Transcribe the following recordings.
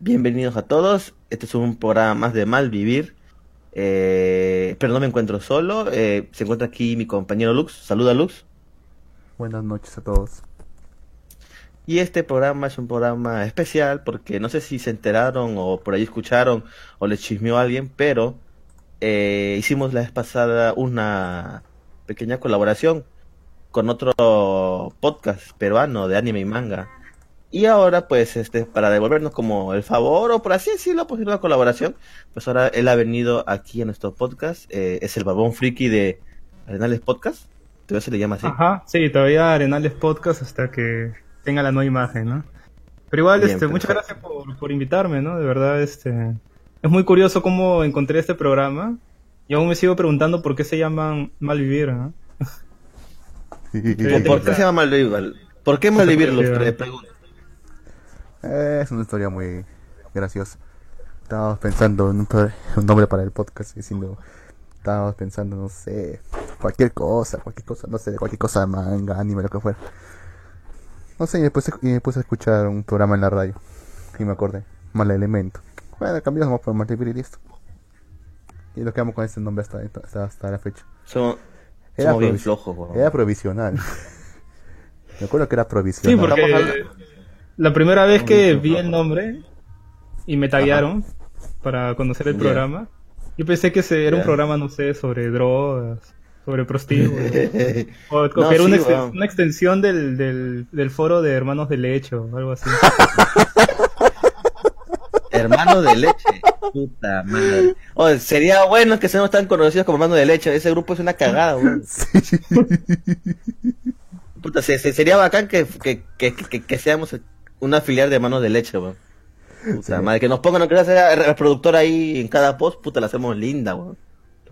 Bienvenidos a todos. Este es un programa más de Malvivir. Eh, pero no me encuentro solo. Eh, se encuentra aquí mi compañero Lux. Saluda, Lux. Buenas noches a todos. Y este programa es un programa especial porque no sé si se enteraron o por ahí escucharon o le chismeó a alguien, pero eh, hicimos la vez pasada una pequeña colaboración con otro podcast peruano de anime y manga. Y ahora, pues, este, para devolvernos como el favor, o por así decirlo, pues una colaboración, pues ahora él ha venido aquí a nuestro podcast, eh, es el babón friki de Arenales Podcast, todavía se le llama así. Ajá, sí, todavía Arenales Podcast hasta que tenga la nueva imagen, ¿no? Pero igual, Bien, este, muchas gracias por, por invitarme, ¿no? De verdad, este, es muy curioso cómo encontré este programa y aún me sigo preguntando por qué se llaman Malvivir, ¿no? ¿Por, qué se llama Malvivir? ¿Por qué Malvivir? Los tres pregunto. Eh, es una historia muy graciosa. Estábamos pensando en un, nombre para el podcast, diciendo, estábamos pensando, no sé, cualquier cosa, cualquier cosa, no sé, cualquier cosa, manga, anime, lo que fuera. No sé, y me puse, y me puse a escuchar un programa en la radio y me acordé, Mal Elemento. Bueno, cambiamos por Multiple y listo. Y lo quedamos con ese nombre hasta, hasta, hasta la fecha. Somos, Era somos bien flojos. Era provisional. me acuerdo que era Sí, provisional. porque la primera vez que vi el nombre y me taguearon para conocer el programa, yo pensé que era un programa, no sé, sobre drogas, sobre prostíbulos. O, o No, que era una, extensión del, del, del foro de hermanos de lecho o algo así. Hermano de leche. Puta madre. Oye, sería bueno que seamos tan conocidos como hermano de leche. Ese grupo es una cagada, weón. Sí. Puta, se- se- sería bacán que, que, que, que, que seamos una filial de hermanos de leche, weón. Puta Sí. madre, que nos pongan, sea el reproductor ahí en cada post, puta, la hacemos linda, weón.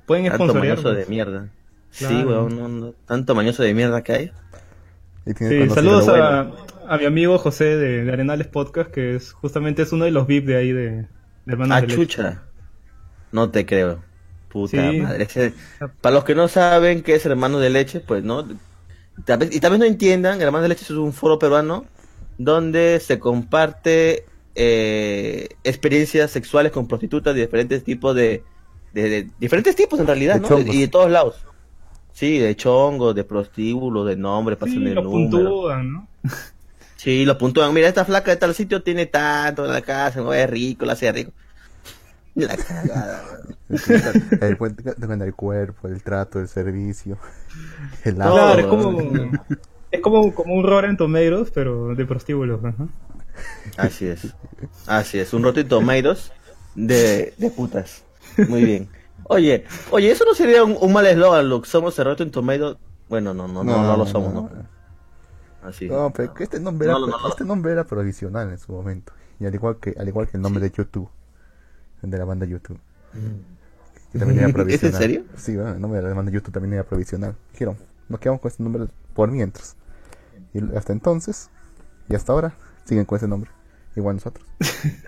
Pueden Tanto mañoso de mierda. Sí, weón, no, no, tanto mañoso de mierda que hay. Y Sí, saludos a, a mi amigo José de, de Arenales Podcast, que es justamente es uno de los VIP de ahí de, de hermanos Ah, de leche. chucha. No te creo. Puta Sí. madre. Para los que no saben qué es hermano de leche, pues no. Y tal vez no entiendan, hermano de leche es un foro peruano donde se comparte eh, experiencias sexuales con prostitutas de diferentes tipos de, de, de- diferentes tipos en realidad, De ¿no? Y de todos lados. Sí, de chongos, de prostíbulos, de nombre, Sí, pasan el lo número. puntúan, ¿no? Sí, lo puntúan. Mira, esta flaca de tal sitio tiene tanto en la casa, no es rico, la hace rico. La cagada, weón. el, del cuerpo, el trato, el servicio, el. Claro, como, es como, como un Rotten Tomatoes, pero de prostíbulos. ajá. Así es. Así es. Un Rotten Tomatoes de, de putas. Muy bien. Oye, oye, eso no sería un, un mal eslogan, Luke. Somos el Rotten Tomatoes. Bueno, no, no, no, no, lo somos, ¿no? Así. No, pero que este nombre, era, No, no, no. este nombre era provisional en su momento. Y al igual que, al igual que el nombre de YouTube, el de la banda YouTube. Que también era ¿Es en provisional. serio? Sí, bueno, el nombre de la banda YouTube también era provisional. Dijeron, nos quedamos con este nombre por mientras. Y hasta entonces, y hasta ahora, siguen con ese nombre. Igual nosotros.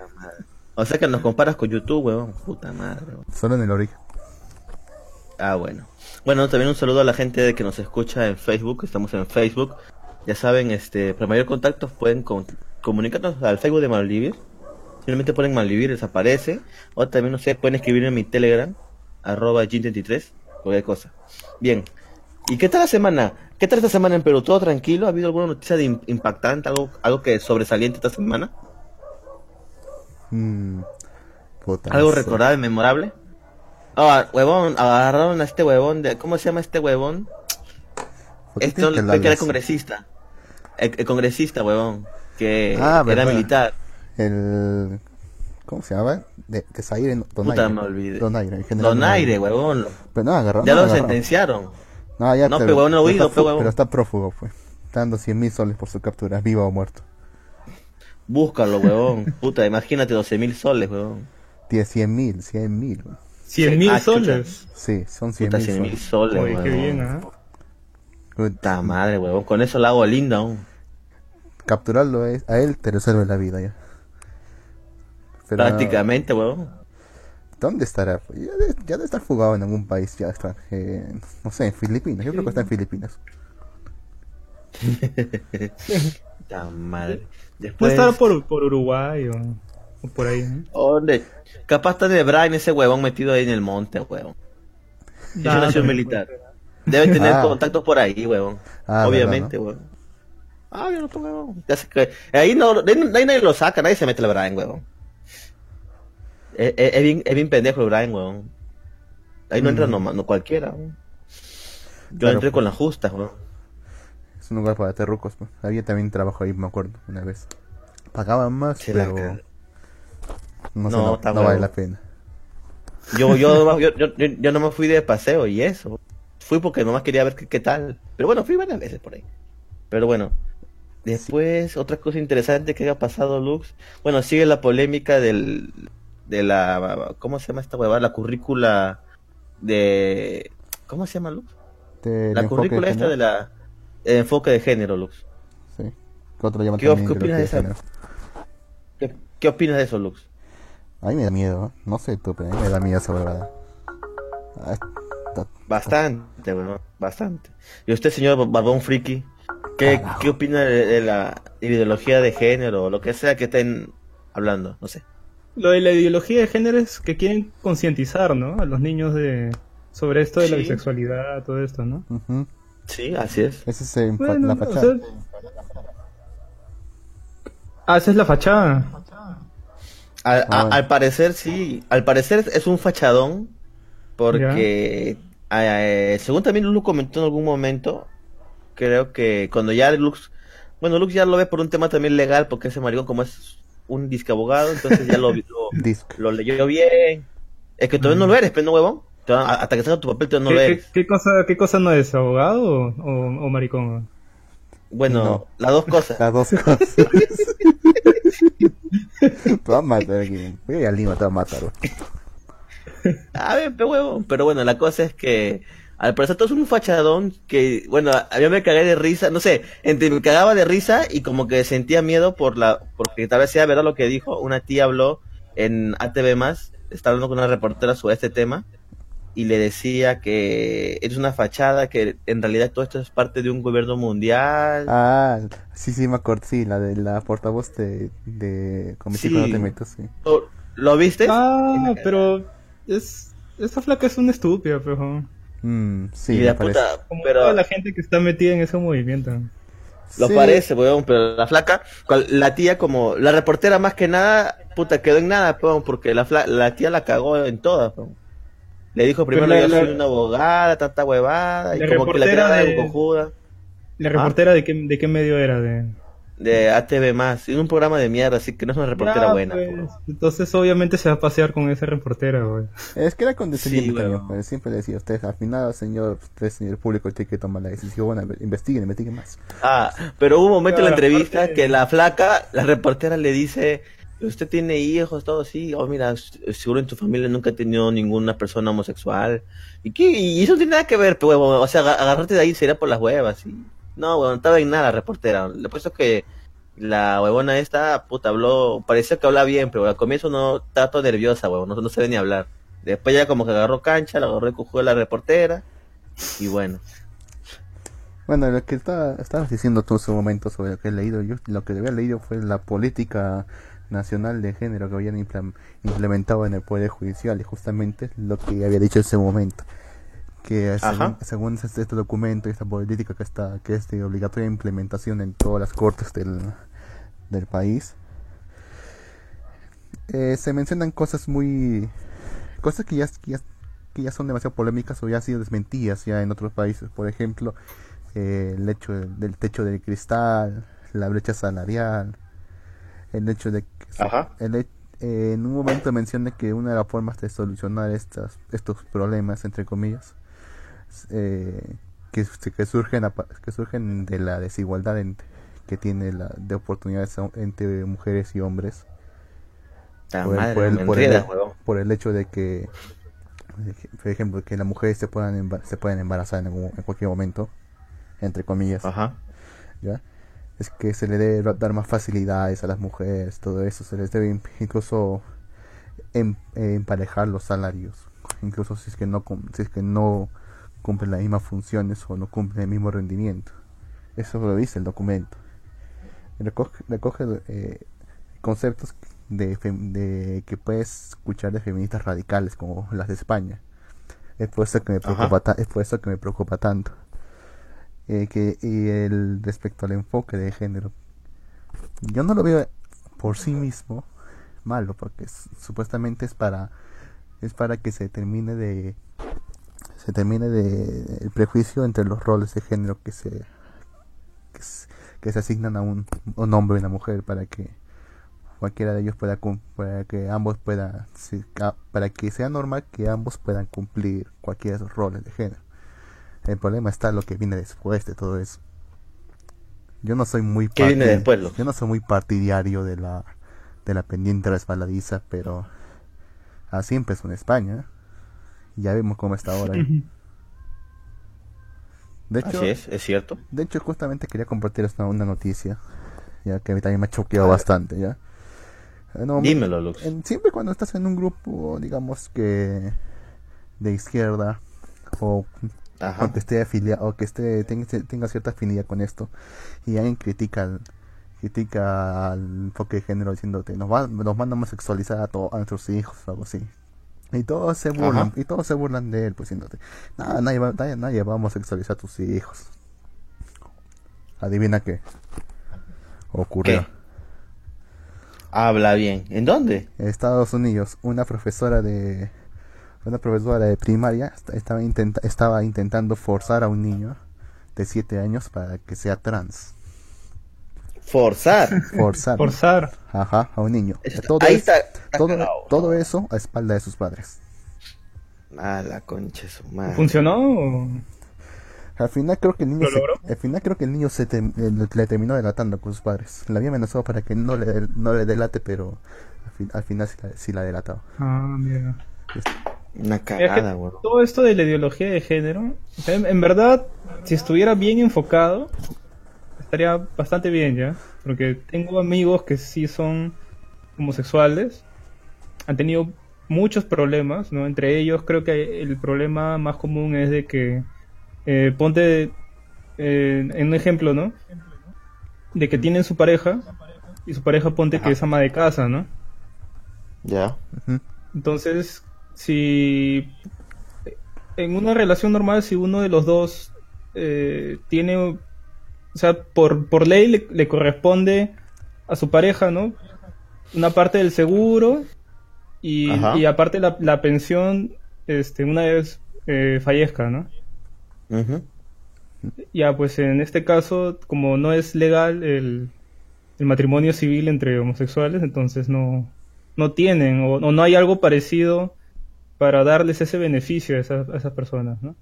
O sea que nos comparas con YouTube, weón. Puta madre, weón. Solo en el origen. Ah, bueno. Bueno, también un saludo a la gente que nos escucha en Facebook. Estamos en Facebook. Ya saben, este, para mayor contacto pueden con- comunicarnos al Facebook de Malvivir. Simplemente ponen Malvivir, les aparece. O también, no sé, pueden escribir en mi Telegram, arroba G33, cualquier cosa. Bien. ¿Y qué tal la semana? ¿Qué tal esta semana en Perú? ¿Todo tranquilo? ¿Ha habido alguna noticia de im- impactante? ¿Algo, algo que sobresaliente esta semana? Mm, ¿Algo recordable, memorable? Ah, huevón, agarraron a este huevón de... ¿Cómo se llama este huevón? ¿Por qué Este que que era congresista. El, el congresista, huevón. Que Ah, era militar. El... ¿Cómo se llama? De, de Zaire, no, Puta, Donaire. me olvidé. Donaire, Donaire, huevón. Pero no, agarró. Ya lo sentenciaron. No, ya, No, pero huevón, no está pero pero está prófugo, pues. Está dando 100 mil soles por su captura, vivo o muerto. Búscalo, huevón. Puta, imagínate 12 mil soles, huevón. Tiene 100 mil, 100 mil. 100 mil Ah, chucha. soles. Sí, son 100 Puta, mil 100 mil soles. soles, Oye, qué bien, ¿ah? Puta madre, huevón. Con eso la hago linda aún. Capturarlo es, a él te resuelve la vida ya. Pero, Prácticamente, huevón. ¿Dónde estará? Ya debe, ya debe estar fugado en algún país ya extranjero. No sé, en Filipinas. Yo creo que está en Filipinas. Madre. No Después... estar por, por Uruguay o... o por ahí. ¿no? ¿Dónde? Capaz está de Brian ese huevón metido ahí en el monte, huevón. Es Ah, una nación militar. Debe tener Ah. contactos por ahí, huevón. Ah, Obviamente, huevón. Ah, yo no pongo, huevón. Ya sé que- Ahí no, ahí nadie lo saca, nadie se mete el Brian, huevón. Es, es- es bien, es bien pendejo el Brian, huevón. Ahí no entra Mm. no, no cualquiera. Yo Claro, entré pues. con las justas, huevón. Es un lugar para terrucos. Pues. Había también trabajo ahí, me acuerdo, una vez. Pagaban más, Sí, la pero no, No, no, está no vale la pena. Yo, yo, yo, yo, yo, yo no me fui de paseo y eso. Fui porque nomás quería ver qué, qué tal. Pero bueno, fui varias veces por ahí. Pero bueno. Después, otra cosa interesante que haya pasado, Lux. Bueno, sigue la polémica del, de la, ¿cómo se llama esta huevada? La currícula de, ¿cómo se llama, Lux? La currícula esta de la, el enfoque de género, Lux. Sí. Otro ¿Qué- también qué opinas de esa? ¿Qué, qué opinas de eso, Lux? A mí me da miedo, ¿eh? no sé tú, pero a mí me da miedo esa huevada. Ah, Bastante, bueno, bastante. Y usted, señor Barbón Friki, ¿qué, ¿qué opina de, de la ideología de género o lo que sea que estén hablando? No sé. Lo de la ideología de género es que quieren concientizar, ¿no? A los niños de sobre esto de la Sí. bisexualidad, todo esto, ¿no? Ujú. Sí, así es. Ese es fa- Bueno, la o fachada. sea- Ah, esa es la fachada. Al, a- Ah. al parecer, sí. Al parecer es un fachadón porque, eh, según también Lux comentó en algún momento, creo que cuando ya Lux, bueno, Lux ya lo ve por un tema también legal porque ese maricón como es un disque abogado, entonces ya lo, lo, lo leyó bien. Es que todavía no lo eres, pero no huevón. Hasta que salga tu papel todavía no lo ¿Qué, eres. qué- qué cosa, ¿Qué cosa no es? ¿Abogado o, o- o maricón? Bueno, No. las dos cosas. Las dos cosas. te va a matar aquí. Voy a Lima, te va a matar. A ver, pe huevón. Pero bueno, la cosa es que al parecer todo es un fachadón que, bueno, a mí me cagué de risa, no sé, entre me cagaba de risa y como que sentía miedo por la, porque tal vez sea verdad lo que dijo, una tía habló en ATV más, estaba hablando con una reportera sobre este tema y le decía que es una fachada, que en realidad todo esto es parte de un gobierno mundial. Ah, sí, sí, me acuerdo. Sí, la de la portavoz de, de Comisión Sí. no te metas, sí. ¿Lo, lo viste? Ah, pero es esa flaca es una estúpida, pero Mm, sí, y me la parece. puta, como pero... toda la gente que está metida en ese movimiento. Lo Sí. parece, weón, pero la flaca, cual- la tía como, la reportera más que nada, puta, quedó en nada, weón, porque la, fla- la tía la cagó en todas, weón. Le dijo primero la- yo la- soy una abogada, tanta huevada, y la como que la reportera tiraba de de- cojuda, ¿La reportera de qué de qué medio era de de ATV más, en un programa de mierda, así que no es una reportera Ya, buena. pues, weón. entonces obviamente se va a pasear con esa reportera, güey. Es que era condescendiente Sí, también, weón. pues, siempre le decía, usted, al final, señor, usted, señor público, tiene que tomar la decisión, bueno, investiguen, investiguen más. Ah, pero hubo un momento en la entrevista aparte- que la flaca, la reportera le dice, usted tiene hijos, todo así, oh mira, seguro en tu familia nunca ha tenido ninguna persona homosexual. ¿Y qué? Y eso no tiene nada que ver, pues, o sea, aga- agarrarte de ahí sería por las huevas, y... No, no estaba en nada reportera. Le puesto que la huevona esta, puta, habló, parecía que hablaba bien, pero al comienzo no, estaba nerviosa, huevón, no, no se ve ni hablar. Después ya como que agarró cancha, la agarró cojudo de la reportera, y bueno. Bueno, lo que estaba, estabas diciendo tú en su momento sobre lo que he leído, yo lo que había leído fue la política nacional de género que habían implementado en el Poder Judicial y justamente lo que había dicho en ese momento. Que según, este, documento y esta política que está que es de obligatoria implementación en todas las cortes del, del país, eh, se mencionan cosas muy... cosas que ya, que ya, que ya son demasiado polémicas o ya han sido desmentidas ya en otros países. Por ejemplo, eh, el hecho del, del techo de cristal, la brecha salarial, el hecho de que Ajá. el eh, en un momento mencioné que una de las formas de solucionar estas, estos problemas, entre comillas, eh, que, que surgen que surgen de la desigualdad en- que tiene la de oportunidades entre mujeres y hombres La por el, madre, por el- por el- por hecho de que por ejemplo que las mujeres se puedan se pueden embarazar en, algún- en cualquier momento entre comillas Ajá. ¿ya? Es que se le debe dar más facilidades a las mujeres, todo eso, se les debe in- incluso em- emparejar los salarios, incluso si es que no si es que no cumplen las mismas funciones o no cumplen el mismo rendimiento. Eso lo dice el documento. Recoge, recoge eh, conceptos de, que puedes escuchar de feministas radicales como las de España. Es por eso que me preocupa, ta- es por eso que me preocupa tanto. Eh, que, y el respecto al enfoque de género, yo no lo veo por sí mismo malo, porque es- supuestamente es para es para que se termine de se termine de el prejuicio entre los roles de género que se que se, que se asignan a un, un hombre y una mujer para que cualquiera de ellos pueda para que ambos puedan para que sea normal que ambos puedan cumplir cualquiera de esos roles de género. El problema está lo que viene después de todo eso. Yo no soy muy ¿Qué viene después, yo no soy muy partidario de la de la pendiente resbaladiza pero así empezó en España y ya vemos cómo está ahora Ujú. de hecho Así es, es cierto. de hecho, justamente quería compartir una, una noticia, ya que a mí también me ha choqueado bastante, ¿ya? Eh, no, Dímelo, Lux. en- siempre cuando estás en un grupo, digamos que de izquierda, o aunque esté afiliado, o que esté, tenga, tenga cierta afinidad con esto, y alguien critica al, critica al enfoque de género diciéndote, nos, va, nos van a homosexualizar a, to- a nuestros hijos, o algo así. Y todos se burlan, Ajá. y todos se burlan de él, pues diciéndote, "Nah, nadie, va, nadie, nadie va a homosexualizar a tus hijos. Adivina qué ocurrió. ¿Qué? Habla bien. ¿En dónde? En Estados Unidos, una profesora de una profesora de primaria est- estaba, intenta- estaba intentando forzar a un niño de 7 años para que sea trans. Forzar. Forzar. Forzar. Ajá, a un niño. Todo, ahí es- está, está todo, cagado. todo eso a espalda de sus padres. Ah, la concha su madre. ¿Funcionó? o- Al final creo que el niño ¿Lo se, logró? al final creo que el niño se tem- eh, le, le terminó delatando con sus padres. La había amenazado para que no le, no le delate, pero al, fin- al final sí la, sí la delató. Ah, mira. Una cagada, weón. todo esto de la ideología de género, en verdad, si estuviera bien enfocado, estaría bastante bien ya. Porque tengo amigos que sí son homosexuales, han tenido muchos problemas, ¿no? Entre ellos creo que el problema más común es de que, eh, ponte eh, en un ejemplo, ¿no? De que tienen su pareja y su pareja ponte que es ama de casa, ¿no? Ya. Entonces, si en una relación normal, si uno de los dos eh, tiene, o sea, por, por ley le, le corresponde a su pareja, ¿no? Una parte del seguro y, aparte la, la pensión, este, una vez eh, fallezca, ¿no? Ya, pues en este caso, como no es legal el, el matrimonio civil entre homosexuales, entonces no, no tienen o, o no hay algo parecido para darles ese beneficio a, esas- a esas personas, ¿no?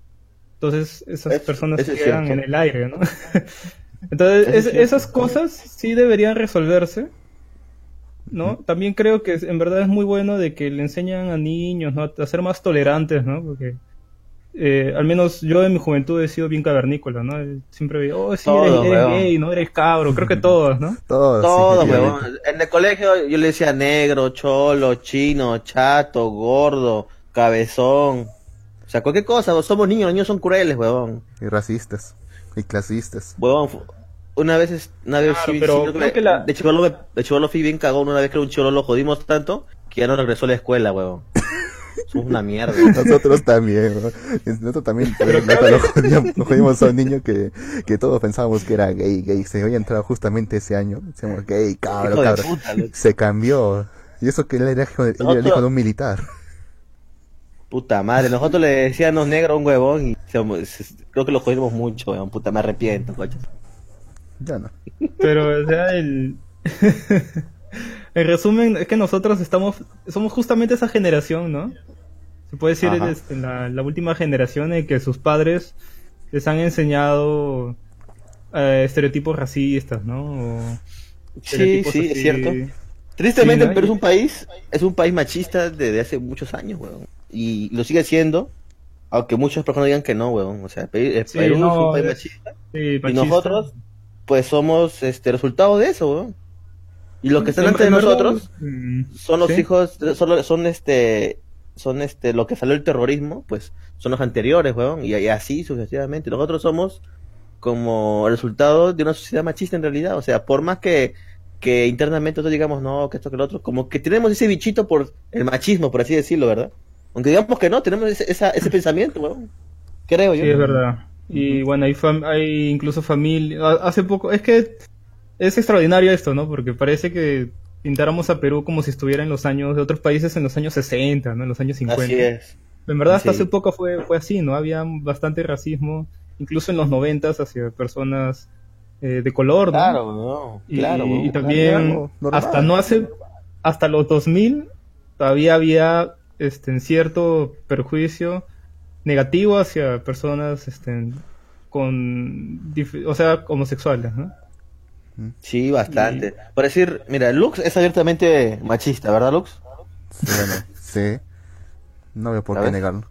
Entonces esas Es- personas es quedan cierto. en el aire, ¿no? entonces es esas cosas sí deberían resolverse, ¿no? También creo que es- en verdad es muy bueno de que le enseñan a niños, ¿no? A ser más tolerantes, ¿no? Porque eh, al menos yo en mi juventud he sido bien cavernícola, ¿no? Siempre veía, oh, sí, Todos, eres, gay, ¿no? Eres cabro, creo que todos, ¿no? Todo, sí, Todo, sí, weón. sí. En el colegio yo le decía negro, cholo, chino, chato, gordo, cabezón. O sea, cualquier cosa, weón. somos niños, los niños son crueles, weón. Y racistas. Y clasistas. Huevón, fu- una vez, es- una vez Claro, sí- pero sí, creo creo que la- de chivolo me- de chivolo fui bien cagón, una vez que un chivolo lo jodimos tanto que ya no regresó a la escuela, huevón. Somos una mierda. Nosotros también, ¿no? Nosotros también pero neta, lo, jodíamos, lo jodimos a un niño que, que todos pensábamos que era gay, gay. Se había entrado justamente ese año. Decíamos gay, puta, loco. Se cambió. Y eso que él era hijo de, él era hijo de un militar. Puta madre, nosotros le decíamos negro a un huevón y se- se- creo que lo jodimos mucho, huevón. Puta, me arrepiento, coche. Ya no. Pero, o sea, el... en resumen, es que nosotros estamos, somos justamente esa generación, ¿no? Se puede decir este, la, la última generación en que sus padres les han enseñado eh, estereotipos racistas, ¿no? O Sí, sí, es cierto. Tristemente, Sí, ¿no? Perú es un país, es un país machista desde hace muchos años, huevón. Y lo sigue siendo, aunque muchas personas digan que no, huevón. O sea, el Perú, Sí, Perú es no, un país es- machista. Sí, Y machista. nosotros, pues somos este resultado de eso, weón. Y los que están antes de nosotros mm, son los sí. hijos, son, son este, son este, lo que salió el terrorismo, pues son los anteriores, weón. Y, y así sucesivamente. Nosotros somos como resultado de una sociedad machista en realidad. O sea, por más que que internamente nosotros digamos, no, que esto, que lo otro, como que tenemos ese bichito por el machismo, por así decirlo, ¿verdad? Aunque digamos que no, tenemos ese, esa- ese pensamiento, weón. Creo yo. Sí, es verdad. Y bueno, hay, fam- hay incluso familia. Hace poco, es que es extraordinario esto, ¿no? Porque parece que pintáramos a Perú como si estuviera en los años de otros países en los años 60, ¿no? En los años 50. Así es. En verdad, hasta Sí. hace poco fue, fue así, ¿no? Había bastante racismo, incluso en los noventas hacia personas eh, de color, ¿no? Claro, no, Y, claro. y también Claro, normal. hasta no hace hasta los 2000 todavía había este en cierto perjuicio negativo hacia personas este con o sea homosexuales ¿no? Sí, bastante. Por decir, mira, Lux es abiertamente machista, ¿verdad, Lux? Sí, bueno, sí. No veo por A qué negarlo.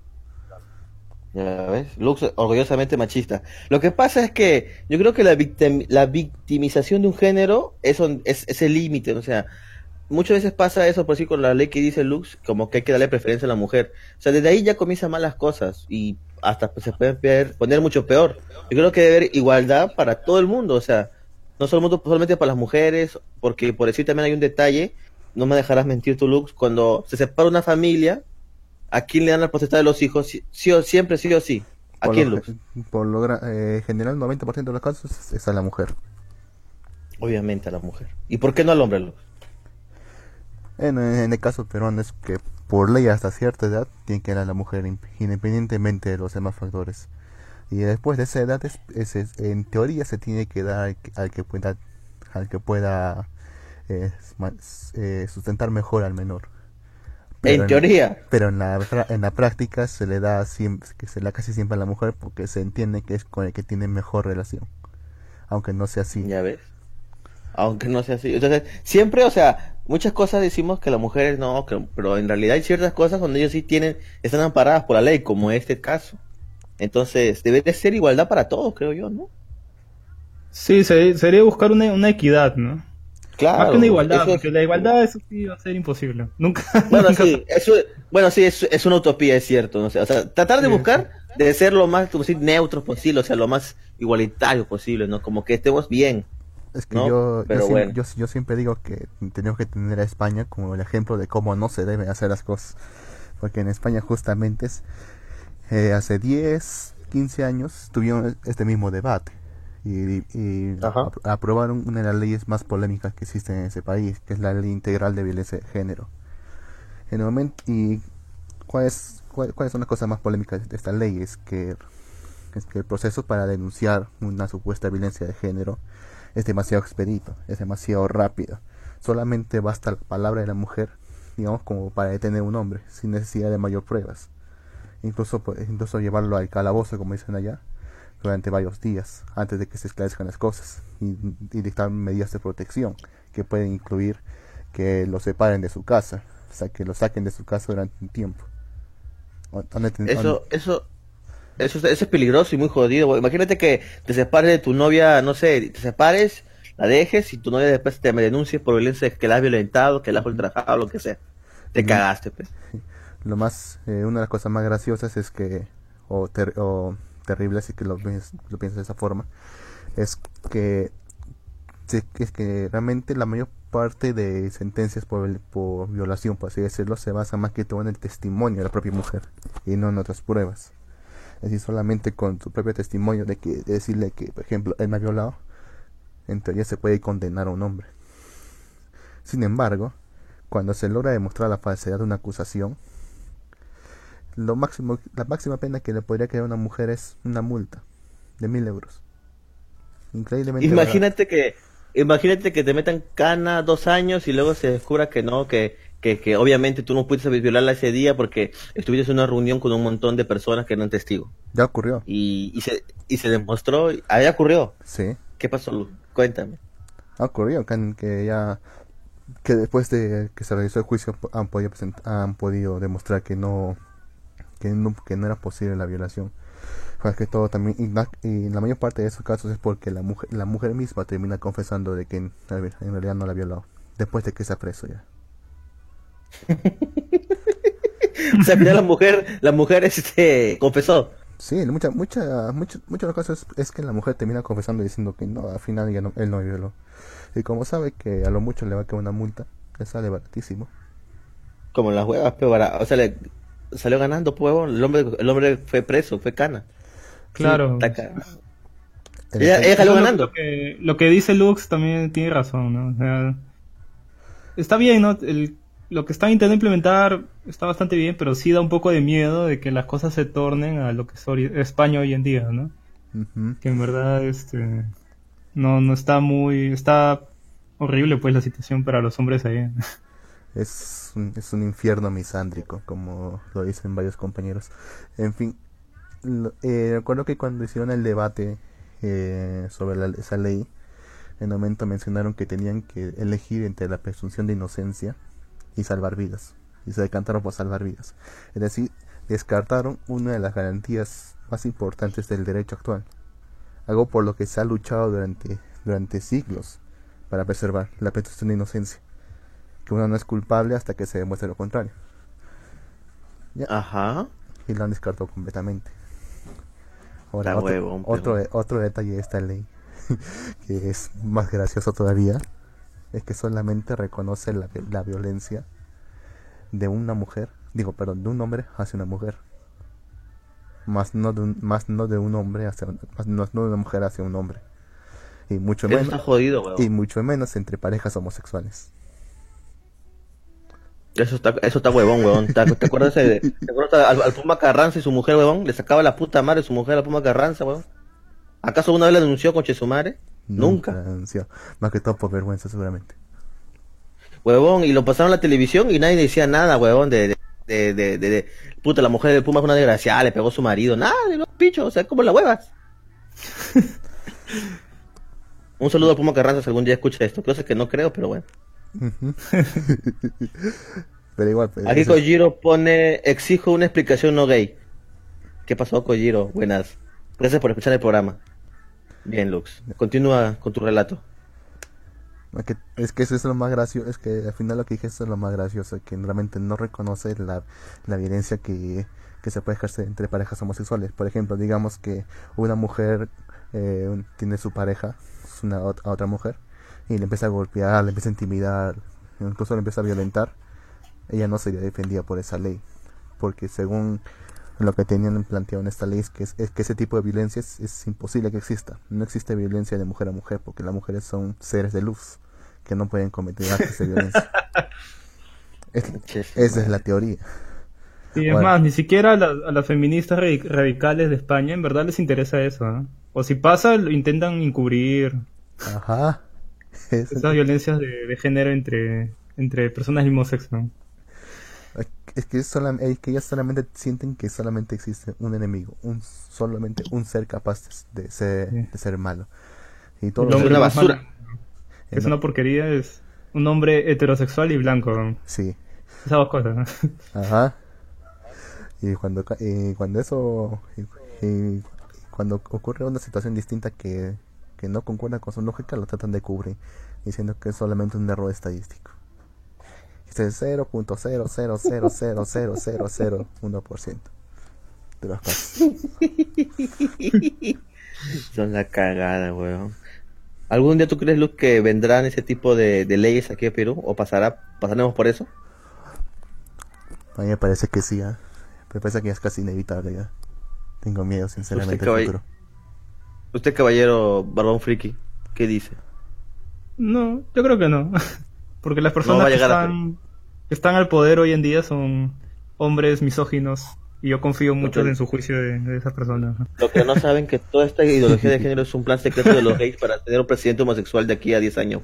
Ya ves, Lux orgullosamente machista. Lo que pasa es que yo creo que la, victim- la victimización de un género es, es, es el límite, o sea, muchas veces pasa eso por sí con la ley que dice Lux, como que hay que darle preferencia a la mujer. O sea, desde ahí ya comienzan mal las cosas y hasta pues, se pueden peor- poner mucho peor. Yo creo que debe haber igualdad para todo el mundo, o sea, no solo- solamente para las mujeres, porque por decir también hay un detalle, no me dejarás mentir tú, Lux, cuando se separa una familia, ¿a quién le dan la potestad de los hijos? Sí, sí o, siempre sí o sí. ¿A Por quién, lo, Lux? por lo eh, general, 90% de los casos es, es a la mujer. Obviamente a la mujer. ¿Y por qué no al hombre, Lux? En, en el caso peruano es que por ley hasta cierta edad tiene que ir a la mujer in- independientemente de los demás factores. Y después de esa edad, es, es- es- en teoría se tiene que dar al que, al que pueda, al que pueda eh, eh, sustentar mejor al menor. En teoría. Pero en la, en la práctica se le da siempre, que se le da casi siempre a la mujer porque se entiende que es con el que tiene mejor relación. Aunque no sea así. Ya ves. Aunque no sea así. Entonces, siempre, o sea, muchas cosas decimos que las mujeres no, que- pero en realidad hay ciertas cosas donde ellos sí tienen, están amparadas por la ley, como este caso. Entonces, debe de ser igualdad para todos, creo yo, ¿no? sí se- sería buscar una, una equidad no Claro. más que una igualdad es- porque la igualdad eso sí va a ser imposible nunca Bueno, nunca sí, eso, bueno, sí, es, es una utopía, es cierto. ¿no? Sea, o sea, tratar de Sí, buscar de ser lo más, como decir, neutro posible, o sea, lo más igualitario posible, ¿no? Como que estemos bien. Es que ¿no? yo, yo, bueno. yo, yo siempre digo que tenemos que tener a España como el ejemplo de cómo no se deben hacer las cosas. Porque en España justamente es, eh, hace 10, 15 años tuvieron este mismo debate. Y, y aprobaron una de las leyes más polémicas que existen en ese país, que es la ley integral de violencia de género. En el momento, ¿Y cuál es- cuál- cuáles son las cosas más polémicas de esta ley? Es que, es que el proceso para denunciar una supuesta violencia de género es demasiado expedito, es demasiado rápido. Solamente basta la palabra de la mujer, digamos, como para detener a un hombre, sin necesidad de mayor pruebas. Incluso, incluso llevarlo al calabozo, como dicen allá, durante varios días, antes de que se esclarezcan las cosas, y, y dictar medidas de protección, que pueden incluir que lo separen de su casa, o sea, que lo saquen de su casa durante un tiempo. O- ¿dónde ten- Eso, dónde- eso, eso, eso es peligroso y muy jodido. Imagínate que te separes de tu novia, no sé, te separes, la dejes y tu novia después te me denuncie por violencia, que la has violentado, que la has ultrajado, lo que sea. Te cagaste, pues. Lo más, eh, una de las cosas más graciosas es que, o, ter- o terribles, si que lo, lo piensas de esa forma, es que, es que realmente la mayor parte de sentencias por, por violación, por así decirlo, se basa más que todo en el testimonio de la propia mujer y no en otras pruebas. Decir, solamente con su propio testimonio de que de decirle que, por ejemplo, él me ha violado, en teoría se puede condenar a un hombre. Sin embargo, cuando se logra demostrar la falsedad de una acusación, lo máximo, la máxima pena que le podría quedar a una mujer es una multa de mil euros. Increíblemente. barato. Imagínate que, imagínate que te metan cana dos años y luego se descubra que no, que, que, que obviamente tú no pudiste violarla ese día porque estuviste en una reunión con un montón de personas que eran testigos. Ya ocurrió. Y, y se, y se demostró, ahí ocurrió. Sí, ¿Qué pasó? Cuéntame. ha ocurrido que, que ya que después de que se realizó el juicio han podido han podido demostrar que no que no, que no era posible la violación. Que todo también y la, y la mayor parte de esos casos es porque la mujer la mujer misma termina confesando de que en, en realidad no la violado después de que se preso ya. O sea, al final la mujer, la mujer este, confesó. Sí, mucha, mucha, mucho, muchos de los casos es, es que la mujer termina confesando y diciendo que no, al final ya no, él no violó. Y como sabe que a lo mucho le va a quedar una multa, le sale baratísimo. Como las huevas, pero o sea, le salió ganando, pues, huevón. el hombre, el hombre fue preso, fue cana. Claro. Ella, salió ganando. Lo que, lo que dice Lux también tiene razón, ¿no? O sea, está bien, ¿no? El- lo que están intentando implementar está bastante bien, pero sí da un poco de miedo de que las cosas se tornen a lo que es España hoy en día, ¿no? Que en verdad, este, no, no está muy, está horrible pues la situación para los hombres ahí. Es un, es un infierno misándrico, como lo dicen varios compañeros. En fin, lo- eh, recuerdo que cuando hicieron el debate eh, sobre la- esa ley, en un momento mencionaron que tenían que elegir entre la presunción de inocencia y salvar vidas. Y se decantaron por salvar vidas. Es decir, descartaron una de las garantías más importantes del derecho actual. Algo por lo que se ha luchado durante, durante siglos para preservar la presunción de inocencia que uno no es culpable hasta que se demuestre lo contrario. Ya, Ajá. y lo han descartado completamente. Ahora, otro, otro detalle de esta ley, que es más gracioso todavía, es que solamente reconoce la, la violencia de una mujer, digo, perdón, de un hombre hacia una mujer. Más no de un, más no de un hombre hacia más no, de una mujer hacia un hombre. Y mucho Eso menos está jodido, huevón. y mucho menos entre parejas homosexuales. Eso está, eso está huevón, huevón. ¿Te, te acuerdas, de, te acuerdas al, al Puma Carranza y su mujer, huevón? Le sacaba la puta madre su mujer al Puma Carranza, huevón. ¿Acaso una vez la denunció con Chesumare? Nunca. Más que todo por vergüenza seguramente. Huevón, y lo pasaron a la televisión y nadie decía nada, huevón, de, de, de, de, de- de- puta, la mujer del Puma es una desgraciada, le pegó a su marido, nada, de los pichos, o sea, como la huevas. Un saludo al Puma Carranza si algún día escucha esto, cosa que no creo, pero bueno. Pero igual, pues, Aquí eso Kojiro pone, exijo una explicación no gay. ¿Qué pasó, Kojiro? Buenas. Gracias por escuchar el programa. Bien, Lux. Continúa con tu relato. es que, es que eso es lo más gracioso, es que al final lo que dije eso es lo más gracioso, que realmente no reconoce la, la violencia que, que se puede ejercer entre parejas homosexuales. Por ejemplo, digamos que una mujer eh, tiene su pareja, una a otra mujer, y le empieza a golpear, le empieza a intimidar, incluso le empieza a violentar, ella no sería defendida por esa ley, porque según lo que tenían planteado en esta ley es que, es, es que ese tipo de violencia es, es imposible que exista. No existe violencia de mujer a mujer, porque las mujeres son seres de luz que no pueden cometer actos de violencia. Es- esa es la teoría. Y es Bueno. más, ni siquiera a, las- a las feministas radi- radicales de España en verdad les interesa eso. O si pasa, lo intentan encubrir Ajá. Es- esas violencias de, de género entre, entre personas del mismo sexo. Es que, es solam- es que ellas solamente sienten que solamente existe un enemigo, un solamente un ser capaz de, ser, de ser malo. Y todo El hombre una basura. malo es una porquería, es un hombre heterosexual y blanco. Sí. Esas dos cosas. ¿no? Ajá. Y cuando, y cuando eso, y, y cuando ocurre una situación distinta que, que no concuerda con su lógica, lo tratan de cubrir, diciendo que es solamente un error estadístico. Es el 0.000000001% de los casos. Son la cagada, weón. ¿Algún día tú crees, Luz, que vendrán ese tipo de, leyes aquí a Perú? ¿O pasará, pasaremos por eso? A mí me parece que sí, ¿ah? me parece que es casi inevitable ya. Tengo miedo, sinceramente, Usted. Usted, caballero Barbón Friki, ¿qué dice? No, yo creo que no. Porque las personas están, que están al poder hoy en día son hombres misóginos. Y yo confío mucho Ok. en su juicio de, de esas personas. Lo que no saben que toda esta ideología de género es un plan secreto de los gays para tener un presidente homosexual de aquí a 10 años.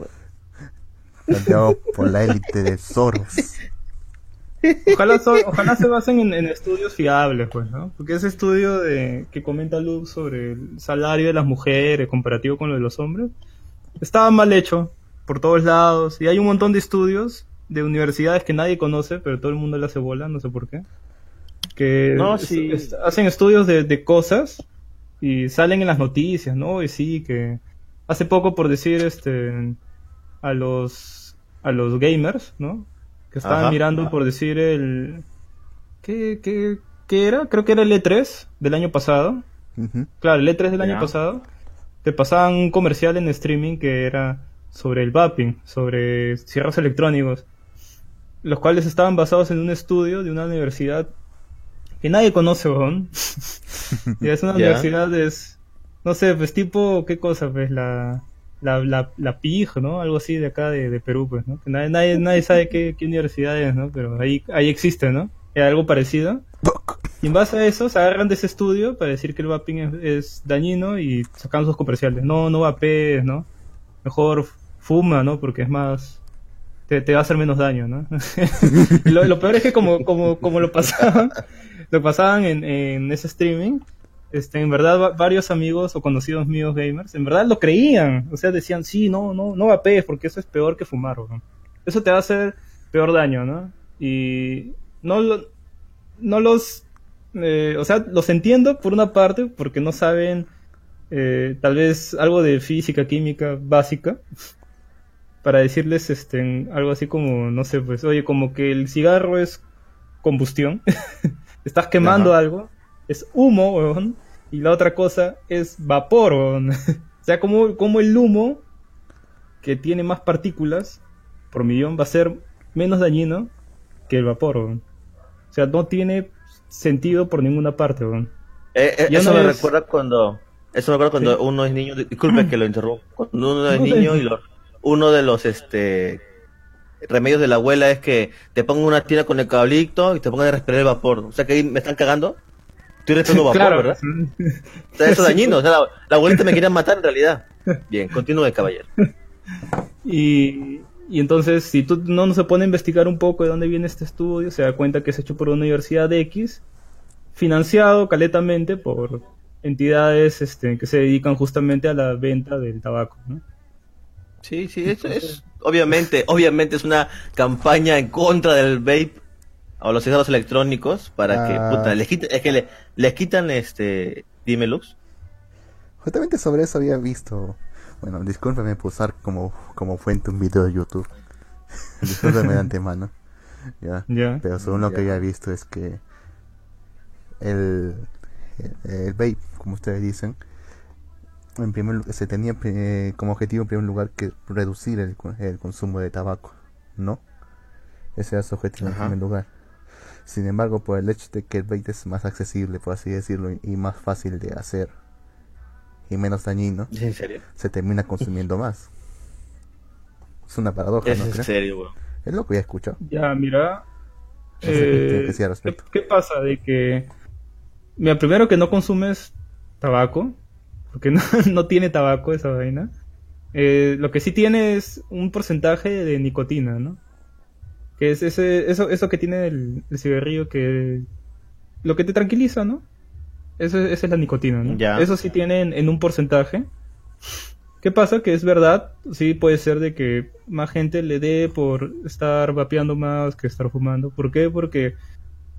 Planteado por la élite de Soros. Ojalá, so- ojalá se basen en, en estudios fiables, pues, ¿no? Porque ese estudio de, que comenta Luz sobre el salario de las mujeres comparativo con lo de los hombres estaba mal hecho por todos lados y hay un montón de estudios de universidades que nadie conoce, pero todo el mundo le hace bola, no sé por qué. Que No, es- sí. es- hacen estudios de, de cosas y salen en las noticias, ¿no? Y sí, que hace poco por decir este a los a los gamers, ¿no? Que estaban Ajá. mirando por decir el ¿qué, qué, qué era? Creo que era el E3 del año pasado, claro, el E3 del año pasado, te pasaban un comercial en streaming que era sobre el vaping, sobre cierros electrónicos, los cuales estaban basados en un estudio de una universidad que nadie conoce, weón. y es una universidad, es, no sé, pues tipo, ¿qué cosa? Pues la, la, la, la PIG, ¿no? Algo así de acá de, de Perú, pues, ¿no? Que nadie, nadie, nadie sabe qué, qué universidad es, ¿no? Pero ahí, ahí existe, ¿no? Es algo parecido. Y en base a eso se agarran de ese estudio para decir que el vaping es, es dañino y sacan sus comerciales. No, no vapees, ¿no? Mejor fuma, ¿no? Porque es más... Te, te va a hacer menos daño, ¿no? lo, lo peor es que como, como, como lo pasaban, lo pasaban en, en ese streaming, este, en verdad va- varios amigos o conocidos míos gamers, en verdad lo creían. O sea, decían, sí, no, no, no vapees porque eso es peor que fumar, ¿no? Eso te va a hacer peor daño, ¿no? Y no, lo- no los eh, o sea, los entiendo por una parte porque no saben eh, tal vez algo de física, química básica para decirles este algo así como, no sé, pues, oye, como que el cigarro es combustión, estás quemando Ajá. algo, es humo, weón, y la otra cosa es vapor, weón. o sea, como, como el humo que tiene más partículas por millón va a ser menos dañino que el vapor, weón. O sea, no tiene sentido por ninguna parte, weón. Eh, eh, eso no me es- recuerda cuando eso me recuerda cuando Sí. uno es niño disculpe que lo interrumpa cuando uno es No, niño y lo- uno de los este remedios de la abuela es que te pongan una tina con el cablito y te pongan a respirar el vapor. O sea que ahí me están cagando. Estoy respirando vapor claro, verdad o sea, eso es dañino o sea, la, la abuelita me quería matar en realidad. Bien continúe caballero. Y, y entonces, si tú no, no se pone a investigar un poco de dónde viene este estudio, se da cuenta que es hecho por una universidad de X, financiado caletamente por entidades este, que se dedican justamente a la venta del tabaco. ¿no? Sí sí eso es obviamente obviamente es una campaña en contra del vape o los cigarros electrónicos para que Ah. puta les quiten es que le- les quitan este dime Lux Justamente sobre eso había visto. Bueno, discúlpeme por usar como, como fuente un video de YouTube. discúlpeme de antemano. Ya. Pero según lo que Ya. había visto es que el, el, el vape, como ustedes dicen, en primer se tenía eh, como objetivo en primer lugar que reducir el, el consumo de tabaco, ¿no? Ese era su objetivo Ajá. en primer lugar. Sin embargo, por el hecho de que el vape es más accesible, por así decirlo, y- y más fácil de hacer y menos dañino, ¿Es en serio? se termina consumiendo más. Es una paradoja, Es ¿no en serio. Es lo que ya he escuchado. Ya, mira. Que eh, ¿qué, qué pasa? De que. Mira, primero que no consumes tabaco, porque no, no tiene tabaco esa vaina. Eh, lo que sí tiene es un porcentaje de nicotina, ¿no? Que es ese, eso, eso que tiene el, el cigarrillo que. Lo que te tranquiliza, ¿no? Eso, esa es la nicotina, ¿no? Ya. Eso sí tiene en, en un porcentaje. ¿Qué pasa? Que es verdad, sí puede ser de que más gente le dé por estar vapeando más que estar fumando. ¿Por qué? Porque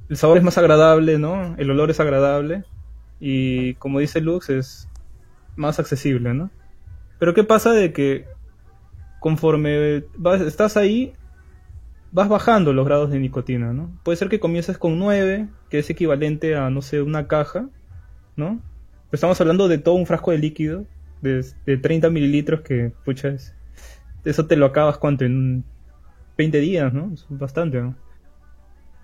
el sabor es más agradable, ¿no? El olor es agradable y como dice Lux es más accesible, ¿no? Pero ¿qué pasa de que conforme vas, estás ahí vas bajando los grados de nicotina, ¿no? Puede ser que comiences con 9, que es equivalente a, no sé, una caja, ¿no? Pero estamos hablando de todo un frasco de líquido, de, de 30 mililitros, que, pucha, es- eso te lo acabas, ¿cuánto? En 20 días, ¿no? Es bastante, ¿no?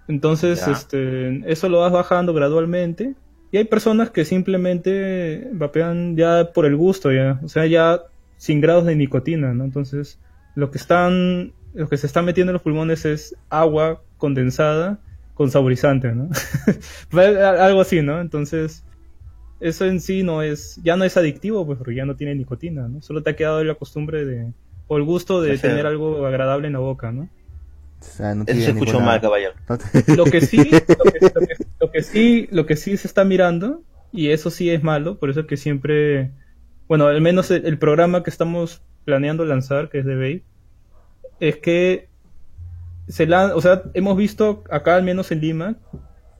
Entonces, Ya. este, eso lo vas bajando gradualmente. Y hay personas que simplemente vapean ya por el gusto, ya. O sea, ya sin grados de nicotina, ¿no? Entonces, lo que están, lo que se está metiendo en los pulmones es agua condensada con saborizante, ¿no? Algo así, ¿no? Entonces, eso en sí no es, ya no es adictivo, pues, porque ya no tiene nicotina, ¿no? Solo te ha quedado la costumbre de, o el gusto de tener algo agradable en la boca, ¿no? O sea, no Eso tiene se escuchó ninguna- mal, caballero. no te- Lo que sí, lo que, lo que- lo que sí, lo que sí se está mirando, y eso sí es malo, por eso que siempre, bueno, al menos el, el programa que estamos planeando lanzar, que es de Vape, es que se la, o sea, hemos visto acá al menos en Lima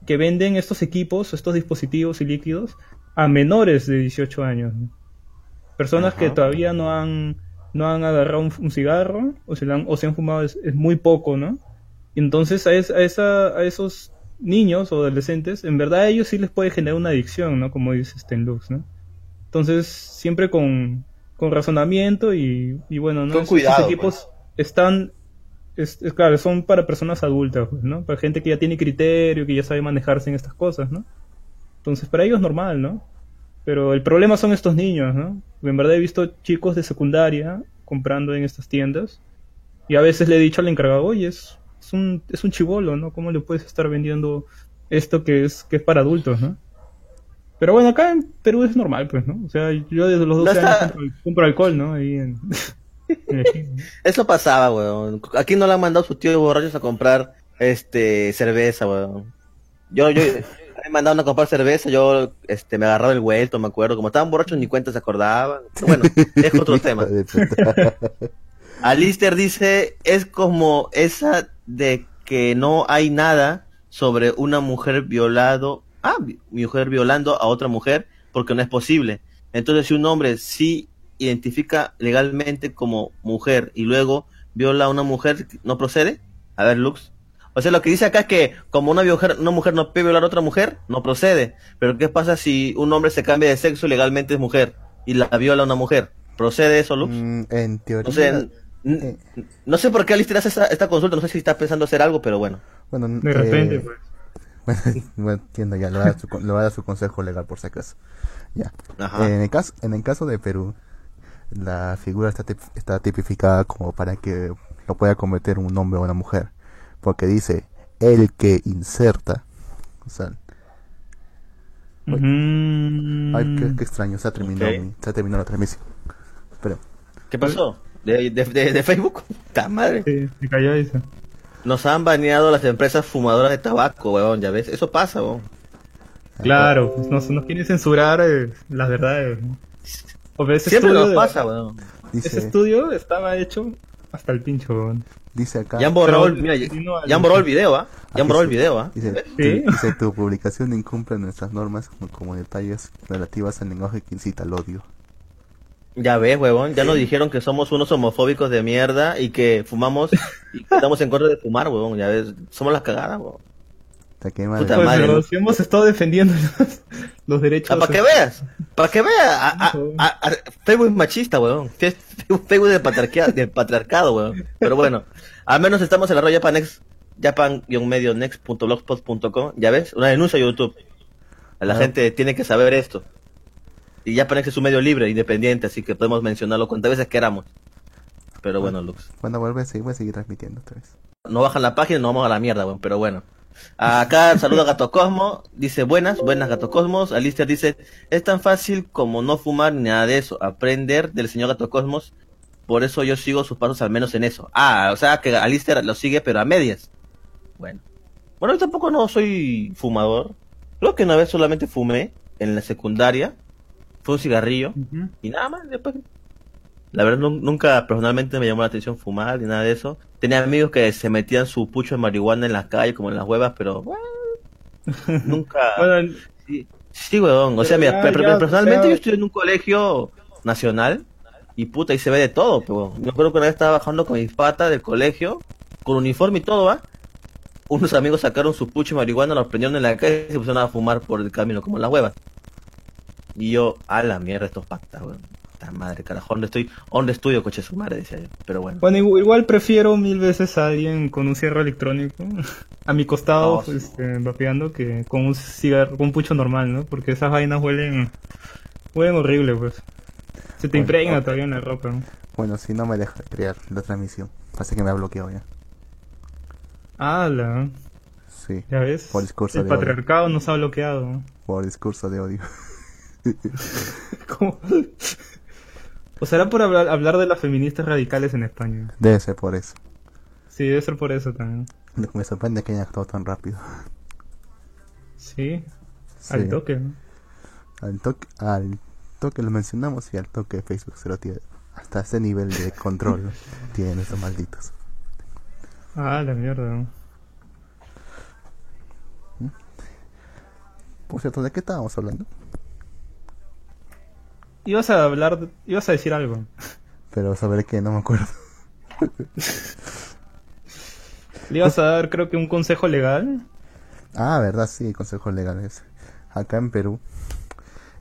que venden estos equipos, estos dispositivos y líquidos a menores de 18 años. Personas Ajá. que todavía no han no han agarrado un, un cigarro o se, han, o se han fumado es, es muy poco, ¿no? Entonces a, es- a esa, a esos niños o adolescentes, en verdad a ellos sí les puede generar una adicción, ¿no? Como dice Stenlux, ¿no? Entonces, siempre con, con razonamiento y, y bueno, ¿no? Con cuidado, esos equipos están, es, es claro, son para personas adultas, pues, ¿no? Para gente que ya tiene criterio, que ya sabe manejarse en estas cosas, ¿no? Entonces, para ellos es normal, ¿no? Pero el problema son estos niños, ¿no? En verdad he visto chicos de secundaria comprando en estas tiendas y a veces le he dicho al encargado, oye, es, es un, es un chivolo, ¿no? ¿Cómo le puedes estar vendiendo esto que es, que es para adultos, ¿no? Pero bueno, acá en Perú es normal, pues, ¿no? O sea, yo desde los 12 está- años compro, compro alcohol, ¿no? Ahí en... ¿no? Eso pasaba, weón. Aquí no le han mandado sus tíos borrachos a comprar este cerveza, weón. Yo, yo, me mandaron a comprar cerveza, yo este me agarraba el vuelto, me acuerdo. Como estaban borrachos ni cuenta se acordaban. Bueno, es otro tema. Alister dice, es como esa de que no hay nada sobre una mujer violado, ah, mujer violando a otra mujer porque no es posible. Entonces, si un hombre sí identifica legalmente como mujer y luego viola a una mujer, ¿no procede? A ver, Lux. O sea, lo que dice acá es que como una mujer, una mujer no puede violar a otra mujer, no procede. Pero ¿qué pasa si un hombre se cambia de sexo y legalmente es mujer y la viola a una mujer? ¿Procede eso, Lux? Mm, en teoría. No sé, n- n- no sé por qué Alistair hace esta, esta consulta, no sé si está pensando hacer algo, pero bueno. Bueno, De repente, eh, pues. Bueno, bueno, entiendo ya, le va, a dar su, con- le va a dar su consejo legal por si acaso. Ya. Ajá. En el caso, en el caso de Perú, la figura está, tip- está tipificada como para que lo pueda cometer un hombre o una mujer. Porque dice, el que inserta. O sea, Mm. ay, qué, qué extraño, se ha terminado, se ha terminado la transmisión. Pero, ¿Qué pasó? ¿De, de, de- de Facebook? ¡Ta madre! Sí, se cayó eso. Nos han baneado las empresas fumadoras de tabaco, weón, ya ves. Eso pasa, weón. Claro, pues nos, nos quieren censurar eh, las verdades. ¿no? O sea, ese Siempre estudio nos pasa, weón. dice, Ese estudio estaba hecho hasta el pincho. weón. Dice acá. Ya han borrado, el- mira, ya, han borrado el video, ¿ah? Ya han borrado el video, ¿ah? Dice, Sí. tu, dice, tu publicación incumple nuestras normas como, como detalles relativas al lenguaje que incita al odio. Ya ves, huevón, ya nos dijeron que somos unos homofóbicos de mierda y que fumamos y que estamos en contra de fumar, huevón, ya ves, somos las cagadas, huevón. Qué Puta madre. Pues, madre, pero ¿no? si hemos estado defendiendo los, los derechos. Ah, para que veas, para que veas, a- a- a- a- Facebook es machista, weón. Facebook del patriarcado, del patriarcado, weón. Pero bueno, al menos estamos en la red Japanex, japan-next.blogspot.com, ya ves, una denuncia a YouTube. La Ah. gente tiene que saber esto. Y Japanex es un medio libre, independiente, así que podemos mencionarlo cuantas veces queramos. Pero bueno, Lux. Cuando vuelve a seguir, voy a seguir transmitiendo otra vez. No bajan la página, no vamos a la mierda, weón, pero bueno. Acá saluda Gato Cosmo, dice buenas, buenas Gato Cosmos. Alicia dice, es tan fácil como no fumar ni nada de eso, aprender del señor Gato Cosmos, por eso yo sigo sus pasos al menos en eso. Ah, o sea que Alicia lo sigue pero a medias. Bueno. Bueno, yo tampoco no soy fumador. Creo que una vez solamente fumé en la secundaria. Fue un cigarrillo y nada más después la verdad nun- nunca personalmente me llamó la atención fumar ni nada de eso tenía amigos que se metían su pucho de marihuana en la calle como en las huevas pero bueno, nunca Bueno, sí, sí weón o sea mira, ya, personalmente ya. yo estoy en un colegio nacional y puta ahí se ve de todo pero me acuerdo que una vez estaba bajando con mis patas del colegio con uniforme y todo va unos amigos sacaron su pucho de marihuana los prendieron en la calle y se pusieron a fumar por el camino como en las huevas y yo, a la mierda estos patas, weón. Madre, carajo, ¿dónde estoy? ¿Dónde estudio, coche su madre? Decía yo. Pero bueno. bueno, igu- igual prefiero mil veces a alguien con un cierre electrónico a mi costado, Oh, este, vapeando, que con un cigarro, con un pucho normal, ¿no? Porque esas vainas huelen, huelen horrible, pues. Se te Bueno, impregna todavía en la ropa, ¿no? Bueno, si no me deja crear la transmisión. Parece que me ha bloqueado ya. ¡Hala! Sí, Ya ves, Por discurso el de odio. patriarcado nos ha bloqueado. por discurso de odio. ¿Cómo? ¿O será por hablar, hablar de las feministas radicales en España? Debe ser por eso. Sí, debe ser por eso también. Me sorprende que hayan actuado tan rápido. Sí, Sí. al toque. ¿no? Al toque, al toque lo mencionamos y al toque Facebook se lo tiene. Hasta ese nivel de control tienen estos malditos. Ah, la mierda. ¿no? Por cierto, ¿de qué estábamos hablando? Ibas a hablar, ibas a decir algo. Pero saber que no me acuerdo. Le ibas a dar, creo que un consejo legal. Ah, verdad, sí, consejos legales. Acá en Perú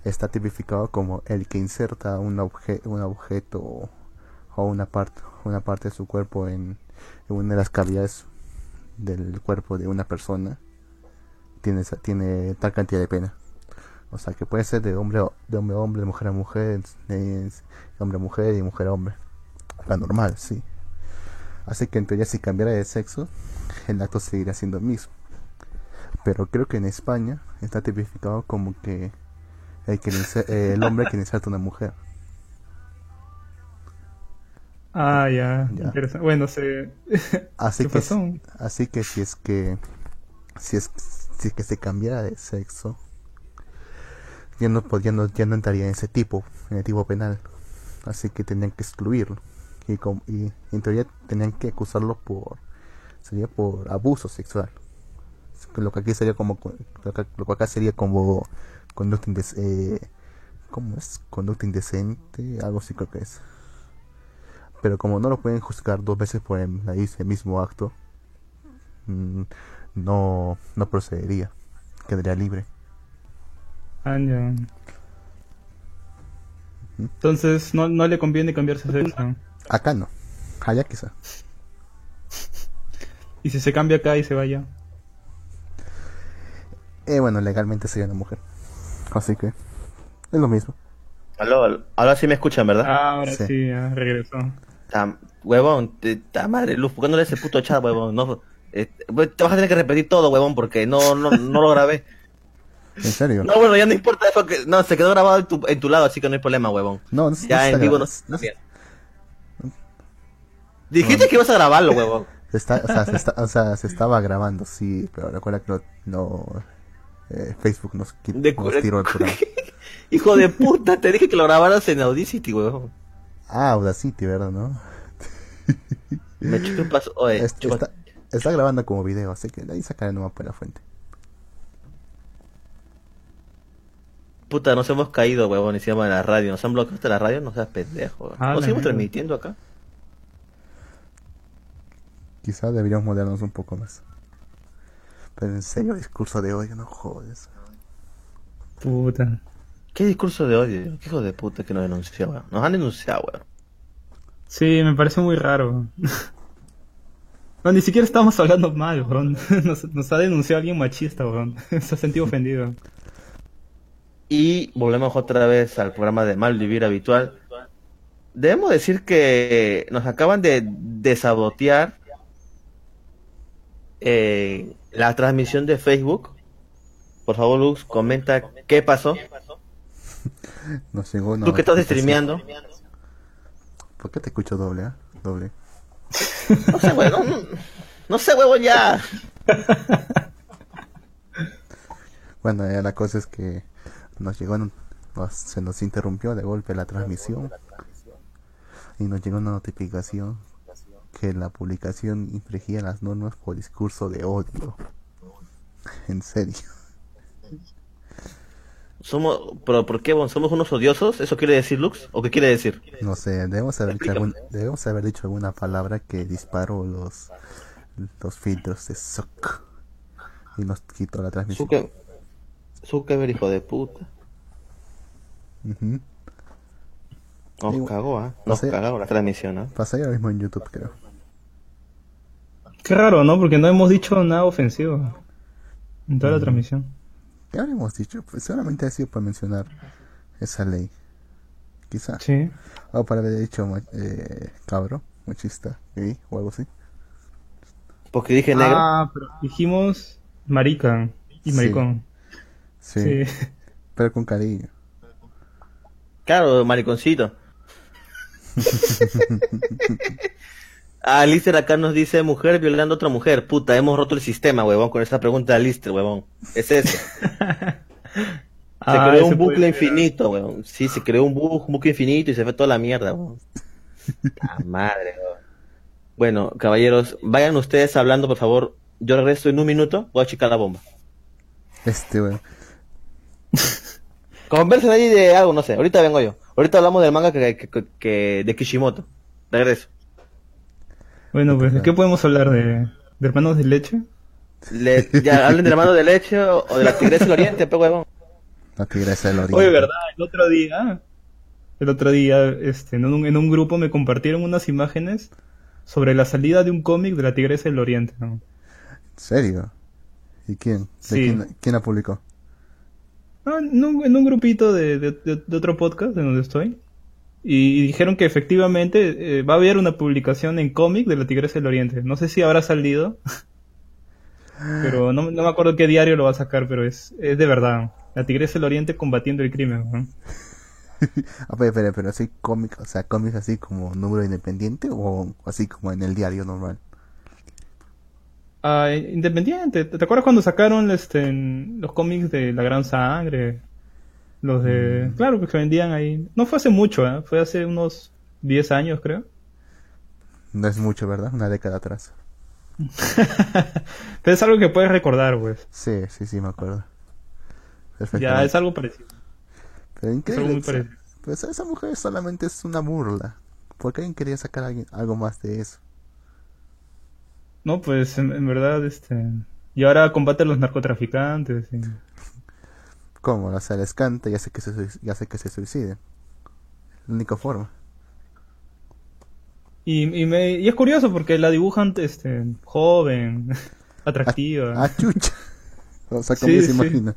está tipificado como el que inserta un, obje- un objeto o una parte, una parte de su cuerpo en, en una de las cavidades del cuerpo de una persona tiene, tiene tal cantidad de pena. O sea que puede ser de hombre a- de hombre a hombre, de mujer a mujer, de hombre a mujer y mujer a hombre. La normal, sí. Así que en teoría si cambiara de sexo, el acto seguiría siendo el mismo. Pero creo que en España está tipificado como que el, que eh, el hombre que inserta una mujer. Ah, ya. Ya. Interesante. Bueno, se... Así ¿Qué que, pasó? así que si es que si es, si es que se cambiara de sexo, ya no, pod- ya no, entraría en ese tipo, en el tipo penal. Así que tenían que excluirlo. Y, com- y en teoría tenían que acusarlo por, sería por abuso sexual. Lo que aquí sería como, co- lo que, acá sería como conducta indes, eh, ¿cómo es? Conducta indecente, algo así creo que es. Pero como no lo pueden juzgar dos veces por el, el mismo acto, mm, no, no procedería. Quedaría libre. Entonces, no, no le conviene cambiarse de sexo. Acá no. Allá quizá. Y si se cambia acá y se vaya. Eh, bueno, legalmente sería una mujer. Así que es lo mismo. Aló, aló. ahora sí me escuchan, ¿verdad? Ah, ahora Sí. sí, ya regresó. Ta- huevón, te, ta madre, Luz, ¿por qué no lees ese puto chat, huevón? No, eh, te vas a tener que repetir todo, huevón, porque no, no, no lo grabé. ¿En serio? No, bueno, ya no importa eso, que, no, se quedó grabado en tu, en tu lado, así que no hay problema, huevón. No, no, Ya no en vivo no, grabado. no. Dijiste que ibas a grabarlo, huevón. Está, o, sea, se está- o sea, se estaba grabando, sí, pero recuerda que no, eh, Facebook nos, De nos cu- tiró el programa. Hijo de puta, te dije que lo grabaras en Audacity, huevón. Ah, Audacity, ¿verdad, no? Me chupas, oye, Es- chupa- está, está grabando como video, así que de ahí sacaré nomás por la fuente. Puta, nos hemos caído, huevón, encima de la radio. Nos han bloqueado hasta la radio, no seas pendejo. Ah, ¿No seguimos transmitiendo acá? Quizás deberíamos moderarnos un poco más. Pero en serio, el discurso de hoy, no jodes. Puta. ¿Qué discurso de odio? ¿Qué hijo de puta que nos denunció, weón? Nos han denunciado, weón. Sí, me parece muy raro. No, ni siquiera estamos hablando mal, weón. Nos, nos ha denunciado alguien machista, weón. Se ha sentido ofendido. Y volvemos otra vez al programa de Mal Vivir habitual. Debemos decir que nos acaban de, de sabotear eh, la transmisión de Facebook. Por favor, Luz, comenta qué pasó. Nos llegó una Tú que estás streameando. ¿Por qué te escucho doble, ah? Doble. No sé, huevón. No, no sé, huevón, ya. Bueno, ya la cosa es que nos llegó, nos- se nos interrumpió de golpe la transmisión y nos llegó una notificación que la publicación infringía las normas por discurso de odio. En serio. Somos, pero ¿por qué, huevón? ¿Somos unos odiosos? ¿Eso quiere decir Lux? ¿O qué quiere decir? No sé, debemos haber, dicho algún- debemos haber dicho alguna palabra que disparó los, los filtros de SOC y nos quitó la transmisión. Zucker, Zuckerberg, hijo de puta. Ujú. Nos Digo, cagó, ¿ah? no Nos cagó la transmisión, ¿ah? Pasa ahora mismo en YouTube, creo. Qué raro, ¿no? Porque no hemos dicho nada ofensivo en toda la transmisión. ¿Qué habríamos dicho? Pues seguramente ha sido para mencionar esa ley. Quizá. Sí. O para haber dicho eh, cabro, machista, gay o algo así. Porque dije negro. Ah, pero dijimos marica y Sí. maricón. Sí, Sí. pero con cariño. Claro, mariconcito. ah, Lister acá nos dice mujer violando a otra mujer. Puta, hemos roto el sistema, huevón, con esa pregunta de Lister, huevón. Es eso. Se Ah, creó ese un bucle infinito, weón. Sí, se creó un, bu- un bucle infinito y se fue toda la mierda, weón. La madre, weón. Bueno, caballeros, vayan ustedes hablando, por favor. Yo regreso en un minuto, voy a checar la bomba. Este, bueno. Conversen ahí de algo, no sé. Ahorita vengo yo. Ahorita hablamos del manga que, que- que- que- de Kishimoto. Regreso. Bueno, pues, ¿de qué podemos hablar? ¿De, de hermanos de leche? Le, ya hablen de la mano de leche o, o de la tigresa del oriente, pe huevón. La tigresa del oriente. Oye, ¿verdad? El otro día, el otro día, este, en un, en un grupo me compartieron unas imágenes sobre la salida de un cómic de la Tigresa del Oriente. ¿no? ¿En serio? ¿Y quién? ¿De Sí. quién, quién la publicó? Ah, en, un, en un grupito de, de- otro podcast de donde estoy. Y, dijeron que efectivamente eh, va a haber una publicación en cómic de la Tigresa del Oriente. No sé si habrá salido. Pero no, no me acuerdo qué diario lo va a sacar, pero es, es de verdad. La Tigresa del Oriente combatiendo el crimen. ¿no? Ah, pero, pero, pero así cómics, o sea, cómics así como número independiente o así como en el diario normal. Ah, independiente. ¿Te acuerdas cuando sacaron este, los cómics de La Gran Sangre? Los de... Claro, pues que vendían ahí. No fue hace mucho, ¿eh? Fue hace unos 10 años, creo. No es mucho, ¿verdad? Una década atrás. Pero es algo que puedes recordar, pues. Sí, sí, sí, me acuerdo. Ya es algo parecido. Pero Es increíble. algo muy o sea, parecido. pues esa mujer solamente es una burla. ¿Por qué alguien quería sacar a alguien- algo más de eso? No, pues en, en verdad, este... Y ahora combate a los narcotraficantes. y- ¿Cómo? O sea, les canta y hace que se, y hace que se suiciden. La única forma. Y, y, me, y es curioso porque la dibujan este, joven, atractiva. Ah, chucha. O sea, ¿cómo Sí, se sí. imagina?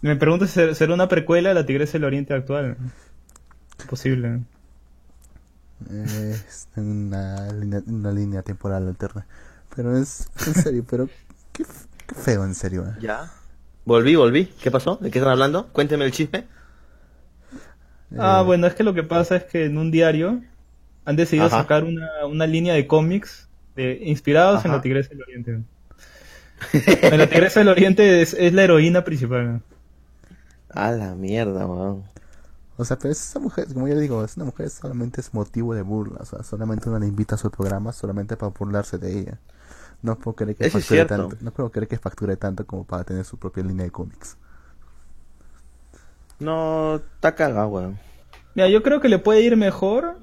Me pregunto si ser- será una precuela de la Tigresa del Oriente actual. Posible. Es una línea, una línea temporal alterna. Pero es, en serio, pero qué, feo, en serio. eh. Ya. Volví, volví. ¿Qué pasó? ¿De qué están hablando? Cuénteme el chisme. Ah, Eh, bueno, es que lo que pasa es que en un diario han decidido Ajá. sacar una, una línea de cómics de- inspirados en la Tigresa del Oriente. En la Tigresa del Oriente es, es la heroína principal. A la mierda, weón. O sea, pero esa mujer, como yo le digo, es una mujer solamente es motivo de burla. O sea, solamente uno le invita a su programa solamente para burlarse de ella. No puedo creer que Eso facture tanto. No puedo creer que facture tanto como para tener su propia línea de cómics. No, está cagado, weón. Mira, yo creo que le puede ir mejor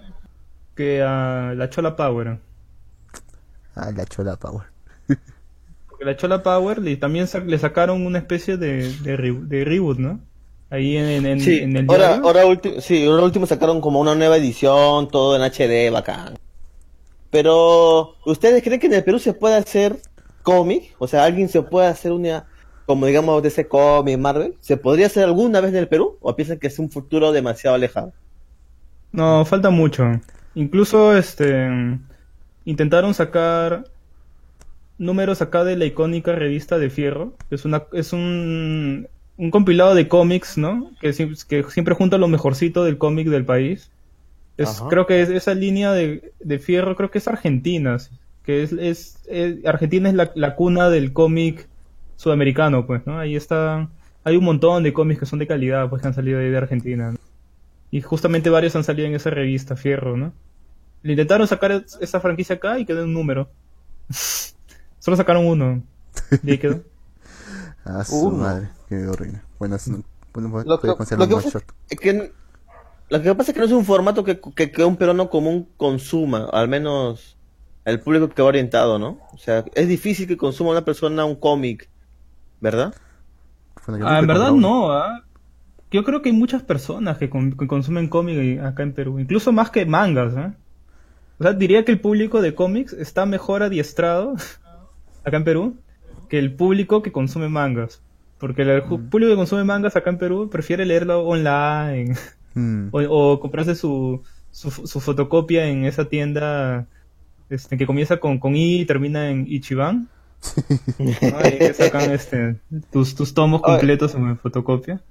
que a la Chola Power. Ah, la chola power. Porque la Chola Power le, también sa- le sacaron una especie de, de, re- de reboot, ¿no? Ahí en, en, en- Sí, en el ahora, ahora, sí, ahora último sacaron como una nueva edición, todo en HD, bacán. Pero, ¿ustedes creen que en el Perú se puede hacer cómic? O sea, ¿alguien se puede hacer una, como digamos, de ese cómic Marvel? ¿Se podría hacer alguna vez en el Perú? ¿O piensan que es un futuro demasiado alejado? No, falta mucho. Incluso este intentaron sacar números acá de la icónica revista de Fierro, es una es un, un compilado de cómics, ¿no? Que, sie- que siempre junta lo mejorcito del cómic del país. Es, creo que es esa línea de, de Fierro, creo que es Argentina, que es, es, es- Argentina es la, la cuna del cómic sudamericano, pues, ¿no? Ahí está, hay un montón de cómics que son de calidad, pues, que han salido ahí de Argentina, ¿no? Y justamente varios han salido en esa revista, Fierro, ¿no? Le intentaron sacar es- esa franquicia acá y quedó en un número. Solo sacaron uno. Y ahí quedó. Ah, su Uno. madre, qué horrible. Bueno, es un, bueno. Lo que, lo un que one pasa shot. es que, lo que pasa es que no es un formato que, que, que un peruano común consuma, al menos el público que va orientado, ¿no? O sea, es difícil que consuma una persona un cómic, ¿verdad? Bueno, Ah, en verdad no, ¿ah? Yo creo que hay muchas personas que, con- que consumen cómic acá en Perú, incluso más que mangas, ¿eh? O sea, diría que el público de cómics está mejor adiestrado acá en Perú que el público que consume mangas. Porque el ju- público que consume mangas acá en Perú prefiere leerlo online Mm. o, o comprarse su, su, su fotocopia en esa tienda este, que comienza con, con I y termina en Ichiban. ¿no? Ahí que sacan este, tus, tus tomos Ay. completos en fotocopia.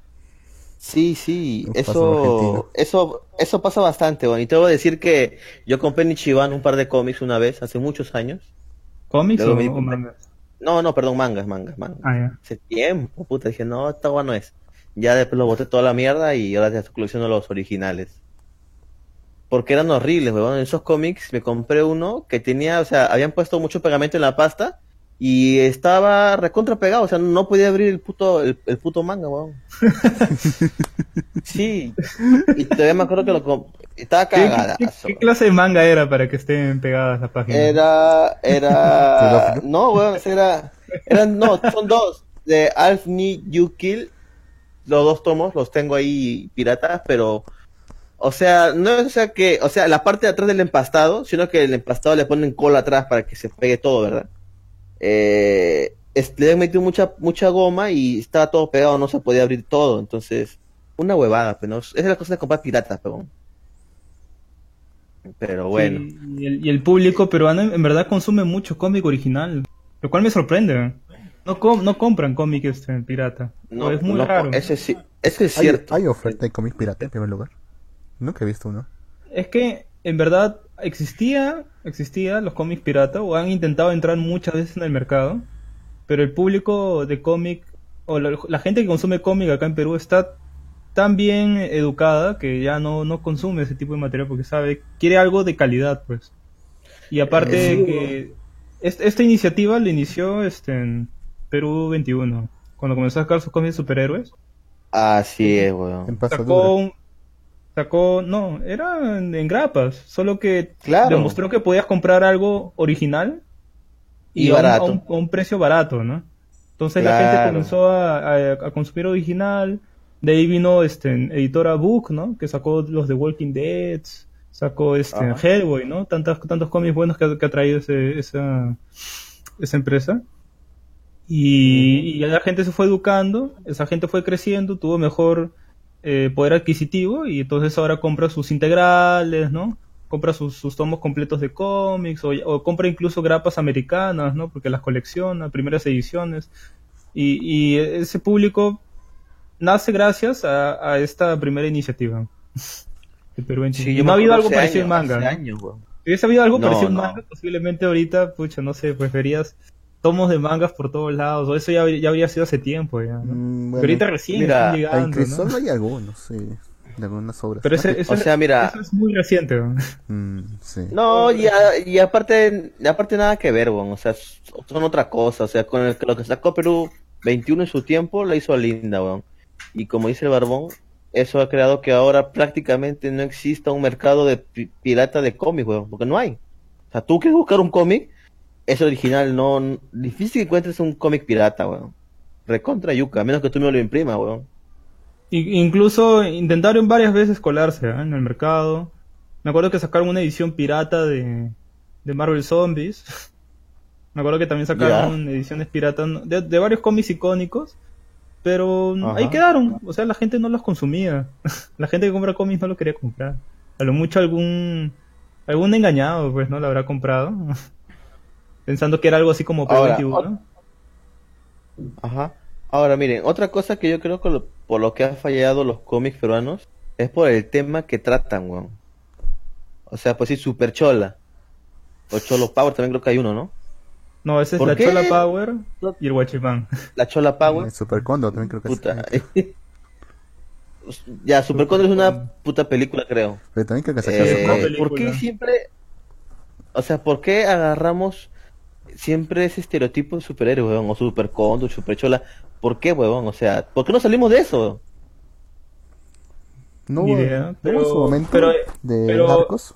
Sí, sí, eso, eso, eso pasa bastante, bueno, y te voy a decir que yo compré en Ichiban un par de cómics una vez, hace muchos años. ¿Cómics Luego o, mangas? No, no, perdón, mangas, mangas, mangas. Ah, ya. Hace tiempo, puta, dije, no, esta agua no es. Ya después lo boté toda la mierda y ahora ya estoy coleccionando los originales. Porque eran horribles, weón. En esos cómics me compré uno que tenía, o sea, habían puesto mucho pegamento en la pasta Y estaba recontra pegado, o sea, no podía abrir el puto, el, el puto manga, weón. sí. Y todavía me acuerdo que lo estaba ¿Qué, qué- cagada. qué- qué clase de manga era para que estén pegadas las páginas? Era, era, no, weón, ese era, eran, no, son dos, de Alf Need You Kill, los dos tomos, los tengo ahí piratas, pero, o sea, no es o sea que, o sea, la parte de atrás del empastado, sino que el empastado le ponen cola atrás para que se pegue todo, ¿verdad? Eh, le han metido mucha, mucha goma y estaba todo pegado, no se podía abrir todo, entonces, una huevada, pero no, esa es la cosa de comprar piratas, pero, pero bueno. Sí, y, el, y el público peruano en, verdad consume mucho cómic original, lo cual me sorprende. No, com- no compran cómic este pirata. No, es muy no, raro. Ese sí, ese es ¿Hay, cierto. hay oferta de cómics pirata en primer lugar? Nunca he visto uno. Es que en verdad existía, existía los cómics pirata o han intentado entrar muchas veces en el mercado, pero el público de cómic o la, la gente que consume cómic acá en Perú está tan bien educada que ya no, no consume ese tipo de material porque sabe, quiere algo de calidad pues. Y aparte Sí. que est- esta iniciativa la inició este, en Perú 21, cuando comenzó a sacar sus cómics de superhéroes. Así es, weón. Sacó, un- sacó, no, era en, en grapas, solo que Claro. demostró que podías comprar algo original y, Y a un- barato. A, un, a un precio barato, ¿no? Entonces la gente comenzó a, a- a consumir original, de ahí vino este editora Book, ¿no? Que sacó los de Walking Dead, sacó este Ajá. Hellboy, ¿no? Tantos, tantos cómics buenos que ha, que ha traído ese- esa, esa empresa. Y, la gente se fue educando, esa gente fue creciendo, tuvo mejor eh, poder adquisitivo y entonces ahora compra sus integrales, ¿no? Compra sus, sus tomos completos de cómics o, o compra incluso grapas americanas, ¿no? Porque las colecciona, primeras ediciones. Y, y ese público nace gracias a, a esta primera iniciativa. Perú en. Sí, Y no ha habido algo parecido en años, manga. años, weón. Si hubiese habido algo No, parecido en no. manga, posiblemente ahorita, pucha, no sé, pues verías tomos de mangas por todos lados, o eso ya, ya habría sido hace tiempo, ya, ¿no? Mm, Pero ahorita recién mira, están en llegando, ¿no? Hay algunos, sí. De algunas obras. Pero ese, Ah, que- eso, O es- sea, mira- eso es muy reciente, ¿no? Mm, sí. No, y, a- y aparte, aparte nada que ver, weón. O sea, son otra cosa. O sea, con el, lo que sacó Perú 21 en su tiempo, la hizo linda, weón. Y como dice el Barbón, eso ha creado que ahora prácticamente no exista un mercado de pi- pirata de cómics, weón. Porque no hay. O sea, tú quieres buscar un cómic, es original, no, difícil que encuentres un cómic pirata, weón. Recontra yuca, a menos que tú me lo imprimas, weón. Incluso intentaron varias veces colarse ¿eh? en el mercado. Me acuerdo que sacaron una edición pirata de, de Marvel Zombies. Me acuerdo que también sacaron ediciones piratas de, de varios cómics icónicos. Pero Ajá. ahí quedaron. O sea, la gente no los consumía. la gente que compra cómics no lo quería comprar. A lo mucho algún algún engañado, pues, ¿no? Lo habrá comprado. Pensando que era algo así como Ahora, P21. Ajá. Ahora, miren, otra cosa que yo creo que lo- por lo que han fallado los cómics peruanos es por el tema que tratan, weón. O sea, pues sí, Super Chola. O Cholo Power también creo que hay uno, ¿no? No, ese es ¿Por la qué? Chola Power y el Guachimán. La Chola Power. El Super Condo también creo que Puta. sí. ya, Super Condor es una puta película, creo. Pero también creo que Eh. ¿Por qué siempre... O sea, ¿por qué agarramos siempre ese estereotipo de superhéroe, weón? O Super Condor, Super Chola. ¿Por qué, weón? O sea, ¿por qué no salimos de eso? No idea, pero- en su momento pero- de pero- Narcos.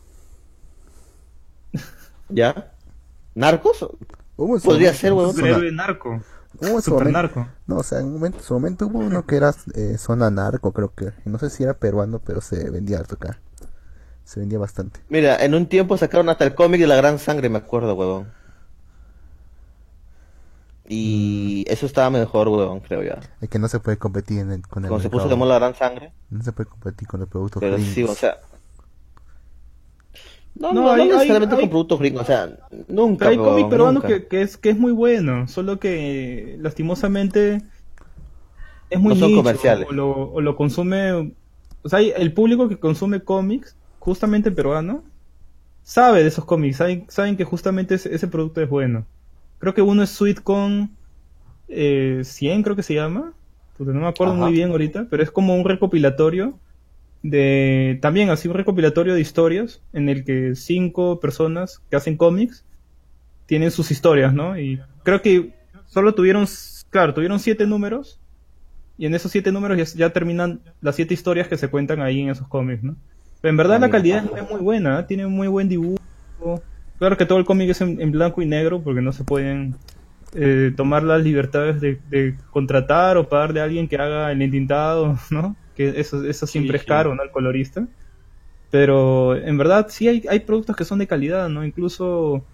¿Ya? ¿Narcos? Hubo Podría momento ser, zona- Superhéroe narco. hubo Super momento- narco. No, o sea, en un momento, en su momento hubo uno que era eh, zona narco, creo que. No sé si era peruano, pero se vendía harto acá. Se vendía bastante. Mira, en un tiempo sacaron hasta el cómic de la Gran Sangre, me acuerdo, huevón. Y eso estaba mejor, huevón, creo ya. Es que no se puede competir en el- con el Cuando se puso de moda la Gran Sangre. No se puede competir con los productos Pero sí, o sea... No, No, no, no, hay- hay- necesariamente hay- con productos gringos, o sea, nunca, Pero hay cómic peruano que, que es, que es muy bueno, solo que lastimosamente es muy No son nicho, comerciales. O lo, o lo consume, o sea, hay- el público que consume cómics, justamente peruano, sabe de esos cómics, saben, saben que justamente ese, ese producto es bueno. Creo que uno es Sweet Con eh, 100, creo que se llama, Puta, no me acuerdo Ajá. muy bien ahorita, pero es como un recopilatorio de también así un recopilatorio de historias en el que cinco personas que hacen cómics tienen sus historias, ¿no? Y creo que solo tuvieron, claro, tuvieron siete números y en esos siete números ya, ya terminan las siete historias que se cuentan ahí en esos cómics, ¿no? Pero en verdad la calidad es muy buena, ¿eh? tiene un muy buen dibujo. Claro que todo el cómic es en, en blanco y negro porque no se pueden eh, tomar las libertades de, de contratar o pagarle a alguien que haga el entintado, ¿no? Que eso, eso siempre Sí, es caro, ¿no? El colorista. Pero en verdad sí hay, hay productos que son de calidad, ¿no? Incluso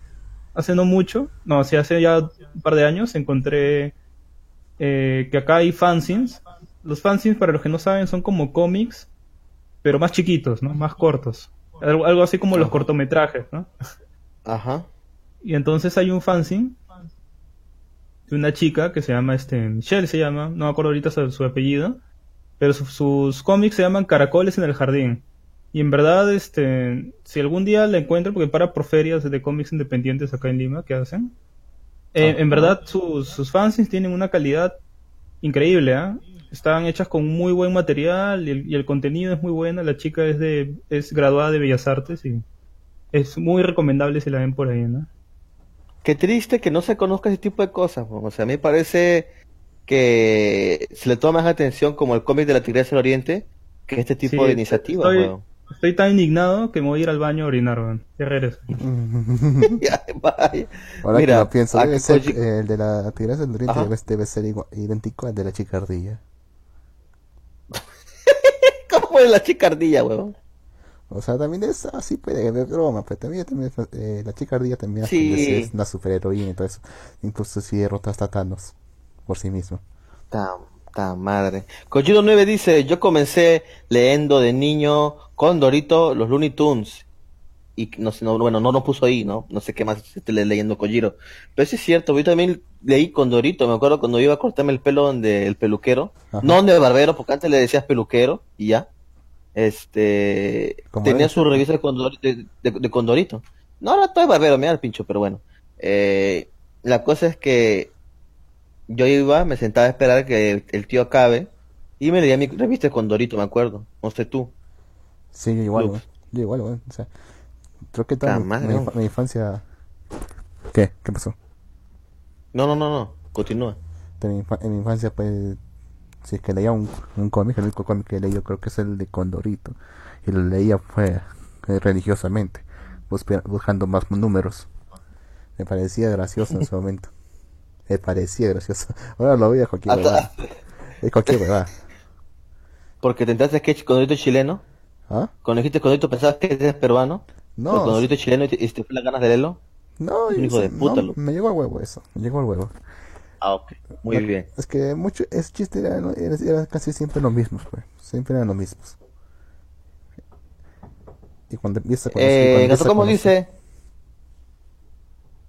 hace no mucho, no, sí, hace ya un par de años encontré eh, que acá hay fanzines. Los fanzines, para los que no saben, son como cómics, pero más chiquitos, ¿no? Más cortos. Algo, algo así como los cortometrajes, ¿no? Ajá. Y entonces hay un fanzine de una chica que se llama, este, Michelle se llama, no me acuerdo ahorita su, su apellido, pero su- sus cómics se llaman Caracoles en el Jardín. Y en verdad, este, si algún día la encuentro, porque para por ferias de cómics independientes acá en Lima, que hacen, eh, en verdad sus, sus fanzines tienen una calidad increíble, ¿ah? Están hechas con muy buen material y el, y el contenido es muy bueno. La chica es de es graduada de Bellas Artes y es muy recomendable si la ven por ahí, ¿no? Qué triste que no se conozca ese tipo de cosas. weón. O sea, a mí me parece que se le toma más atención como el cómic de la Tigresa del Oriente que este tipo Sí, de iniciativas. estoy-. Estoy tan indignado que me voy a ir al baño a orinar, weón. Ya regreso. Ya, vaya. Ahora Mira, que lo pienso, debe ser, Koji- eh, el de la Tigresa del Oriente debe ser igual- idéntico al de la chicardilla. ¿Cómo es la chicardilla, weón? O sea, también es así, puede haber broma, pero también, también eh, la chicardilla también Sí. es, una superheroína y todo eso. Incluso si derrota hasta Thanos por sí mismo. Ta, ta madre. Cochido 9 dice, yo comencé leyendo de niño con Dorito los Looney Tunes. Y no sé, no, bueno, no nos puso ahí, ¿no? No sé qué más esté le- leyendo Kojiro. Pero sí es cierto, yo también leí con Dorito, me acuerdo cuando iba a cortarme el pelo donde el peluquero. Ajá. No donde el barbero, porque antes le decías peluquero y ya. Este, tenía su revista de Condorito. De, de- de Condorito. No, no, todo es barbero, me da el pincho, pero bueno. Eh, la cosa es que yo iba, me sentaba a esperar que el, el tío acabe y me leía mi revista de Condorito, me acuerdo. No sé tú. Sí, yo igual. Yo igual, weón. O sea, creo que toda mi, mi- infancia... ¿Qué? ¿Qué pasó? No, no, no, no. Continúa. En mi infancia, pues, si es que leía un, un cómic, el único cómic que he leído creo que es el de Condorito. Y lo leía fue eh, religiosamente, buscando más números. Me parecía gracioso en ese momento. Me parecía gracioso. Ahora lo veo cualquier Hasta- huevada. Es cualquier huevada. Porque te enteraste que es Condorito chileno. ¿Ah? Cuando dijiste Condorito pensabas que eres peruano. No, Condorito chileno y te, y te fue las ganas de leerlo. No, hijo de puta, no, me llegó al huevo eso. Me llegó al huevo. Ah, ok. Muy No, bien. Es que mucho, ese chiste era, era, era casi siempre lo mismo, pues. Siempre eran los mismos. Y cuando empieza con eso- y Eh, empieza Gato con eso- dice.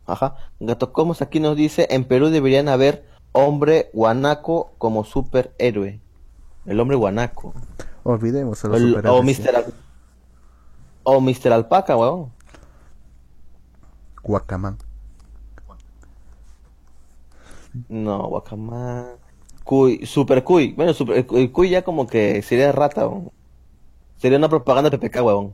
Ajá. Gato Comos aquí nos dice: En Perú deberían haber hombre guanaco como superhéroe. El hombre guanaco. Olvidemos a los el- o. Mr. Al- o Mr. Alpaca, weón. Guacamán. No, Guacamán. Cuy, Super Cuy. Bueno, super, el, Cuy ya como que sería rata, weón. Sería una propaganda de PPK, weón.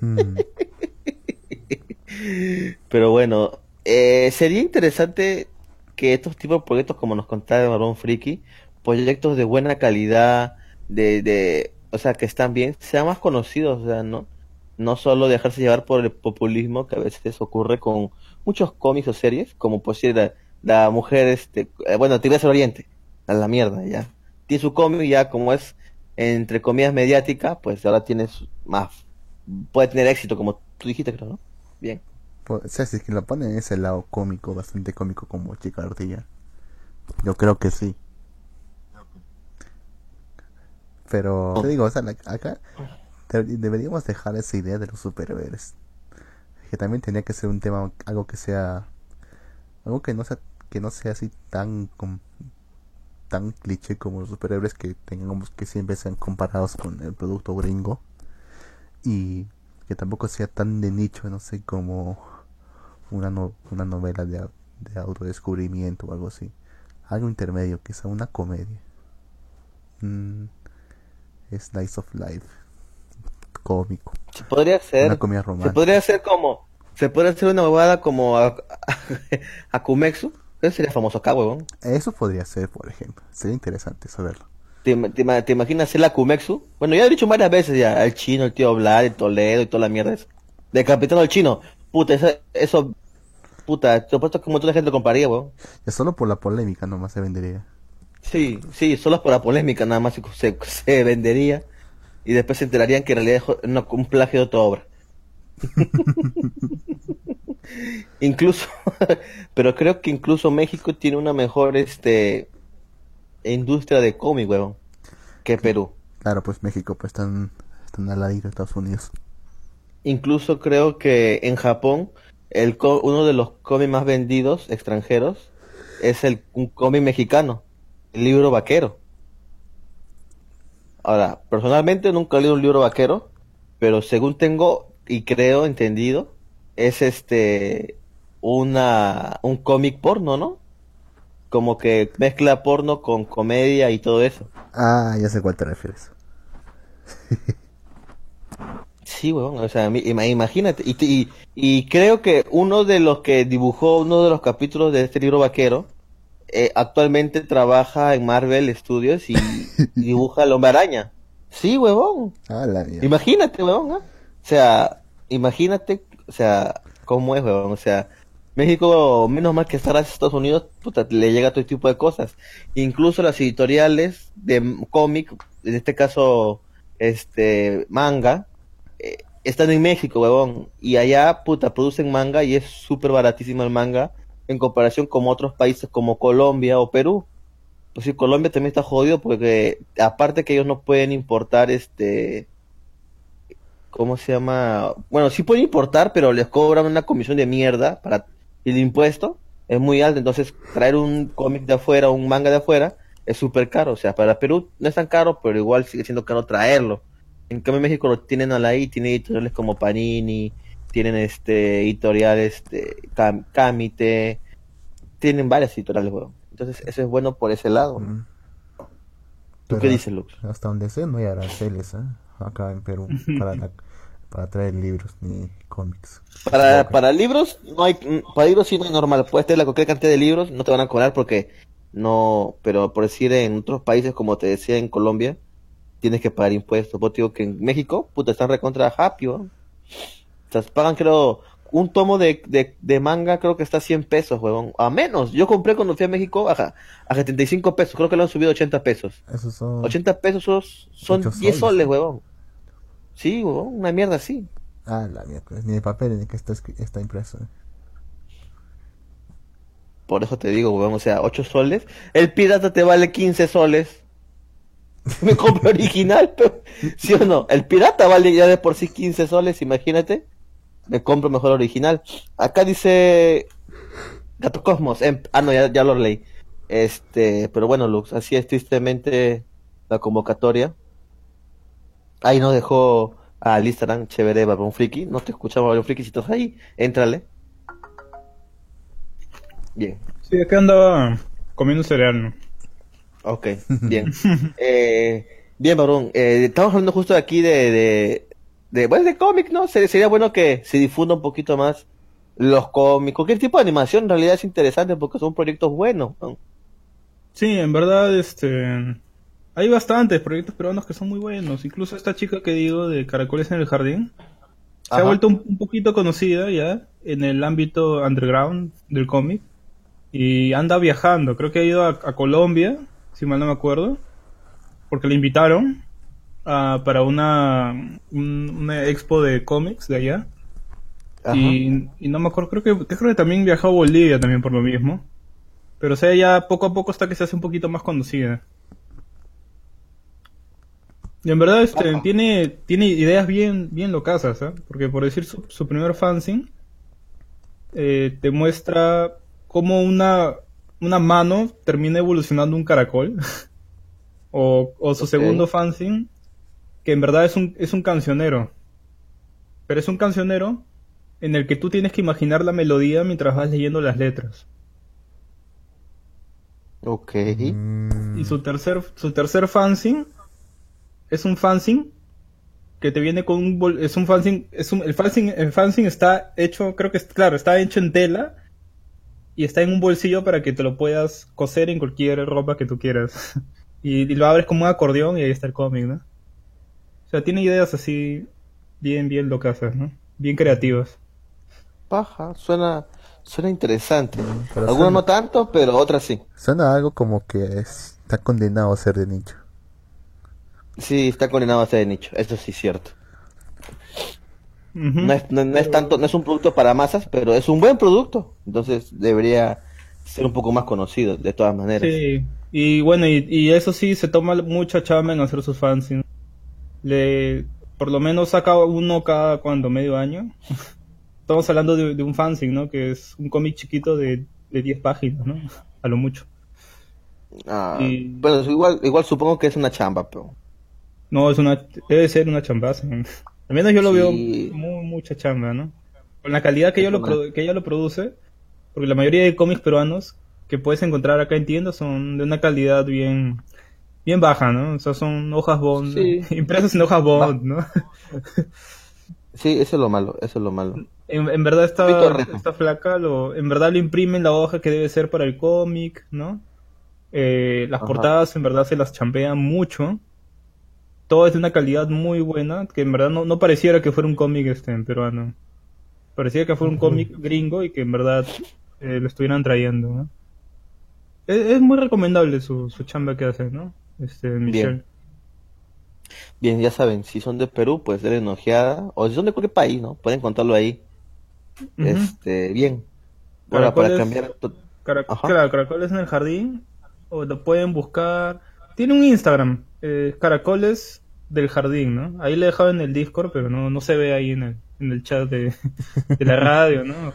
Mm, Pero bueno, eh, sería interesante que estos tipos de proyectos, como nos contaba el Barón Friki, proyectos de buena calidad, de, de, o sea, que están bien, sean más conocidos, o sea, ¿no? No solo dejarse llevar por el populismo que a veces ocurre con muchos cómics o series, como decir la, la mujer, este, eh, bueno, Tigresa del Oriente, a la mierda, ya. Tiene su cómic ya como es, entre comillas, mediática, pues ahora tiene su- más, puede tener éxito, como tú dijiste, creo, ¿no? Bien. po- o sea, si es que lo ponen en ese lado cómico, bastante cómico como Chica Ardilla. Yo creo que sí. Pero, te digo, o sea, acá deberíamos dejar esa idea de los superhéroes. Que también tenía que ser un tema, algo que sea, algo que no sea, que no sea así tan, com- tan cliché como los superhéroes que tengamos que siempre sean comparados con el producto gringo. Y que tampoco sea tan de nicho, no sé, como una, no- una novela de, de autodescubrimiento o algo así. Algo intermedio, quizá una comedia. Mm, Slice of Life. Cómico. Se podría hacer, Una comedia se romántica. podría hacer como, Se puede hacer una huevada como a, a, Kumexu. Eso sería famoso acá, huevón. Eso podría ser, por ejemplo. Sería interesante saberlo. ¿Te, te, te imaginas hacer la Kumexu? Bueno, ya he dicho varias veces ya. El chino, el tío Vlad, el Toledo y toda la mierda esa. De capitán al chino. Puta, eso, eso puta, te puesto que un montón de gente lo compraría, weón. Es solo por la polémica nomás se vendería. Sí, sí, solo por la polémica nada más se, se vendería. Y después se enterarían que en realidad es un plagio de otra obra. incluso, pero creo que incluso México tiene una mejor este industria de cómic, weón, que Perú. Claro, pues México pues están, están al ladito de Estados Unidos. Incluso creo que en Japón el uno de los cómics más vendidos extranjeros es el un cómic mexicano, el libro vaquero. Ahora, personalmente nunca he leído un libro vaquero, pero según tengo y creo entendido, es este una un cómic porno, ¿no? Como que mezcla porno con comedia y todo eso. Ah, ya sé cuál te refieres. Sí, weón, o sea, imagínate. Y, y, creo que uno de los que dibujó uno de los capítulos de este libro vaquero eh, actualmente trabaja en Marvel Studios y, dibuja el hombre araña. Sí, huevón. Ah, imagínate, huevón. O sea, imagínate, o sea, cómo es, huevón. O sea, México, menos mal que estar a Estados Unidos, puta, le llega todo tipo de cosas. Incluso las editoriales de cómic, en este caso, este, manga, eh, están en México, huevón. Y allá, puta, producen manga y es súper baratísimo el manga en comparación con otros países como Colombia o Perú. Pues sí, Colombia también está jodido porque aparte que ellos no pueden importar este... ¿Cómo se llama? Bueno, sí pueden importar, pero les cobran una comisión de mierda para el impuesto. Es muy alto, entonces traer un cómic de afuera, un manga de afuera, es súper caro. O sea, para Perú no es tan caro, pero igual sigue siendo caro traerlo. En cambio México lo tienen a la I, tiene editoriales como Panini, tienen este editoriales este Camite, tienen varias editoriales, weón. Entonces eso es bueno por ese lado. Mm. ¿Tú qué dices, Lux? Hasta donde sé no hay aranceles, ¿eh? Acá en Perú para, para traer libros ni cómics. Para, para libros no hay, para libros sí no hay normal. Puedes tener la cualquier cantidad de libros, no te van a cobrar porque no, pero por decir en otros países como te decía en Colombia, tienes que pagar impuestos. Vos digo que en México, puta, están recontra happy, O sea, pagan creo, un tomo de, de, manga creo que está a 100 pesos, huevón. A menos. Yo compré cuando fui a México a, a 75 pesos. Creo que lo han subido a 80 pesos. Esos son... 80 pesos son, 10 soles, huevón. Sí, huevón, una mierda así. Ah, la mierda. Ni de papel ni que está, está impreso. Por eso te digo, huevón, o sea, 8 soles. El pirata te vale 15 soles. me compro original, pero, ¿sí o no? El pirata vale ya de por sí 15 soles, imagínate. Me compro mejor original. Acá dice Gato Cosmos. Em, ah, no, ya, lo leí. Este, pero bueno, Lux, así es tristemente la convocatoria. Ahí nos dejó al Instagram, chévere, un Friki. No te escuchamos, un Friki, si estás ahí, éntrale. Bien. Sí, acá andaba comiendo cereal, ¿no? Ok, bien. eh, bien, Barón. Eh, estamos hablando justo aquí de, de, de, bueno, de cómic, ¿no? Sería bueno que se difunda un poquito más los cómics. Cualquier tipo de animación en realidad es interesante porque son proyectos buenos. Sí, en verdad, este... Hay bastantes proyectos peruanos que son muy buenos. Incluso esta chica que digo de Caracoles en el Jardín se ha vuelto un, poquito conocida ya en el ámbito underground del cómic. Y anda viajando. Creo que ha ido a Colombia si mal no me acuerdo, porque le invitaron uh, para una, una expo de cómics de allá. Y, y, no me acuerdo, creo que, creo que también viajó a Bolivia también por lo mismo. Pero o sea, ya poco a poco hasta que se hace un poquito más conocida. Y en verdad este, tiene, tiene ideas bien, bien locasas, ¿eh? Porque por decir su, su primer fanzine, eh, te muestra como una, una mano termina evolucionando un caracol. o, o, su segundo fanzine, que en verdad es un, es un cancionero. Pero es un cancionero en el que tú tienes que imaginar la melodía mientras vas leyendo las letras. Ok. Y su tercer, su tercer fanzine es un fanzine que te viene con un bol- es un fanzine, es un, el fanzine, el fanzine está hecho, creo que es, claro, está hecho en tela y está en un bolsillo para que te lo puedas coser en cualquier ropa que tú quieras. Y, y lo abres como un acordeón y ahí está el cómic, ¿no? O sea, tiene ideas así bien, bien locas, ¿no? Bien creativas. Paja, suena, suena interesante. pero Algunos suena- no tanto, pero otras sí. Suena algo como que es- está condenado a ser de nicho. Sí, está condenado a ser de nicho, eso sí es cierto. No es, no, no es tanto, no es un producto para masas, pero es un buen producto. Entonces debería ser un poco más conocido, de todas maneras. Sí, y bueno, y, y eso sí, se toma mucha chamba en hacer sus fanzines. Le, por lo menos saca uno cada cuando medio año. Estamos hablando de, de un fanzine, ¿no? Que es un cómic chiquito de, de 10 páginas, ¿no? A lo mucho. Ah, Y- Bueno, igual, igual supongo que es una chamba, pero... No, es una, debe ser una chambaza. Al menos yo lo Sí. veo muy, mucha chamba, ¿no? Con la calidad que, yo lo produ- que ella lo produce, porque la mayoría de cómics peruanos que puedes encontrar acá en tiendas son de una calidad bien bien baja, ¿no? O sea, son hojas bond, Sí. impresas en hojas bond, ¿no? Sí, eso es lo malo, eso es lo malo. En, en verdad Rejo. esta flaca lo, en verdad lo imprimen la hoja que debe ser para el cómic, ¿no? Eh, las Ajá. portadas en verdad se las champean mucho. Todo es de una calidad muy buena, que en verdad no, no pareciera que fuera un cómic este en peruano. Parecía que fuera un cómic gringo y que en verdad eh, lo estuvieran trayendo, ¿no? Es, es muy recomendable su, su chamba que hace, ¿no? Este, Michelle. Bien, ya saben, si son de Perú, pues denle una ojeada. O si son de cualquier país, ¿no? Pueden contarlo ahí. Este, bien. Ahora, para cambiar... to- Carac- Ajá. claro, Caracoles en el jardín. O lo pueden buscar. Tiene un Instagram. eh, Caracoles del jardín, ¿no? Ahí le he dejado en el Discord, pero no, no se ve ahí en el, en el chat de, de la radio, ¿no?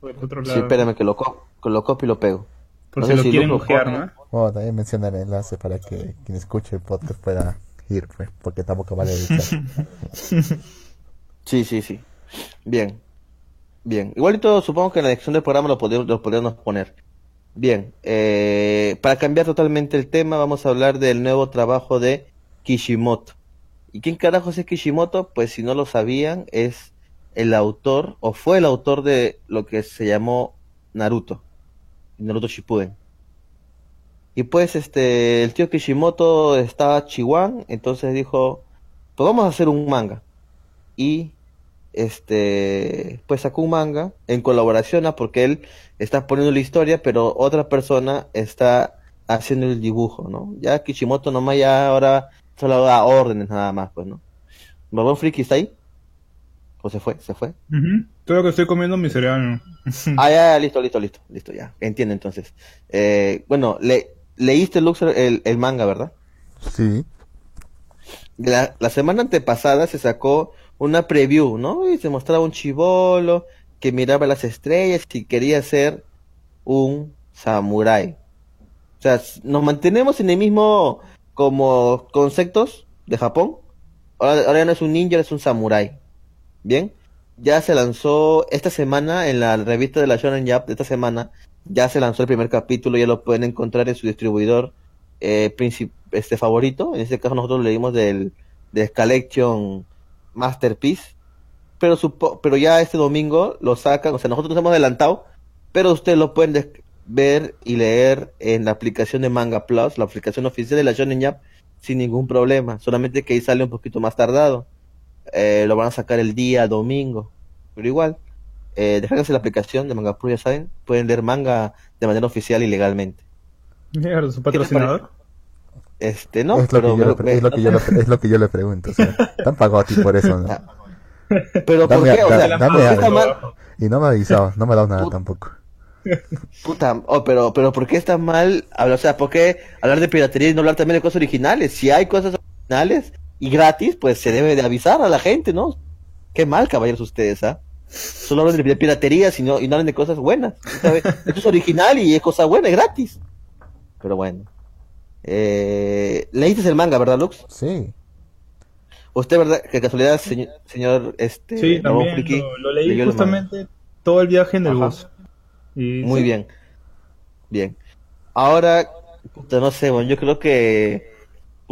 Por otro Sí, lado. espérame que lo, co- que lo copio y lo pego. Por no si lo si quieren pone- ¿no? Bueno, también menciona el enlace para que quien escuche el podcast pueda ir, pues, porque tampoco vale el chat. Sí, sí, sí. Bien. Bien. Igualito supongo que en la descripción del programa lo podemos, lo podríamos poner. Bien. Eh, para cambiar totalmente el tema, vamos a hablar del nuevo trabajo de Kishimoto. ¿Y quién carajos es Kishimoto? Pues si no lo sabían, es el autor, o fue el autor de lo que se llamó Naruto. Naruto Shippuden. Y pues este, el tío Kishimoto estaba chihuán, entonces dijo, pues vamos a hacer un manga y este pues sacó un manga en colaboración ¿ah? porque él está poniendo la historia pero otra persona está haciendo el dibujo no ya Kishimoto nomás ya ahora solo da órdenes nada más pues no Barbón Friki está ahí o se fue se fue. Todo que estoy comiendo mi cereal, ah ya, ya, listo listo listo listo ya entiendo entonces eh, bueno le leíste Luxor el, el manga verdad Sí, la, la semana antepasada se sacó una preview, ¿no? Y se mostraba un chivolo que miraba las estrellas y quería ser un samurái. O sea, nos mantenemos en el mismo como conceptos de Japón. Ahora, ahora ya no es un ninja, es un samurái. Bien. Ya se lanzó esta semana en la revista de la Shonen Jump de esta semana. Ya se lanzó el primer capítulo, ya lo pueden encontrar en su distribuidor eh, este favorito. En este caso nosotros leímos del de Collection Masterpiece. Pero pero ya este domingo lo sacan, o sea, nosotros nos hemos adelantado, pero ustedes lo pueden ver y leer en la aplicación de Manga Plus, la aplicación oficial de la Shonen Jump, sin ningún problema. Solamente que ahí sale un poquito más tardado. Eh, lo van a sacar el día domingo. Pero igual, eh, la aplicación de Manga Plus, ya saben, pueden leer manga de manera oficial y legalmente. Mierda, su patrocinador. Este, no, es, lo pero que yo me- le, es, lo que yo le, es lo que yo le pregunto. O sea, te han pagado a ti por eso, ¿no? Pero ¿por Dame, qué? O da- sea, dame ¿por qué está algo. mal? Y no me ha avisado, no me ha dado nada Puta. tampoco. Puta, oh, pero, pero ¿por qué está mal hablar, o sea, por qué hablar de piratería y no hablar también de cosas originales? Si hay cosas originales y gratis, pues se debe de avisar a la gente, ¿no? Qué mal, caballeros, ustedes, ¿ah? Solo hablan de piratería y no, y no hablan de cosas buenas. Esto es original y es cosa buena, es gratis. Pero bueno. Eh, leíste el manga, ¿verdad, Lux? Sí, Usted, ¿verdad? Que casualidad, señor, señor este, Sí, Ramón también Friki, lo, lo leí el justamente todo el viaje en el Ajá. bus. Y Muy sí, bien. Bien. Ahora, no sé, bueno, yo creo que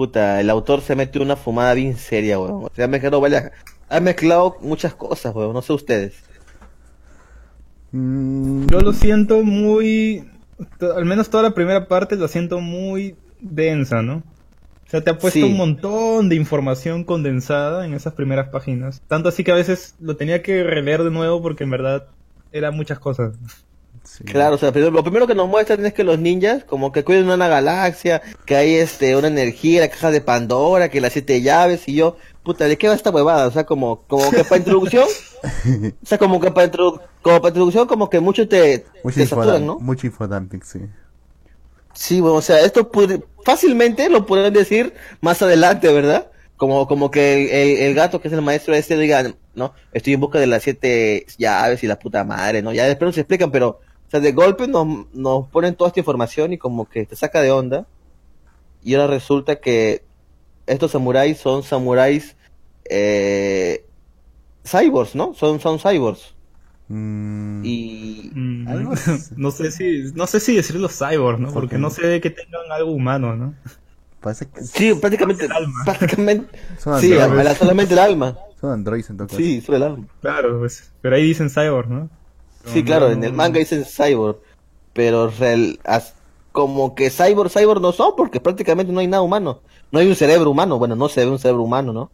puta, el autor se metió una fumada bien seria, weón. O sea, ha mezclado varias, ha mezclado muchas cosas, weón. No sé ustedes. Mm, Yo lo siento muy. Al menos toda la primera parte lo siento muy densa, ¿no? O sea, te ha puesto Sí. un montón de información condensada en esas primeras páginas. Tanto así que a veces lo tenía que releer de nuevo porque en verdad eran muchas cosas. Sí. Claro, o sea, lo primero que nos muestran es que los ninjas como que cuidan una galaxia, que hay este una energía, la caja de Pandora, que las siete llaves y yo, puta, ¿de qué va esta huevada? O sea, como como que para introducción, o sea, como que para introdu- como para introducción como que mucho te, Mucho, te saturan, infodump- ¿no? mucho infodumping, sí. Sí, bueno, o sea, esto fácilmente lo pueden decir más adelante, ¿verdad? Como, como que el, el- el gato que es el maestro este diga, ¿no? Estoy en busca de las siete llaves y la puta madre, ¿no? Ya después nos explican, pero, o sea, de golpe nos, nos ponen toda esta información y como que te saca de onda. Y ahora resulta que estos samuráis son samuráis, eh, cyborgs, ¿no? Son, son cyborgs. Mm, Y, Mm, Algo no sé si no sé si decirlo cyborg, ¿no? Porque no ve que tengan algo humano, ¿no? parece que sí, prácticamente, El alma. prácticamente, son sí, solamente el alma. Son androides en todo caso. Sí, sobre el alma. Claro, pues. Pero ahí dicen cyborg, ¿no? Sí, claro, en el manga dicen cyborg, pero real, as- como que cyborg, cyborg no son, porque prácticamente no hay nada humano. No hay un cerebro humano, bueno, no se ve un cerebro humano, ¿no?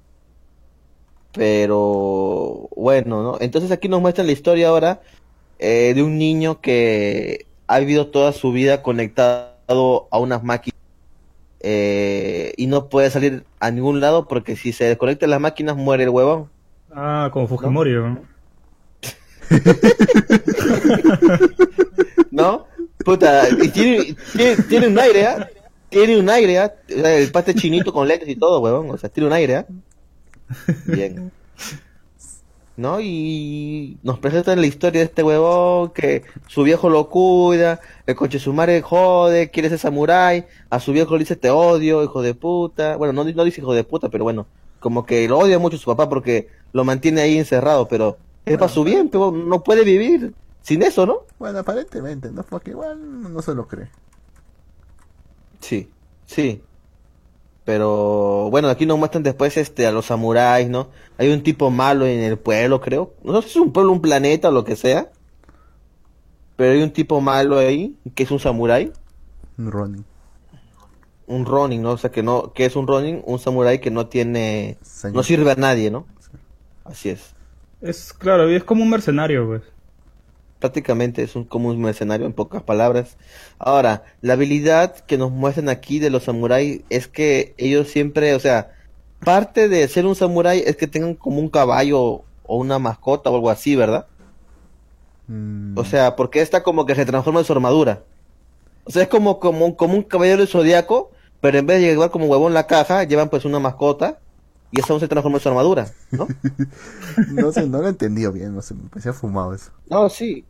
Pero bueno, ¿no? Entonces aquí nos muestran la historia ahora eh, de un niño que ha vivido toda su vida conectado a unas máquinas eh, y no puede salir a ningún lado porque si se desconectan las máquinas muere el huevón. Ah, como Fujimori, ¿no? ¿No? Puta, y tiene, tiene, un aire, ¿ah? Tiene un aire, sea, el pate chinito con lentes y todo, huevón. O sea, tiene un aire, ¿ah? Bien. ¿No? Y nos presentan la historia de este huevón que su viejo lo cuida, el coche su madre jode, quiere ser samurái, a su viejo le dice te odio, hijo de puta. Bueno, no, no dice hijo de puta, pero bueno, como que lo odia mucho su papá porque lo mantiene ahí encerrado, pero es para su bien, pero no puede vivir sin eso, ¿no? Bueno, aparentemente, ¿no? Porque igual no se lo cree. Sí, sí. Pero bueno, aquí nos muestran después este a los samuráis, ¿no? Hay un tipo malo en el pueblo, creo. No sé si es un pueblo, un planeta o lo que sea. Pero hay un tipo malo ahí, que es un samurái, Un Ronin. un ronin, ¿no? O sea, que no que es un ronin, un samurái que no tiene Señor. no sirve a nadie, ¿no? Así es. Es claro, es como un mercenario, pues. prácticamente es un, como un mercenario en pocas palabras. Ahora, la habilidad que nos muestran aquí de los samuráis es que ellos siempre, o sea, parte de ser un samurái es que tengan como un caballo o una mascota o algo así, ¿verdad? Mm, O sea, porque esta como que se transforma en su armadura. O sea, es como, como, un- como un caballero del zodiaco, pero en vez de llevar como huevón la caja, llevan pues una mascota y eso se transforma en su armadura, ¿no? no sé, no lo he entendido bien, no sé, me parecía fumado eso. No, sí.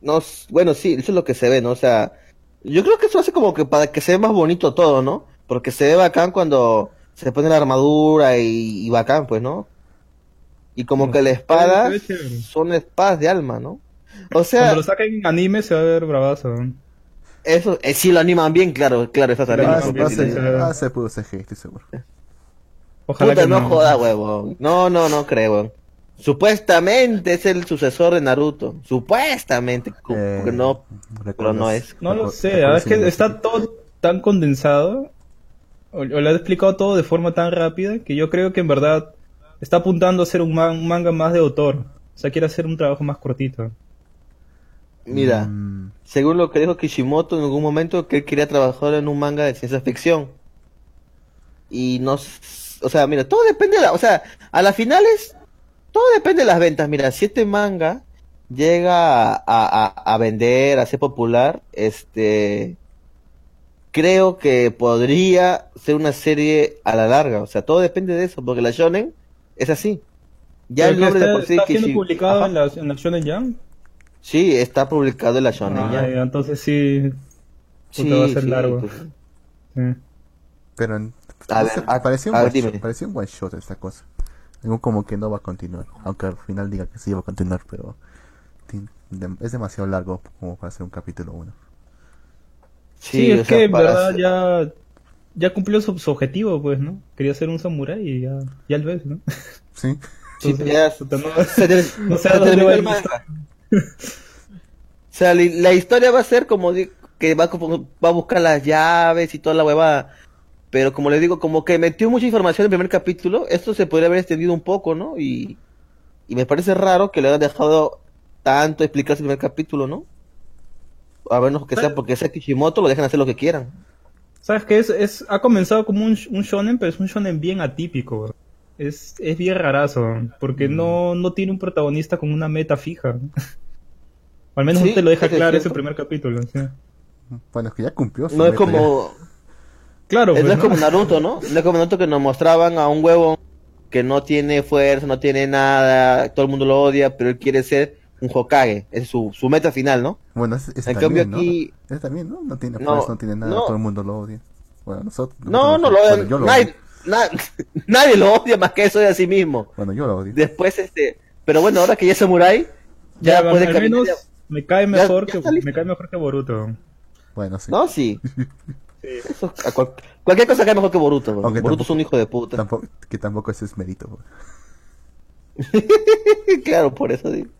No, bueno, sí, eso es lo que se ve, ¿no? O sea, yo creo que eso hace como que para que se vea más bonito todo, ¿no? Porque se ve bacán cuando se pone la armadura y, y bacán, pues, ¿no? Y como No, que la espada son espadas de alma, ¿no? O sea, Cuando lo saquen en anime se va a ver bravazo. eso, eh, sí lo animan bien, claro, claro, sí. sí. ah, se pudo CG, estoy seguro. Ojalá Puta, que no, no. joda, huevón. No, no, no creo, huevón. Supuestamente es el sucesor de Naruto. Supuestamente, Eh, porque no, pero no es. No lo sé, es que está todo tan condensado, o, o le ha explicado todo de forma tan rápida, que yo creo que en verdad está apuntando a ser un, man- un manga más de autor. O sea, quiere hacer un trabajo más cortito. Mira. Mm, Según lo que dijo Kishimoto en algún momento, que él quería trabajar en un manga de ciencia ficción. Y no, o sea, mira, todo depende de la, o sea, a las finales, todo depende de las ventas. Mira, si este manga llega a, a, a vender, a ser popular, este, creo que podría ser una serie a la larga. O sea, todo depende de eso, porque la shonen es así. Ya el nombre de está, por sí, está siendo Kishi- publicado Ajá. en la, en la Shonen Jump. Sí, está publicado en la shonen. ya. Ah, ya, entonces sí, Sí, va a ser sí, largo. pues. Sí. pero en- A no sé, ver, a- parecía, un a ver, one dime. shot, parecía un one shot esta cosa. Digo, como que no va a continuar, aunque al final diga que sí va a continuar, pero es demasiado largo como para hacer un capítulo uno. Sí, o es sea, que en verdad hacer- ya ya cumplió su, su objetivo, pues, ¿no? Quería ser un samurái y ya, ya lo es, ¿no? Sí. Sí, Entonces, ya no- se se terminó el manga. O sea, li- la historia va a ser como que va, como- va a buscar las llaves y toda la huevada. Pero como le digo, como que metió mucha información en el primer capítulo, esto se podría haber extendido un poco, ¿no? Y, y me parece raro que le hayan dejado tanto explicar el primer capítulo, ¿no? A menos que sea porque sea Kishimoto, lo dejan hacer lo que quieran. ¿Sabes qué? Es, es, ha comenzado como un, un shonen, pero es un shonen bien atípico. bro. Es, es bien rarazo, porque Mm. no, no tiene un protagonista con una meta fija. O al menos Sí, no te lo deja claro ese primer capítulo. sí. Bueno, es que ya cumplió su No es ya. Claro, no pues, es ¿no? como Naruto, ¿no? No es como Naruto que nos mostraban a un huevo que no tiene fuerza, no tiene nada, todo el mundo lo odia, pero él quiere ser un Hokage, es su, su meta final, ¿no? Bueno, ese, ese En también, cambio aquí- ¿no? Ese también, ¿no? No tiene No, fuerza, no tiene nada, no. todo el mundo lo odia. Bueno, nosotros... No, no lo bueno, odian, yo lo nadie, odio. na- nadie lo odia más que eso de a sí mismo. Bueno, yo lo odio. Después, este, pero bueno, ahora que ya es samurai, ya, Ya, puede al caminar. menos ya- me cae mejor ya que me cae mejor que Boruto. Bueno, sí. No, sí. Eso, a cual- cualquier cosa que mejor que Boruto. Boruto es un hijo de puta. Tampoco, que tampoco ese es mérito. claro, por eso digo.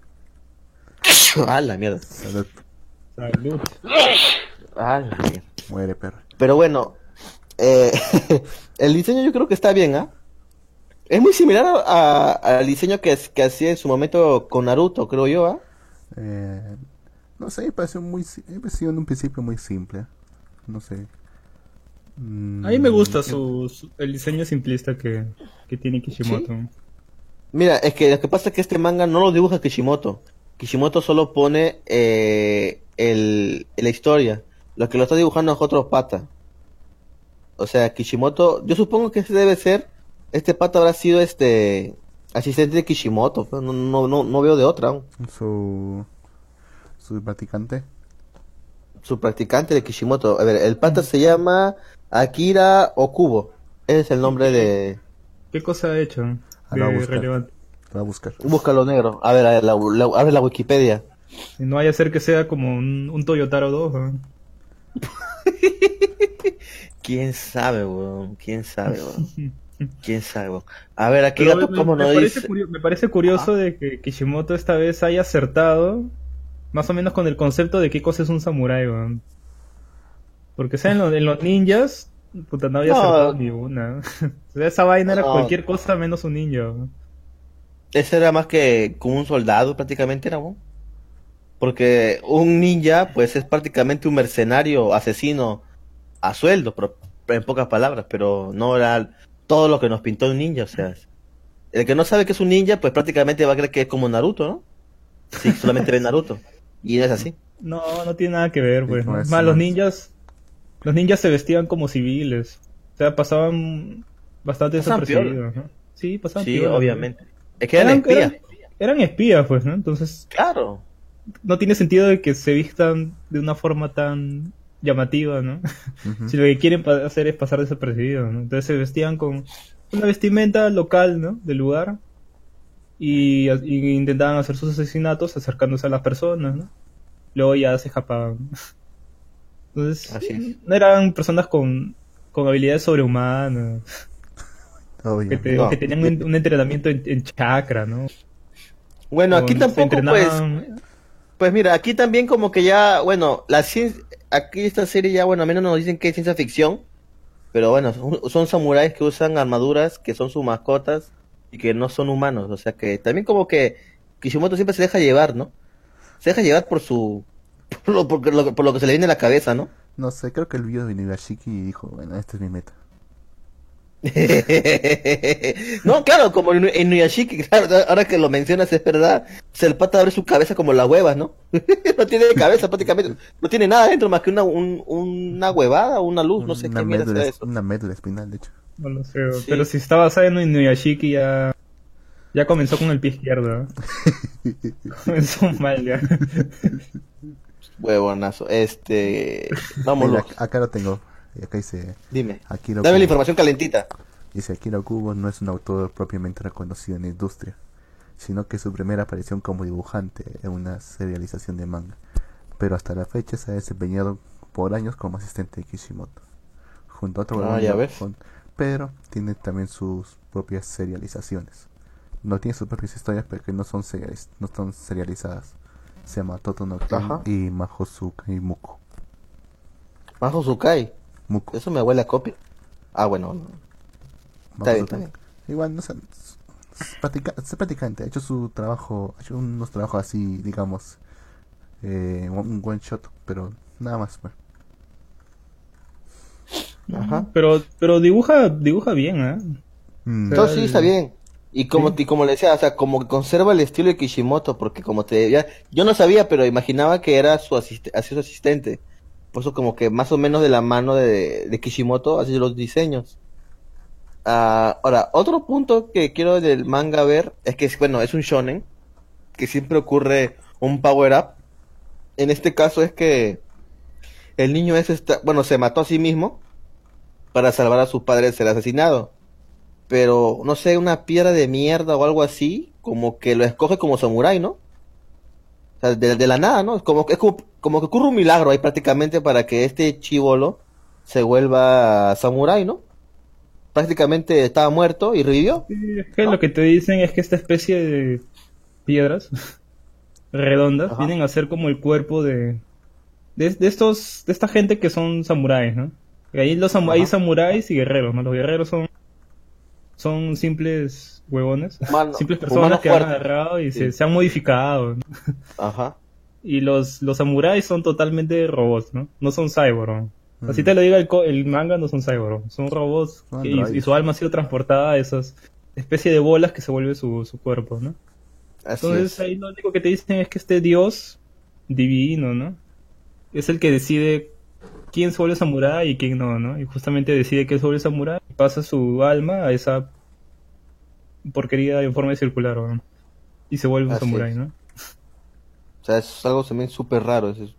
Ah, la mierda. Salud. Salud. Ah, la mierda. Muere, perro. Pero bueno, eh, el diseño yo creo que está bien, ¿ah? Es muy similar a- a- al diseño que, que hacía en su momento con Naruto, creo yo, ¿ah? Eh, no sé, me pareció muy... pareció en un principio muy simple. No sé. Mm, A mí me gusta su, su- el diseño simplista que, que tiene Kishimoto. Mira, es que lo que pasa es que este manga no lo dibuja Kishimoto. Kishimoto solo pone eh, el, la historia. Lo que lo está dibujando es otro pata. O sea, Kishimoto, yo supongo que ese debe ser, este pata habrá sido este asistente de Kishimoto, no, no, no, no veo de otra aún. Su... Su practicante. Su practicante de Kishimoto. A ver, el pata se llama Akira Okubo. Ese es el nombre de... ¿Qué cosa ha hecho Ah, lo voy a buscar. relevante? Lo voy a buscar. Búscalo negro. A ver, a ver, la, la- abre la Wikipedia. Y no vaya a ser que sea como un, un Toyotaro 2. ¿no? ¿Quién sabe, weón? ¿Quién sabe, weón? ¿Quién sabe, weón? A ver, aquí Pero me, ¿cómo me no parece dice? curio- me parece curioso de que Kishimoto esta vez haya acertado más o menos con el concepto de qué cosa es un samurái, weón. Porque o sea, en, lo- en los ninjas, puta, no había No. acertado ni una. o sea, esa vaina era No. cualquier cosa menos un ninja. Ese era más que como un soldado prácticamente, era, weón. Porque un ninja, pues es prácticamente un mercenario, asesino a sueldo, pero- en pocas palabras, pero no era todo lo que nos pintó un ninja, o sea. El que no sabe que es un ninja, pues prácticamente va a creer que es como Naruto, ¿no? Sí, solamente ve Naruto. Y no es así. No, no tiene nada que ver, pues. Sí, ¿no? no más, no los ninjas, los ninjas se vestían como civiles. O sea, pasaban bastante desapercibidos, ¿no? Sí, pasaban Sí, piola, obviamente. Es que eran espías. Eran, eran espías, pues, ¿no? Entonces, Claro. no tiene sentido de que se vistan de una forma tan llamativa, ¿no? Si lo que quieren hacer es pasar desapercibidos, ¿no? Entonces se vestían con una vestimenta local, ¿no? Del lugar. Y, y intentaban hacer sus asesinatos acercándose a las personas, ¿no? Luego ya se escapaban. Entonces, Así es. no eran personas con, con habilidades sobrehumanas, Obvio. que, te- No. que tenían un, un entrenamiento en, en chakra, ¿no? Bueno, aquí tampoco, pues, entrenaban- pues mira, aquí también como que ya, bueno, la ciencia, aquí esta serie ya, bueno, al menos nos dicen que es ciencia ficción, pero bueno, son, son samuráis que usan armaduras que son sus mascotas y que no son humanos, o sea que también como que Kishimoto siempre se deja llevar, ¿no? Se deja llevar por su, por lo, por lo- por lo que se le viene a la cabeza, ¿no? No sé, creo que el video de Inuyashiki y dijo, bueno, esta es mi meta. no, claro, como en, en Nuyashiki, claro, ahora que lo mencionas es verdad, se el pata abre su cabeza como la hueva, ¿no? no tiene cabeza prácticamente, no tiene nada dentro más que una, un- una huevada o una luz, no sé una, qué mierda médula, eso. una médula espinal, de hecho. No lo sé, Sí. pero si está basada en Inuyashiki ya, ya comenzó con el pie izquierdo. comenzó mal ya. Huevonazo, este, vamos, Mira, acá lo tengo. Acá dice dime, Akira dame la información calentita. Dice Akira Kubo no es un autor propiamente reconocido en la industria, sino que su primera aparición como dibujante en una serialización de manga. Pero hasta la fecha se ha desempeñado por años como asistente de Kishimoto, junto a otro Ah, ya ves. con- pero tiene también sus propias serializaciones. No tiene sus propias historias, pero que no son, serializ- no son serializadas. Se llama Toto no Ken Ajá. y Mahosuka y Muko. Majo Sukai. Muko. Eso me huele a copia. Ah, bueno. no. Está bien, está bien. Igual, no sé, es, practicante, ha hecho su trabajo, ha hecho unos trabajos así, digamos, eh, un one shot, pero nada más. pues. Ajá. Pero, pero dibuja, dibuja bien, ¿eh? Mm, Pero- No, sí, está bien. Y como, y como le decía, o sea, como que conserva el estilo de Kishimoto, porque como te ya, yo no sabía, pero imaginaba que era su asiste, así su asistente. Por eso como que más o menos de la mano de, de Kishimoto hace los diseños. Ah, ahora, otro punto que quiero del manga ver es que, bueno, es un shonen, que siempre ocurre un power up. En este caso es que el niño ese está, bueno, se mató a sí mismo para salvar a su padre de ser asesinado pero no sé, una piedra de mierda o algo así, como que lo escoge como samurái, ¿no? O sea, de, de la nada, ¿no? Es como, es como, como que ocurre un milagro ahí prácticamente para que este chivolo se vuelva samurái, ¿no? Prácticamente estaba muerto y revivió. Sí, es que lo que te dicen es que esta especie de piedras redondas Ajá. vienen a ser como el cuerpo de, de, de estos, de esta gente que son samuráis, ¿no? Y ahí los samu- hay samuráis y guerreros, ¿no? Los guerreros son, son simples huevones, simples personas que han agarrado y se, Sí. se han modificado. ¿no? Ajá. Y los, los samuráis son totalmente robots, ¿no? No son cyborg. ¿no? Así Mm. te lo diga el, co- el manga, no son cyborg. Son robots que- y, su alma ha sido transportada a esas especie de bolas que se vuelve su, su cuerpo, ¿no? Así Entonces es. ahí lo único que te dicen es que este dios divino, ¿no? Es el que decide quién se vuelve samurái y quién no, ¿no? Y justamente decide que se vuelve samurái y pasa su alma a esa porquería en forma circular, ¿no? Y se vuelve un samurái. ¿no? O sea, es algo también súper raro. eso es-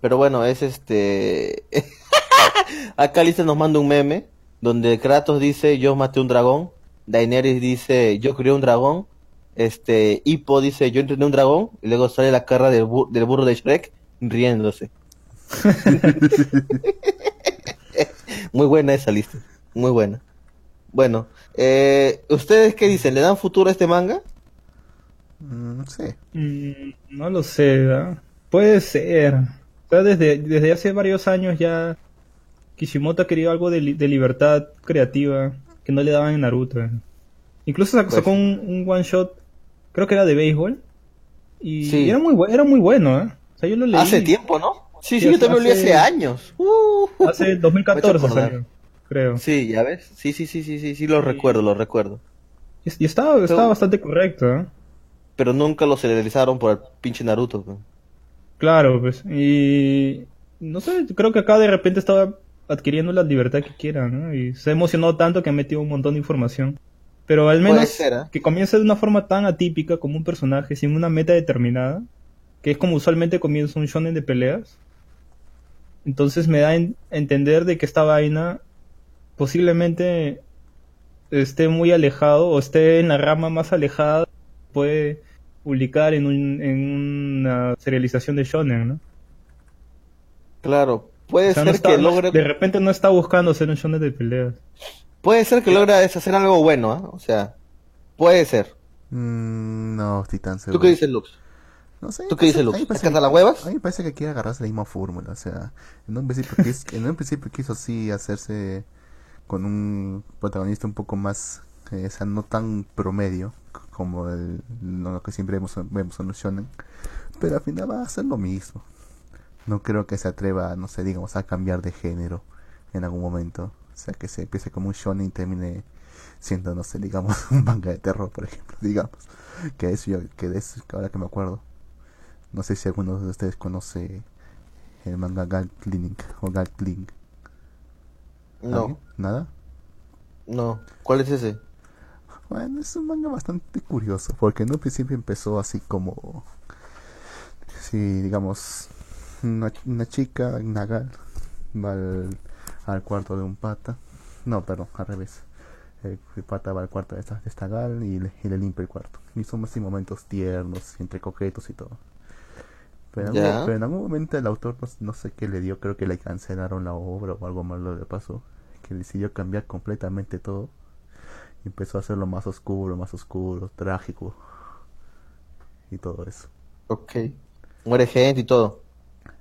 Pero bueno, es este... Acá Lisa nos manda un meme donde Kratos dice yo maté un dragón, Daenerys dice yo crié un dragón, este Hippo dice yo entrené un dragón y luego sale la cara del, del burro de Shrek riéndose. muy buena esa lista, muy buena. Bueno, eh, ¿ustedes qué dicen? ¿Le dan futuro a este manga? mm, sí. Mm, no lo sé, ¿verdad? Puede ser. O sea, desde, desde hace varios años ya Kishimoto ha querido algo de, li- de libertad creativa que no le daban en Naruto. Incluso sacó, Pues sacó un, un one shot, creo que era de béisbol. Y Sí. era muy era muy bueno, ¿eh? O sea, yo lo leí Hace tiempo, ¿no? Sí, sí, yo también lo leí hace- años. Uh, hace Me ha 2014 hecho acordar. salió, creo. Sí, ya ves. Sí, sí, sí, sí, sí, sí, lo Sí. recuerdo, lo recuerdo. Y, y estaba, estaba Pero- bastante correcto, ¿eh? Pero nunca lo serializaron por el pinche Naruto. pues. Claro, pues. Y no sé, creo que acá de repente estaba adquiriendo la libertad que quiera, ¿no? Y se emocionó tanto que ha metido un montón de información. Pero al menos ser, ¿eh? que comience de una forma tan atípica como un personaje sin una meta determinada, que es como usualmente comienza un shonen de peleas. Entonces me da a en- a entender de que esta vaina posiblemente esté muy alejado o esté en la rama más alejada puede publicar en, un, en una serialización de shonen, ¿no? Claro, puede O sea, no ser está- que logre, de repente no está buscando hacer un shonen de peleas. puede ser que logre hacer algo bueno, ¿ah? O sea, puede ser. Mm, no estoy tan seguro. ¿Tú qué dices, Lux? No sé. ¿Tú qué dices, a mí Lux? me parece ¿Sacas que- las huevas? A mí me parece que quiere agarrarse la misma fórmula. O sea, en un principio, quis- en un principio quiso sí hacerse con un protagonista un poco más, eh, o sea, no tan promedio como el, lo que siempre vemos, vemos en los shonen. Pero al final va a ser lo mismo. No creo que se atreva, no sé, digamos, a cambiar de género en algún momento. O sea, que se empiece como un shonen y termine siendo, no sé, digamos, un manga de terror, por ejemplo, digamos. Que eso yo, que de eso, ahora que me acuerdo. No sé si alguno de ustedes conoce el manga Gatling o Gatling. No, ¿Alguien? ¿Nada? no. ¿Cuál es ese? Bueno, es un manga bastante curioso, porque en un principio empezó así como, si digamos, una, una chica, Nagal, va al, al cuarto de un pata, no, perdón, al revés, el, el pata va al cuarto de esta, de esta gal y le, y le limpia el cuarto, y son así momentos tiernos, entre coquetos y todo. Pero en, algún, pero en algún momento el autor no, no sé qué le dio, creo que le cancelaron la obra o algo malo le pasó. que decidió cambiar completamente todo. Y empezó a hacerlo más oscuro, más oscuro, trágico. Y todo eso. Ok. Muere gente y todo.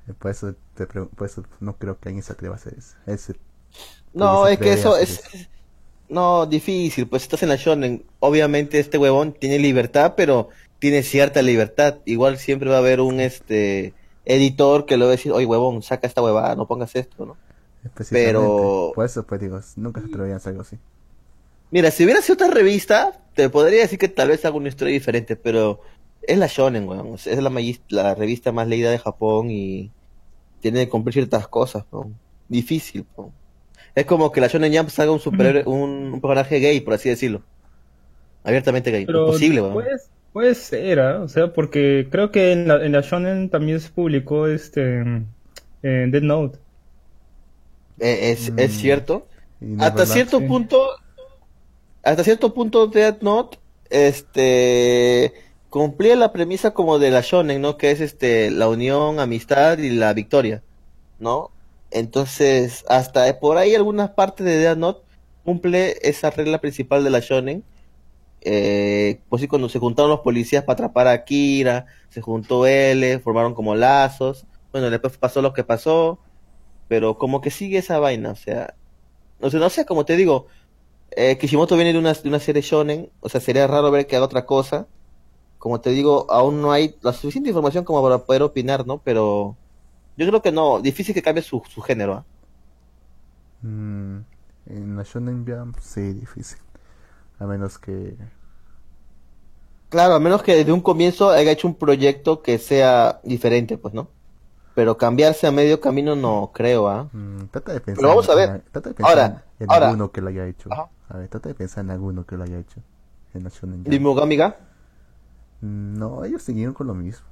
Eh, Por eso, te por eso no creo que alguien se atreva a hacer eso. Ese- No, es que eso es- No, difícil, pues estás en la shonen. Obviamente este huevón tiene libertad, pero tiene cierta libertad. Igual siempre va a haber un este editor que le va a decir, oye huevón, saca esta huevada, no pongas esto, ¿no? Pero- Por eso, pues digo, nunca se atreverían a hacer algo así. Mira, si hubiera sido otra revista, te podría decir que tal vez haga una historia diferente, pero es la shonen, weón. O sea, Es la, la revista más leída de Japón y tiene que cumplir ciertas cosas, weón. Difícil, weón. Es como que la shonen Jump salga un superhéroe, un, un personaje gay, por así decirlo. Abiertamente gay. Pero Imposible, weón. Puede ser, ¿ah? o sea, porque creo que en la, en la Shonen también se publicó este en Dead Note. Eh, es, es Mm. cierto. Hasta verdad. cierto sí. punto, hasta cierto punto Death Note, este, cumplía la premisa como de la shonen, ¿no? Que es este, la unión, amistad y la victoria, ¿no? Entonces, hasta por ahí algunas partes de Death Note cumple esa regla principal de la shonen. Eh, pues sí, cuando se juntaron los policías para atrapar a Kira, se juntó L, formaron como lazos. Bueno, después pasó lo que pasó, pero como que sigue esa vaina, o sea, o sea, no sé, como te digo, eh, Kishimoto viene de una, de una serie shonen, o sea, sería raro ver que haga otra cosa. Como te digo, aún no hay la suficiente información como para poder opinar, ¿no? Pero yo creo que no, difícil que cambie su, su género. Mm, en la Shonen Jump, sí, difícil. A menos que. Claro, a menos que desde un comienzo haya hecho un proyecto que sea diferente, pues, ¿no? Pero cambiarse a medio camino no creo, ¿ah? mm, trata de pensar. Pero vamos a en- ver. Trata de pensar Ahora, en ahora. alguno que lo haya hecho. Ajá. A ver, trata de pensar en alguno que lo haya hecho. En Ogamiga. Mm, No, ellos siguieron con lo mismo.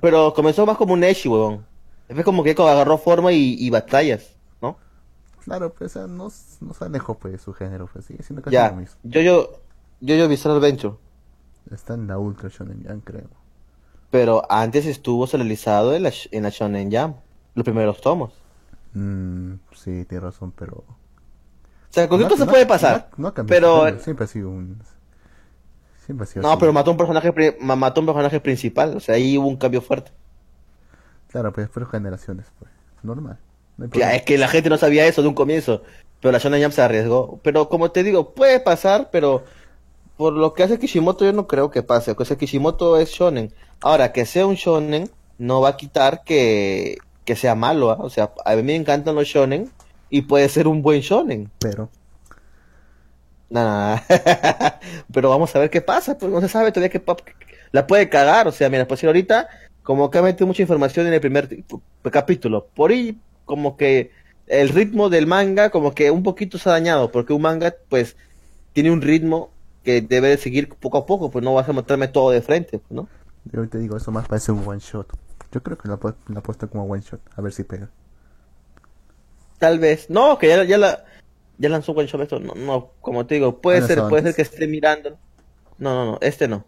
Pero comenzó más como un Eshi, huevón. Después como que agarró forma y, y batallas. Claro, pues, o sea, no, no se alejó pues, de su género, pues sigue siendo casi Ya, lo mismo. yo, yo, yo, yo Bizarre Adventure. Está en la Ultra Shonen Jump, creo. Pero antes estuvo serializado en la, en la Shonen Jump, los primeros tomos. Mm, sí, tiene razón, pero. O sea, con esto No- se no- puede pasar. No, no ha cambiado pero género, siempre ha sido un. Siempre ha sido no, así. pero mató un personaje mató un personaje principal, o sea, ahí hubo un cambio fuerte. Claro, pues fueron generaciones, pues. Normal. No Ya, es que la gente no sabía eso de un comienzo, pero la Shonen Jump se arriesgó. Pero como te digo, puede pasar, pero por lo que hace Kishimoto yo no creo que pase. O sea, Kishimoto es shonen. Ahora, que sea un shonen no va a quitar que, que sea malo, ¿ah? O sea, a mí me encantan los shonen y puede ser un buen shonen. Pero. Nah, pero vamos a ver qué pasa, pues no se sabe todavía pa- la puede cagar, o sea, mira, pues ahorita como que ha metido mucha información en el primer capítulo, por ahí como que el ritmo del manga como que un poquito se ha dañado, porque un manga pues tiene un ritmo que debe de seguir poco a poco, pues no vas a meterme todo de frente, pues, ¿no? Yo te digo, eso más parece un one shot. Yo creo que la, la puesto como one shot. A ver si pega. Tal vez, no, que ya, ya la ya lanzó One Shot esto, no, no, como te digo, puede Ah, ser, puede ser que esté mirando. No, no, no, este no.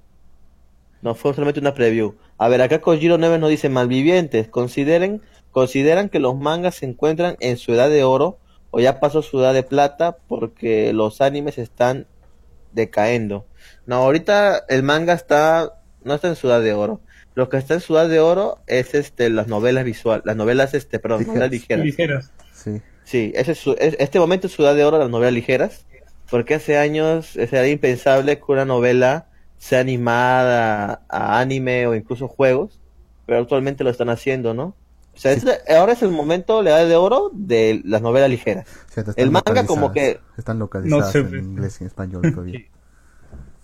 No, fue solamente una preview. A ver, acá Kojiro 9 nos dice, malvivientes, consideren, consideran que los mangas se encuentran en su edad de oro o ya pasó su edad de plata porque los animes están decayendo. No, ahorita el manga está, no está en su edad de oro. Lo que está en su edad de oro es este las novelas visuales, las novelas este, perdón, Ligeras. novelas ligeras. Ligeras. Sí. Sí, ese es su- es- este momento es ciudad de oro las novelas ligeras, porque hace años era impensable que una novela sea animada a anime o incluso juegos, pero actualmente lo están haciendo, ¿no? O sea, Sí. este- ahora es el momento, la edad de oro de las novelas ligeras. Sí, El manga como localizadas. Están localizadas No sé, en inglés y en español todavía.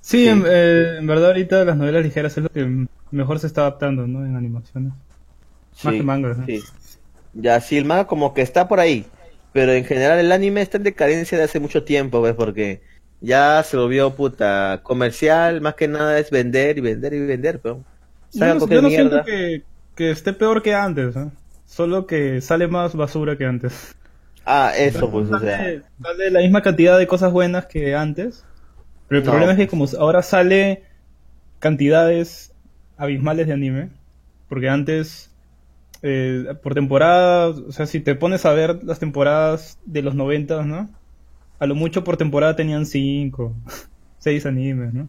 Sí, Sí. En, eh, en verdad ahorita las novelas ligeras es lo que mejor se está adaptando, ¿no? En animaciones. Más Sí, que mangas, ¿no? sí. Ya, sí, el manga como que está por ahí, pero en general el anime está en decadencia de hace mucho tiempo, ¿ves? Porque ya se volvió puta comercial, más que nada es vender y vender y vender, pero Yo no, cualquier yo no mierda. siento que, que esté peor que antes, ¿eh? Solo que sale más basura que antes. Ah, eso, pues, o sea. Sale, sale la misma cantidad de cosas buenas que antes. Pero el No. problema es que como ahora sale cantidades abismales de anime, porque antes eh, por temporada, o sea, si te pones a ver las temporadas de los 90, ¿no? A lo mucho por temporada tenían 5, 6 animes, ¿no?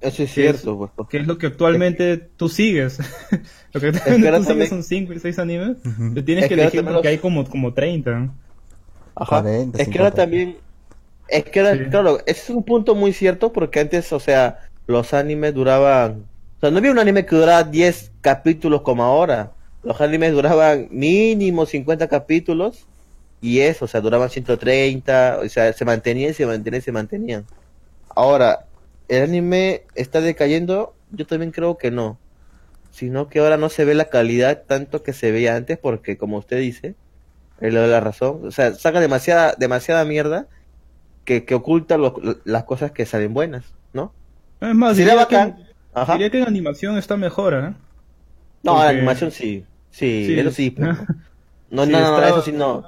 Eso es Que cierto, es- pues. porque- Que es lo que actualmente tú sigues. lo que que actualmente ahora tú también- sigues son 5 y 6 animes. Ujú. Te tienes Es que que elegir porque los- hay como, como 30. ¿no? Ajá. 40, es que ahora 50. también. Es que ahora, Sí. claro, ese es un punto muy cierto porque antes, o sea, los animes duraban. O sea, no había un anime que durara 10 capítulos como ahora. Los animes duraban mínimo 50 capítulos y eso, o sea, duraban 130, o sea, se mantenían, se mantenían, se mantenían. Ahora, ¿el anime está decayendo? Yo también creo que no. Sino que ahora no se ve la calidad tanto que se veía antes porque, como usted dice, él le da la razón. O sea, saca demasiada, demasiada mierda que, que oculta lo- las cosas que salen buenas, ¿no? Es más, diría que, bacán. Ajá. diría que en animación está mejor, ¿eh? No, la porque- animación sí. Sí, Sí. eso sí. pero- No, Sí, no, no, está- eso sí no.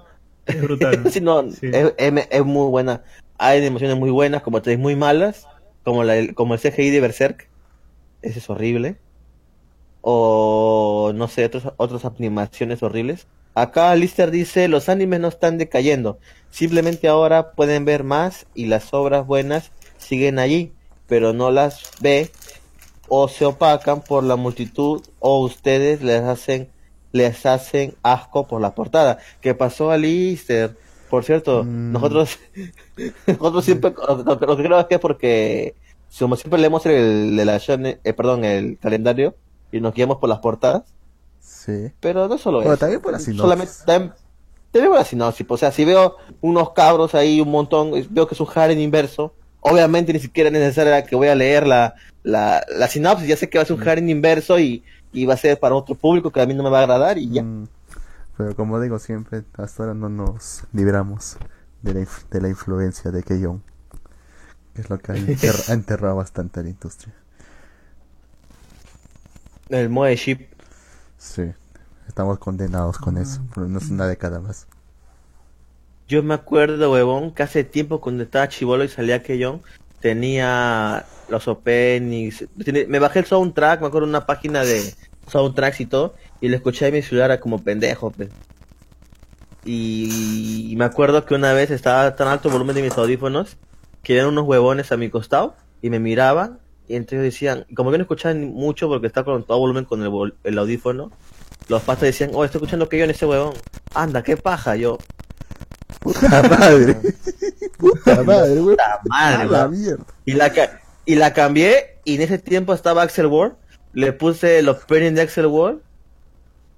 Es brutal. Sí no. Es, es- es muy buena. Hay animaciones muy buenas, como otras muy malas, como, la, como el CGI de Berserk. Ese es horrible. O no sé, otros, otras animaciones horribles. Acá Lister dice, los animes no están decayendo. Simplemente ahora pueden ver más y las obras buenas siguen allí, pero no las ve o se opacan por la multitud o ustedes les hacen les hacen asco por la portada. ¿Qué pasó a Lister? Por cierto, Mm. nosotros nosotros siempre lo, que creo es que es porque como siempre leemos el shonen- eh, perdón, el calendario y nos guiamos por las portadas, Sí. pero no solo Bueno, eso. también por la sinopsis. Solamente también, también por la sinopsis. O sea, si veo unos cabros ahí, un montón, veo que es un harem inverso, obviamente ni siquiera es necesario que voy a leer la, la, la sinopsis, ya sé que va a ser un harem inverso y, y va a ser para otro público que a mí no me va a agradar y ya. Mm, Pero como digo siempre, hasta ahora no nos libramos de la, inf- de la influencia de Keyon. Que es lo que ha, enter- ha enterrado bastante a la industria. El Moe Ship. Sí. Estamos condenados con eso. Por no es una década más. Yo me acuerdo, huevón, que hace tiempo cuando estaba chivolo y salía Keyon, tenía los openings, me bajé el soundtrack, me acuerdo una página de soundtracks y todo, y lo escuché en mi celular era como pendejo, pe. Y me acuerdo que una vez estaba tan alto el volumen de mis audífonos, que eran unos huevones a mi costado, y me miraban, y entonces decían, y como que no escuchaban mucho porque estaba con todo volumen con el, vol- el audífono, los pastas decían, oh, estoy escuchando Keyon ese huevón, anda, qué paja, yo, ¡Puta madre! ¡Puta madre, güey! puta madre, ¡A la weón". mierda! Y la, ca- y la cambié y en ese tiempo estaba Axel Ward. Le puse los pennies de Axel Ward.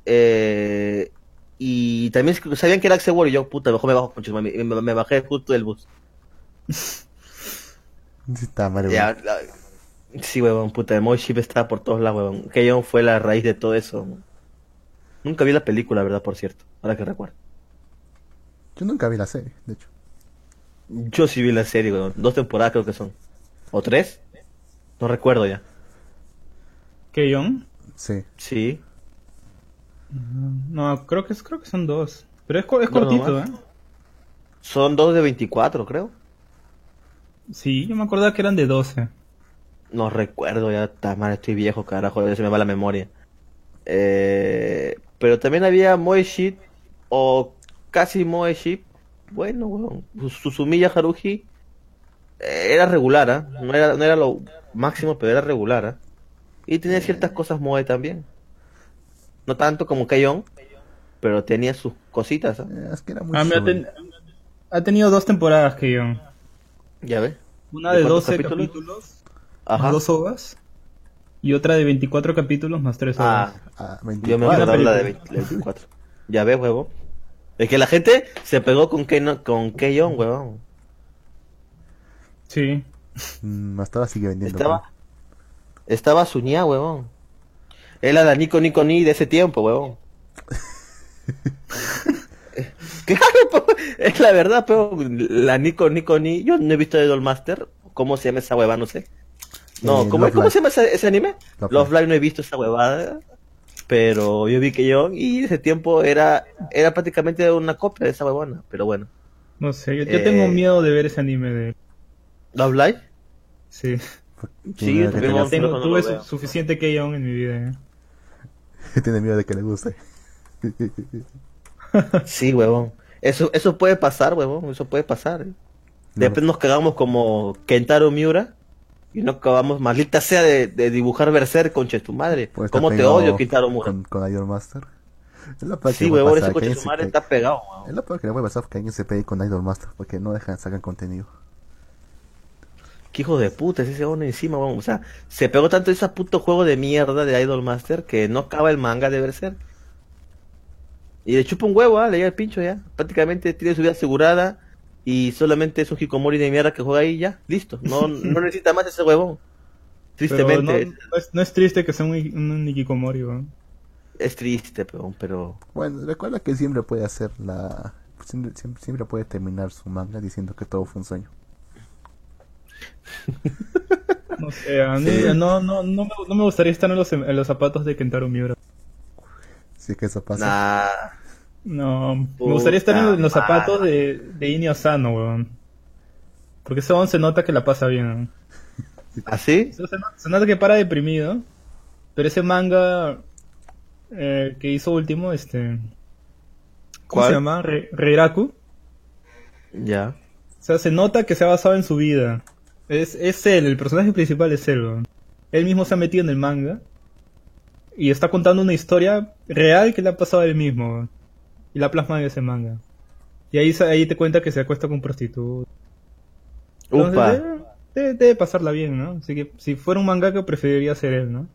Eh, y también sabían que era Axel Ward y yo, puta, mejor me bajo, me, me bajé justo del bus. Madre, güey. Ya, la- sí, huevón, puta, el Ship está por todos lados, huevón. Que fue la raíz de todo eso. Nunca vi la película, ¿verdad? Por cierto, ahora que recuerdo. Yo nunca vi la serie, de hecho. Yo sí vi la serie, huevón. Dos temporadas creo que son. ¿O tres? No recuerdo ya. ¿Keyon? Sí. Sí. No, creo que, es- creo que son dos. Pero es, es No, cortito. ¿eh? Son dos de 24, creo. Sí, yo me acordaba que eran de 12. No recuerdo, ya está mal, estoy viejo, carajo, ya se me va la memoria. Eh, pero también había Moe Ship o casi Moe Ship. Bueno, weón, Susumiya Haruhi eh, era regular, ¿ah? no, era, no era lo máximo, pero era regular. ¿ah? Y tenía ciertas cosas Moe también. No tanto como Kayon, pero tenía sus cositas. ¿ah? Eh, Es que era muy Ah, shonen. ten- ha tenido dos temporadas Keyon. Ya ves. Una ¿De de cuántos 12 capítulos? capítulos, Ajá. más dos ovas. Y otra de 24 capítulos más tres ovas. Ah, Ah, Yo me 24. acordaba la de película. 20 24. Ya ves, huevo. Es que la gente se pegó con Keyon, con Keyon, huevón. Sí. Mm, hasta ahora sigue vendiendo. Estaba, estaba suñada, huevón. Era la Nico Nico Ni de ese tiempo, huevón. claro, po, es la verdad, pero la Nico Nico Ni, yo no he visto de Master. ¿Cómo se llama esa huevada? No sé. No, Eh, ¿cómo, Love ¿cómo Live. se llama ese, ese anime? Love Love Live. No he visto esa huevada. Pero yo vi que yo, y ese tiempo era, era prácticamente una copia de esa huevona. Pero bueno. No sé, yo, yo Eh. tengo miedo de ver ese anime de... Love Live. Sí. Sí, vamos- Tengo, tuve su- suficiente Keyon en mi vida. ¿eh? Tiene miedo de que le guste. Sí, huevón. Eso, eso puede pasar, huevón. Eso puede pasar. ¿eh? Después nos cagamos como Kentaro Miura. Y no acabamos, maldita sea, de, de dibujar Berserk, conche tu madre. Estar ¿Cómo te odio, Kentaro Miura? Con, con Idol Master. Es Sí, huevón, ese conche tu madre está pegado, Es huevón. lo peor que le puede pasar que alguien se pegue con Idol Master porque no dejan sacar contenido. Qué hijo de puta es ese huevón encima, huevón. O sea, se pegó tanto ese puto juego de mierda de Idol Master que no acaba el manga de Berserk. Y le chupa un huevo, ¿ah? le llega el pincho ya. Prácticamente tiene su vida asegurada y solamente es un hikomori de mierda que juega ahí y ya. Listo. No, no necesita más ese huevón. Tristemente. no, no es, no es triste que sea un, un Nikikomori, weón. Es triste, pero, pero Bueno, recuerda que siempre puede hacer la... Siempre, siempre, siempre puede terminar su manga diciendo que todo fue un sueño. No sé, a mí no, no, no, me, no me gustaría estar en los, en los zapatos de Kentaro Miura. Si es que eso pasa. nah. No, me gustaría estar en los, en los madre. zapatos de, de Inio Sano, weón. Porque ese weón se nota que la pasa bien. ¿Así? Se, se nota- se nota que para deprimido. Pero ese manga eh, que hizo último, este... ¿Cómo ¿Cuál? se llama? Re- Reiraku. Ya. O sea, se nota que se ha basado en su vida. Es, es él, el personaje principal es él. Él mismo se ha metido en el manga. Y está contando una historia real que le ha pasado a él mismo. Y la plasma en ese manga. Y ahí, ahí te cuenta que se acuesta con prostitutas. Entonces, Upa. Debe, debe- debe pasarla bien, ¿no? Así que si fuera un mangaka preferiría ser él, ¿no?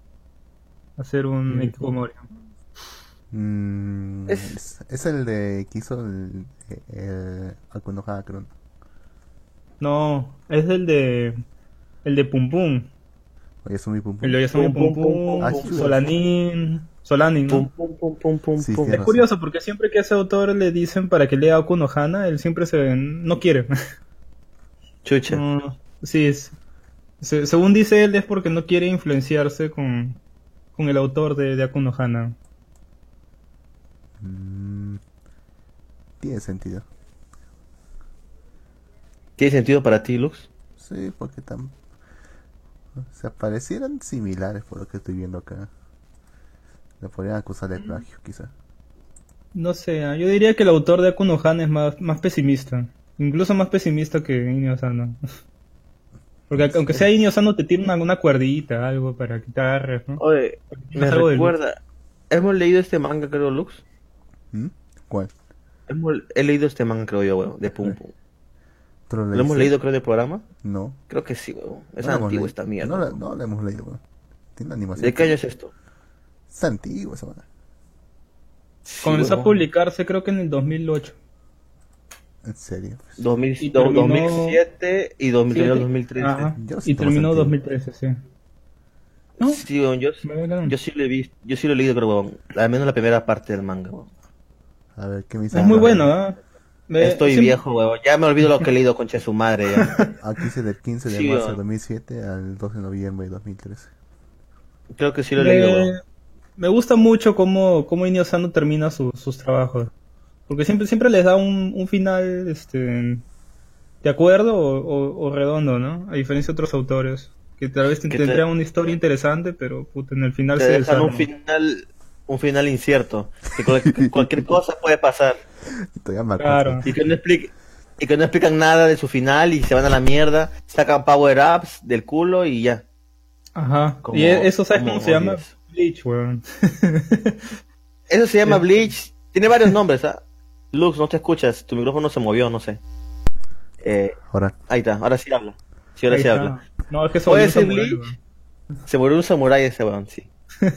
Hacer un Ikikomori. Mm, Es- es... el de que hizo el, el creo. No, es el de... El de Pum Pum. Muy pum pum. El de Oyasumi Pum, Pum pum, pum, Pum, pum, pum. Solanin... Solanin, ¿no? Pum, pum, pum, pum, pum, Sí, pum. tiene Es curioso porque siempre que a ese autor le dicen para que lea Okuno Hana, él siempre se no quiere. Chucha. No, sí, es- se- según dice él es porque no quiere influenciarse con, con el autor de, de Akuno Hana. Mm, tiene sentido. ¿Tiene sentido para ti, Lux? Sí, porque tan... O sea, parecieran similares por lo que estoy viendo acá. Le podrían acusar de plagio, quizá. No sé, ah, yo diría que el autor de Akuno Hana es más, más pesimista. Incluso más pesimista que Inio Sano. Porque aunque sea Inio Sano te tira una, una cuerdita, algo para agarres, ¿no? Oye, me recuerda. Hemos leído este manga, creo, Lux. ¿Mm? ¿Cuál? Hemos- he leído este manga, creo yo, de Pum Pum. ¿Tú lo ¿Lo hemos leído, creo, del programa? No. Creo que sí, weón. Es no leído. esta mierda. No, la- no lo hemos leído, weón. Tiene animación. ¿De qué año es esto? Es antiguo esa weón. Comenzó Sí, a publicarse creo que en el 2008. En serio. 2000, Y do- terminó- 2007 y 2013 Siete. 2013. Ajá. Yo sí Y terminó sentido. 2013, sí. ¿No? Sí, weón, yo, sí lo he visto, yo sí lo he leído, creo, weón. Al menos la primera parte del manga, weón. A ver, ¿qué me dice? Es muy bueno, ¿ah? Me- Estoy viejo, weón. Ya me olvido lo que he leído, concha de su madre, ya. Aquí dice del 15 de Sí, marzo de weón. 2007 al 2 de noviembre de 2013. Creo que sí lo he leído, me, weón. me gusta mucho cómo, cómo Inio Sano termina su- sus trabajos. Porque siempre, siempre les da un, un final este, de acuerdo o, o- o redondo, ¿no? A diferencia de otros autores. Que tal vez te- tendrían una historia interesante, pero puta, en el final Te se dejan un desarma. final, un final incierto. Que cual- cualquier cosa puede pasar. Claro. Y que no explique- y que no explican nada de su final y se van a la mierda, sacan power ups del culo y ya. Ajá. Como- y e- eso, ¿sabes cómo se llama? Bleach, weón. Eso se llama. Bleach. Tiene varios nombres, ¿ah? Lux, no te escuchas. Tu micrófono se movió, no sé. Eh, Ahora, ahí está, ahora sí habla. Sí, ahora Ahí sí está. habla. No, es que Puede eso ser Bleach. Se murió un samurái ese weón, sí.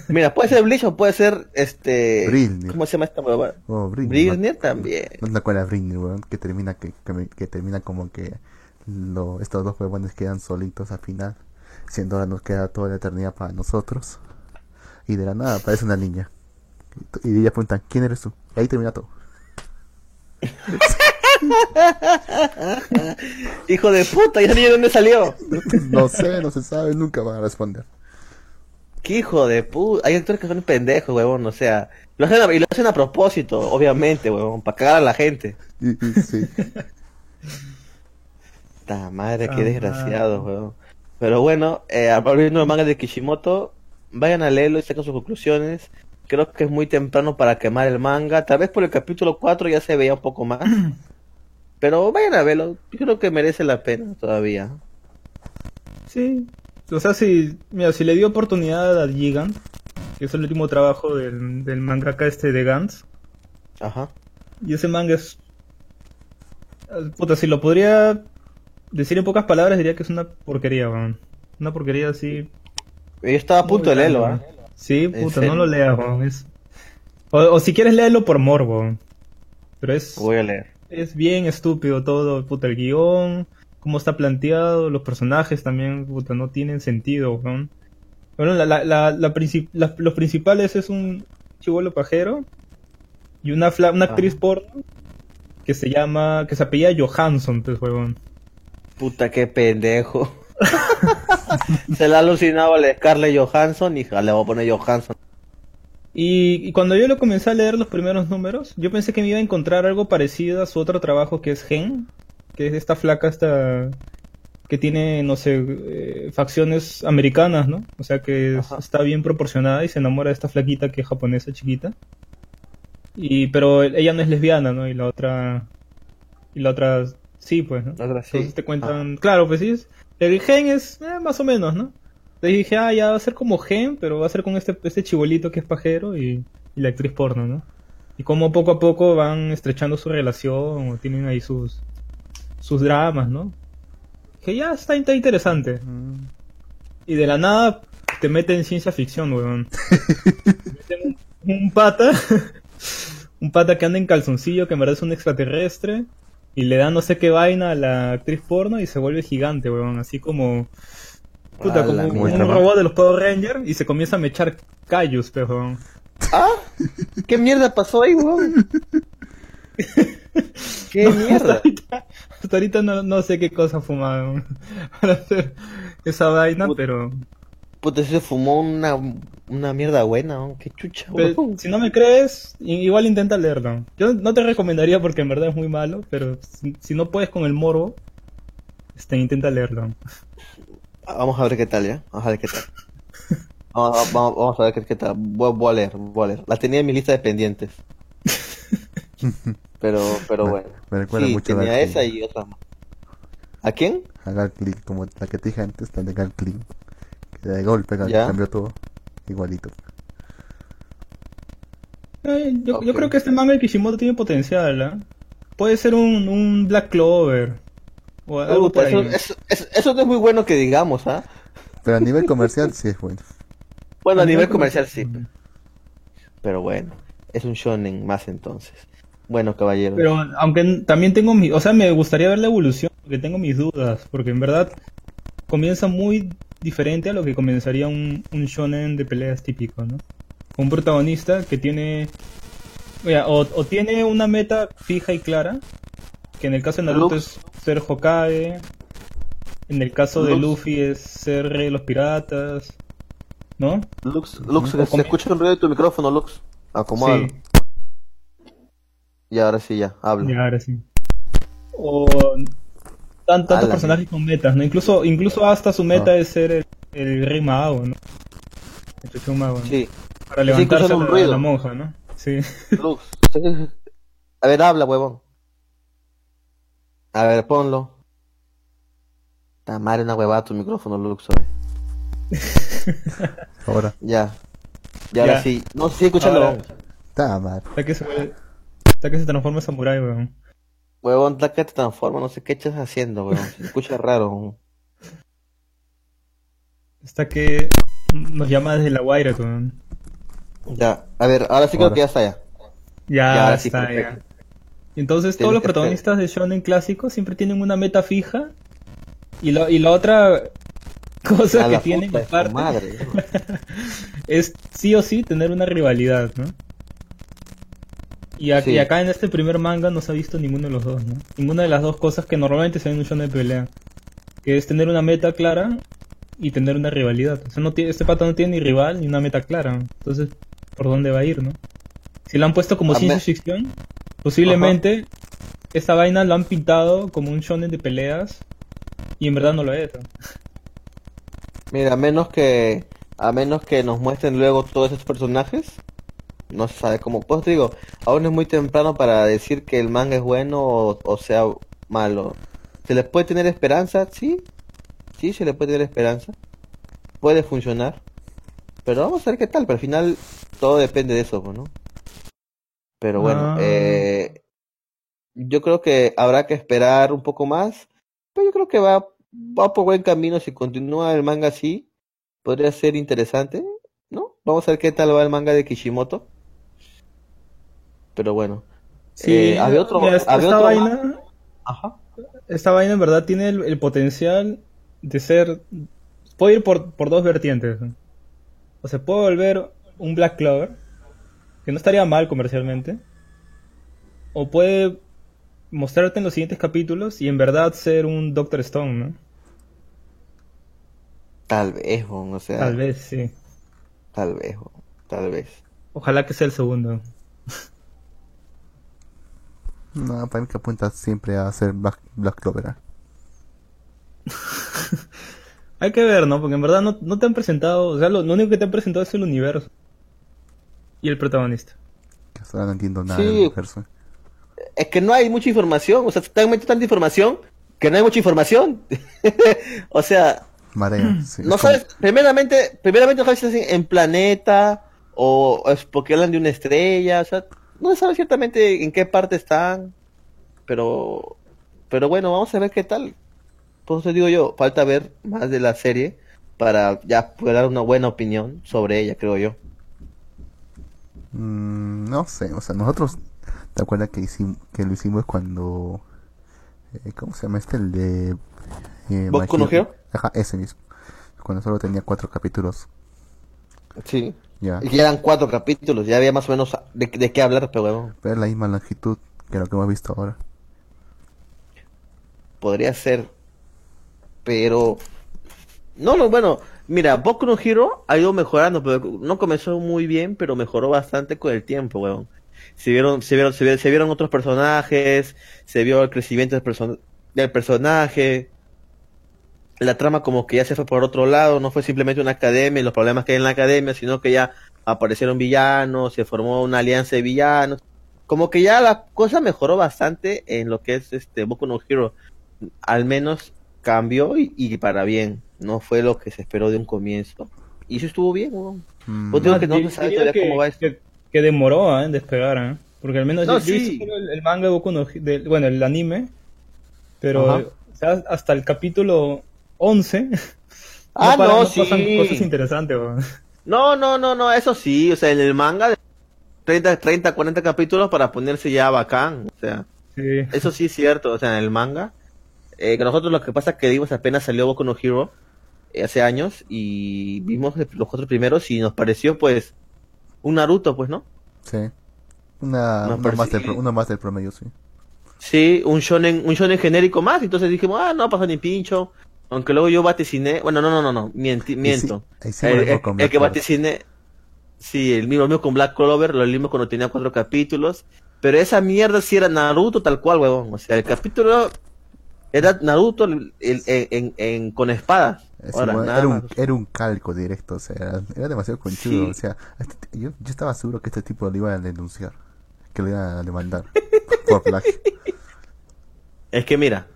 Mira, puede ser Bleach o puede ser este. ¿Cómo se llama esta huevada? oh, Britney. Brilnir también. No te acuerdas de Britney, weón, que termina que, que, termina como que lo, estos dos huevones quedan solitos al final, siendo ahora nos queda toda la eternidad para nosotros. Y de la nada aparece una niña. Y, y ella pregunta, ¿quién eres tú? Y ahí termina todo. Hijo de puta, ya ni de dónde salió. no sé, no se sabe, nunca van a responder. Qué hijo de puta. Hay actores que son pendejos, huevón. O sea, lo hacen a, y lo hacen a propósito, obviamente, huevón, para cagar a la gente. Sí, Ta madre, Ah, qué desgraciado, huevón. Pero bueno, eh, volviendo al manga de Kishimoto, vayan a leerlo y saquen sus conclusiones. creo que es muy temprano para quemar el manga. Tal vez por el capítulo 4 ya se veía un poco más. Pero vayan a verlo. Yo creo que merece la pena todavía. Sí. O sea, si, mira, si le dio oportunidad a Gigant, que es el último trabajo del, del mangaka este de Gantz, Ajá. y ese manga es... Puta, si lo podría decir en pocas palabras, diría que es una porquería, weón. Una porquería así... Yo estaba a punto de leerlo, weón. Sí, ¿En puta, no lo leas, weón. es- O, o si quieres léelo por morbo, pero es... Voy a leer. Es bien estúpido todo, puta, el guion, cómo está planteado, los personajes también, puta, no tienen sentido, weón. Bueno, la, la, la, la princip- los principales es un chivolo pajero y una, fla- una actriz Ajá. porno que se llama, que se apellida Johansson, pues, weón. Puta, qué pendejo. Se le ha alucinado a la Scarlett Johansson y le voy a poner Johansson. Y, y cuando yo lo comencé a leer los primeros números, yo pensé que me iba a encontrar algo parecido a su otro trabajo que es Gen, que es esta flaca esta que tiene, no sé, eh, facciones americanas, ¿no? O sea que Ajá. está bien proporcionada y se enamora de esta flaquita que es japonesa chiquita. Y pero ella no es lesbiana, ¿no? Y la otra y la otra sí, pues, ¿no? La otra sí. Entonces te cuentan, claro, pues sí, es- el gen es eh, más o menos, ¿no? Entonces dije, ah, ya va a ser como gen, pero va a ser con este, este chibolito que es pajero y, y la actriz porno, ¿no? Y como poco a poco van estrechando su relación o tienen ahí sus, sus dramas, ¿no? Que ya está, está interesante. Mm. Y de la nada te mete en ciencia ficción, weón. Meten un, un pata, un pata que anda en calzoncillo, que en verdad es un extraterrestre, y le da no sé qué vaina a la actriz porno y se vuelve gigante, weón. Así como, puta, como un, robot de los Power Rangers y se comienza a mechar callos, pero weón. ¿Ah? ¿Qué mierda pasó ahí, weón? ¿Qué No, Hasta mierda? ahorita, hasta ahorita no, no sé qué cosa fumaron para hacer esa vaina, Puta. pero... Puta, se fumó una, una mierda buena. Qué chucha, Pero, si no me crees, igual intenta leerlo. Yo no te recomendaría porque en verdad es muy malo, pero si, si no puedes con el morbo, este, intenta leerlo. Vamos a ver qué tal, ¿ya? Vamos a ver qué tal. Vamos, vamos- vamos a ver qué, qué tal. Voy, voy a leer, voy a leer. La tenía en mi lista de pendientes. Pero, pero Me- bueno. me recuerda sí, mucho a tenía Dark esa y otra más. ¿A quién? A Gal Click, como la que te dije antes, la de Click. Que de golpe Ya. cambió todo. Igualito. Eh, yo, yo creo que este manga de Kishimoto tiene potencial, ¿ah? Puede ser un, un Black Clover. O algo por eso, ahí. eso- eso- eso no es muy bueno que digamos, ¿ah? Pero a nivel comercial sí es bueno. Bueno, a nivel nivel comercial sí. Ujú. Pero bueno, es un shonen más entonces. Bueno, caballeros. Pero aunque también tengo mi, o sea, me gustaría ver la evolución, porque tengo mis dudas, porque en verdad comienza muy diferente a lo que comenzaría un, un shonen de peleas típico, ¿no? Un protagonista que tiene, mira, o, o tiene una meta fija y clara, que en el caso de Naruto Lux. es ser Hokage, en el caso de. Luffy es ser rey de los piratas, ¿no? Lux, Lux, se escucha un ruido de tu micrófono, Lux. Acomódalo. Sí. Y ahora sí, ya, habla. Ya, ahora sí. O tan, tantos Ala, personajes con metas, ¿no? Incluso, incluso hasta su meta Ah. es ser el, el rey mago, ¿no? El chuchu mago, ¿no? Sí, Para Sí, levantarse escuchan un a la, ruido. a la monja, ¿no? Sí. Lux. A ver, habla, huevón. A ver, ponlo. Ta madre una huevada tu micrófono, Lux. Ahora. Ya. Y ahora Ya. sí. No, sí, escúchalo. Mal. Hasta que se, transforma en samurái, weón. Huevón, ta que te transforma, no sé qué estás haciendo, huevón. Se escucha raro. Hasta que nos llama desde la Guaira, weón. Ya, a ver, ahora sí creo Ahora. que ya está ya. Ya, Ya, ahora sí, está, perfecto. ya. Entonces Tienes todos los protagonistas de shonen clásicos siempre tienen una meta fija y, la- y la otra cosa A que la tienen aparte madre. es sí o sí tener una rivalidad, ¿no? Y, aquí, Sí. acá en este primer manga no se ha visto ninguno de los dos, ¿no? Ninguna de las dos cosas que normalmente se ven en un shonen de pelea. Que es tener una meta clara y tener una rivalidad. O sea, no tiene, este pata no tiene ni rival ni una meta clara. Entonces, ¿por dónde va a ir, no? Si lo han puesto como A ciencia ficción, posiblemente esta vaina lo han pintado como un shonen de peleas y en verdad no lo es. Mira, a menos que a menos que nos muestren luego todos esos personajes, no se sabe cómo. Pues te digo, aún es muy temprano para decir que el manga es bueno o, o sea malo. ¿Se les puede tener esperanza? Sí, sí, se le puede tener esperanza. Puede funcionar. Pero vamos a ver qué tal, pero al final todo depende de eso, pues, ¿no? Pero bueno, Ah. eh, yo creo que habrá que esperar un poco más. Pero yo creo que va, va por buen camino. Si continúa el manga así, podría ser interesante, ¿no? Vamos a ver qué tal va el manga de Kishimoto. Pero bueno. Sí, Eh, había otro- mira, esta, había esta otro- vaina, Ajá. esta vaina en verdad tiene el, el potencial de ser, puede ir por, por dos vertientes. O se puede volver un Black Clover, que no estaría mal comercialmente, o puede mostrarte en los siguientes capítulos y en verdad ser un Doctor Stone, ¿no? Tal vez, bon, o sea, Tal vez, sí. tal vez, bon, tal vez. Ojalá que sea el segundo. No, para mí que apunta siempre a ser Black, Black Clover. ¿eh? Hay que ver, ¿no? Porque en verdad no, no te han presentado, o sea, lo, lo único que te han presentado es el universo. Y el protagonista. Que hasta ahora no entiendo nada Sí. del universo. Es que no hay mucha información, o sea, te han metido tanta información que no hay mucha información. o sea, Marea. sí, no es como- sabes, primeramente, primeramente no sabes si estás en planeta o es porque hablan de una estrella, o sea, no sabes ciertamente en qué parte están, pero, pero bueno, vamos a ver qué tal. Por eso digo yo, falta ver más de la serie para ya poder dar una buena opinión sobre ella, creo yo. Mm, no sé, o sea, nosotros, ¿te acuerdas que hicimos, que lo hicimos cuando, eh, ¿cómo se llama este? El de... Eh, ¿Boku My no Hero? Ajá, ese mismo. Cuando solo tenía cuatro capítulos. Sí. Ya. Y ya eran cuatro capítulos, ya había más o menos de, de qué hablar, pero bueno, Pero es la misma longitud que lo que hemos visto ahora. podría ser. Pero. No, no, bueno, mira, Boku no Hero ha ido mejorando, pero no comenzó muy bien, pero mejoró bastante con el tiempo, weón. Se vieron, se vieron, se vieron, se vieron otros personajes, se vio el crecimiento del, perso- del personaje. La trama como que ya se fue por otro lado, no fue simplemente una academia y los problemas que hay en la academia, sino que ya aparecieron villanos, se formó una alianza de villanos. Como que ya la cosa mejoró bastante en lo que es este Boku no Hero. Al menos cambió y, y para bien. No fue lo que se esperó de un comienzo. Y eso estuvo bien, weón. Mm, Pues digo Ah, que no di- se sabe diría todavía que, cómo va esto. que- que demoró ¿eh? en despegar, ¿eh? Porque al menos No, yo, sí. el, el manga de Boku no del- bueno, el anime, pero Ajá. o sea, hasta el capítulo 11 Ah, no, pasan sí. cosas interesantes, weón. No, no, no, no, eso sí. O sea, en el manga, 30, 30, 40 capítulos para ponerse ya bacán. O sea, Sí. eso sí es cierto. O sea, en el manga. eh, que nosotros lo que pasa es que vimos apenas salió Boku no Hero eh, hace años y vimos los cuatro primeros y nos pareció pues un Naruto, pues, ¿no? sí. Una, parece- más del, uno más del promedio, sí. Sí, un shonen, un shonen genérico más, entonces dijimos, ah, no pasa ni pincho. Aunque luego yo vaticiné, bueno, no, no, no, no, miento. ahí sí el, el- el que vaticiné, sí, el mismo, mismo con Black Clover, lo mismo cuando tenía cuatro capítulos. Pero esa mierda sí era Naruto tal cual, huevón. O sea, el capítulo era Naruto el- el- en, con Ahora, nada era, un, era un calco directo, o sea, era, demasiado conchudo. Sí. O sea, este- yo, yo estaba seguro que este tipo lo iban a denunciar, que lo iban a demandar por plagio. Es que mira,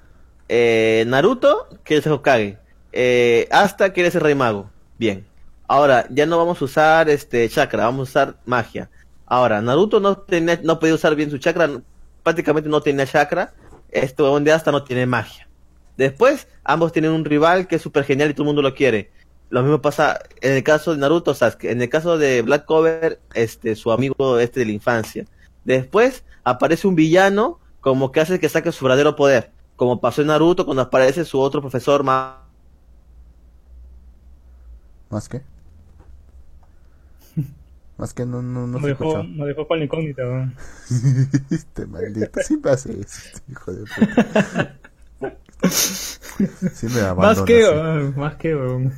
eh, Naruto quiere ser Hokage, eh, Asta quiere ser Rey Mago. Bien. Ahora, ya no vamos a usar este chakra, vamos a usar magia. Ahora, Naruto no tenía, no podía usar bien su chakra, prácticamente no tenía chakra. Este huevón de Asta no tiene magia. Después, ambos tienen un rival que es súper genial y todo el mundo lo quiere. Lo mismo pasa en el caso de Naruto, Sasuke. En el caso de Black Cover, este, su amigo este de la infancia. Después, aparece un villano como que hace que saque su verdadero poder. Como pasó en Naruto cuando aparece su otro profesor más... ¿Más que? Más que no, no, no Nos se dejó, nos dejó con la incógnita, weón. este maldito, siempre hace eso, este hijo de puta. Siempre me Más abandona, que, sí. weón, más que, weón.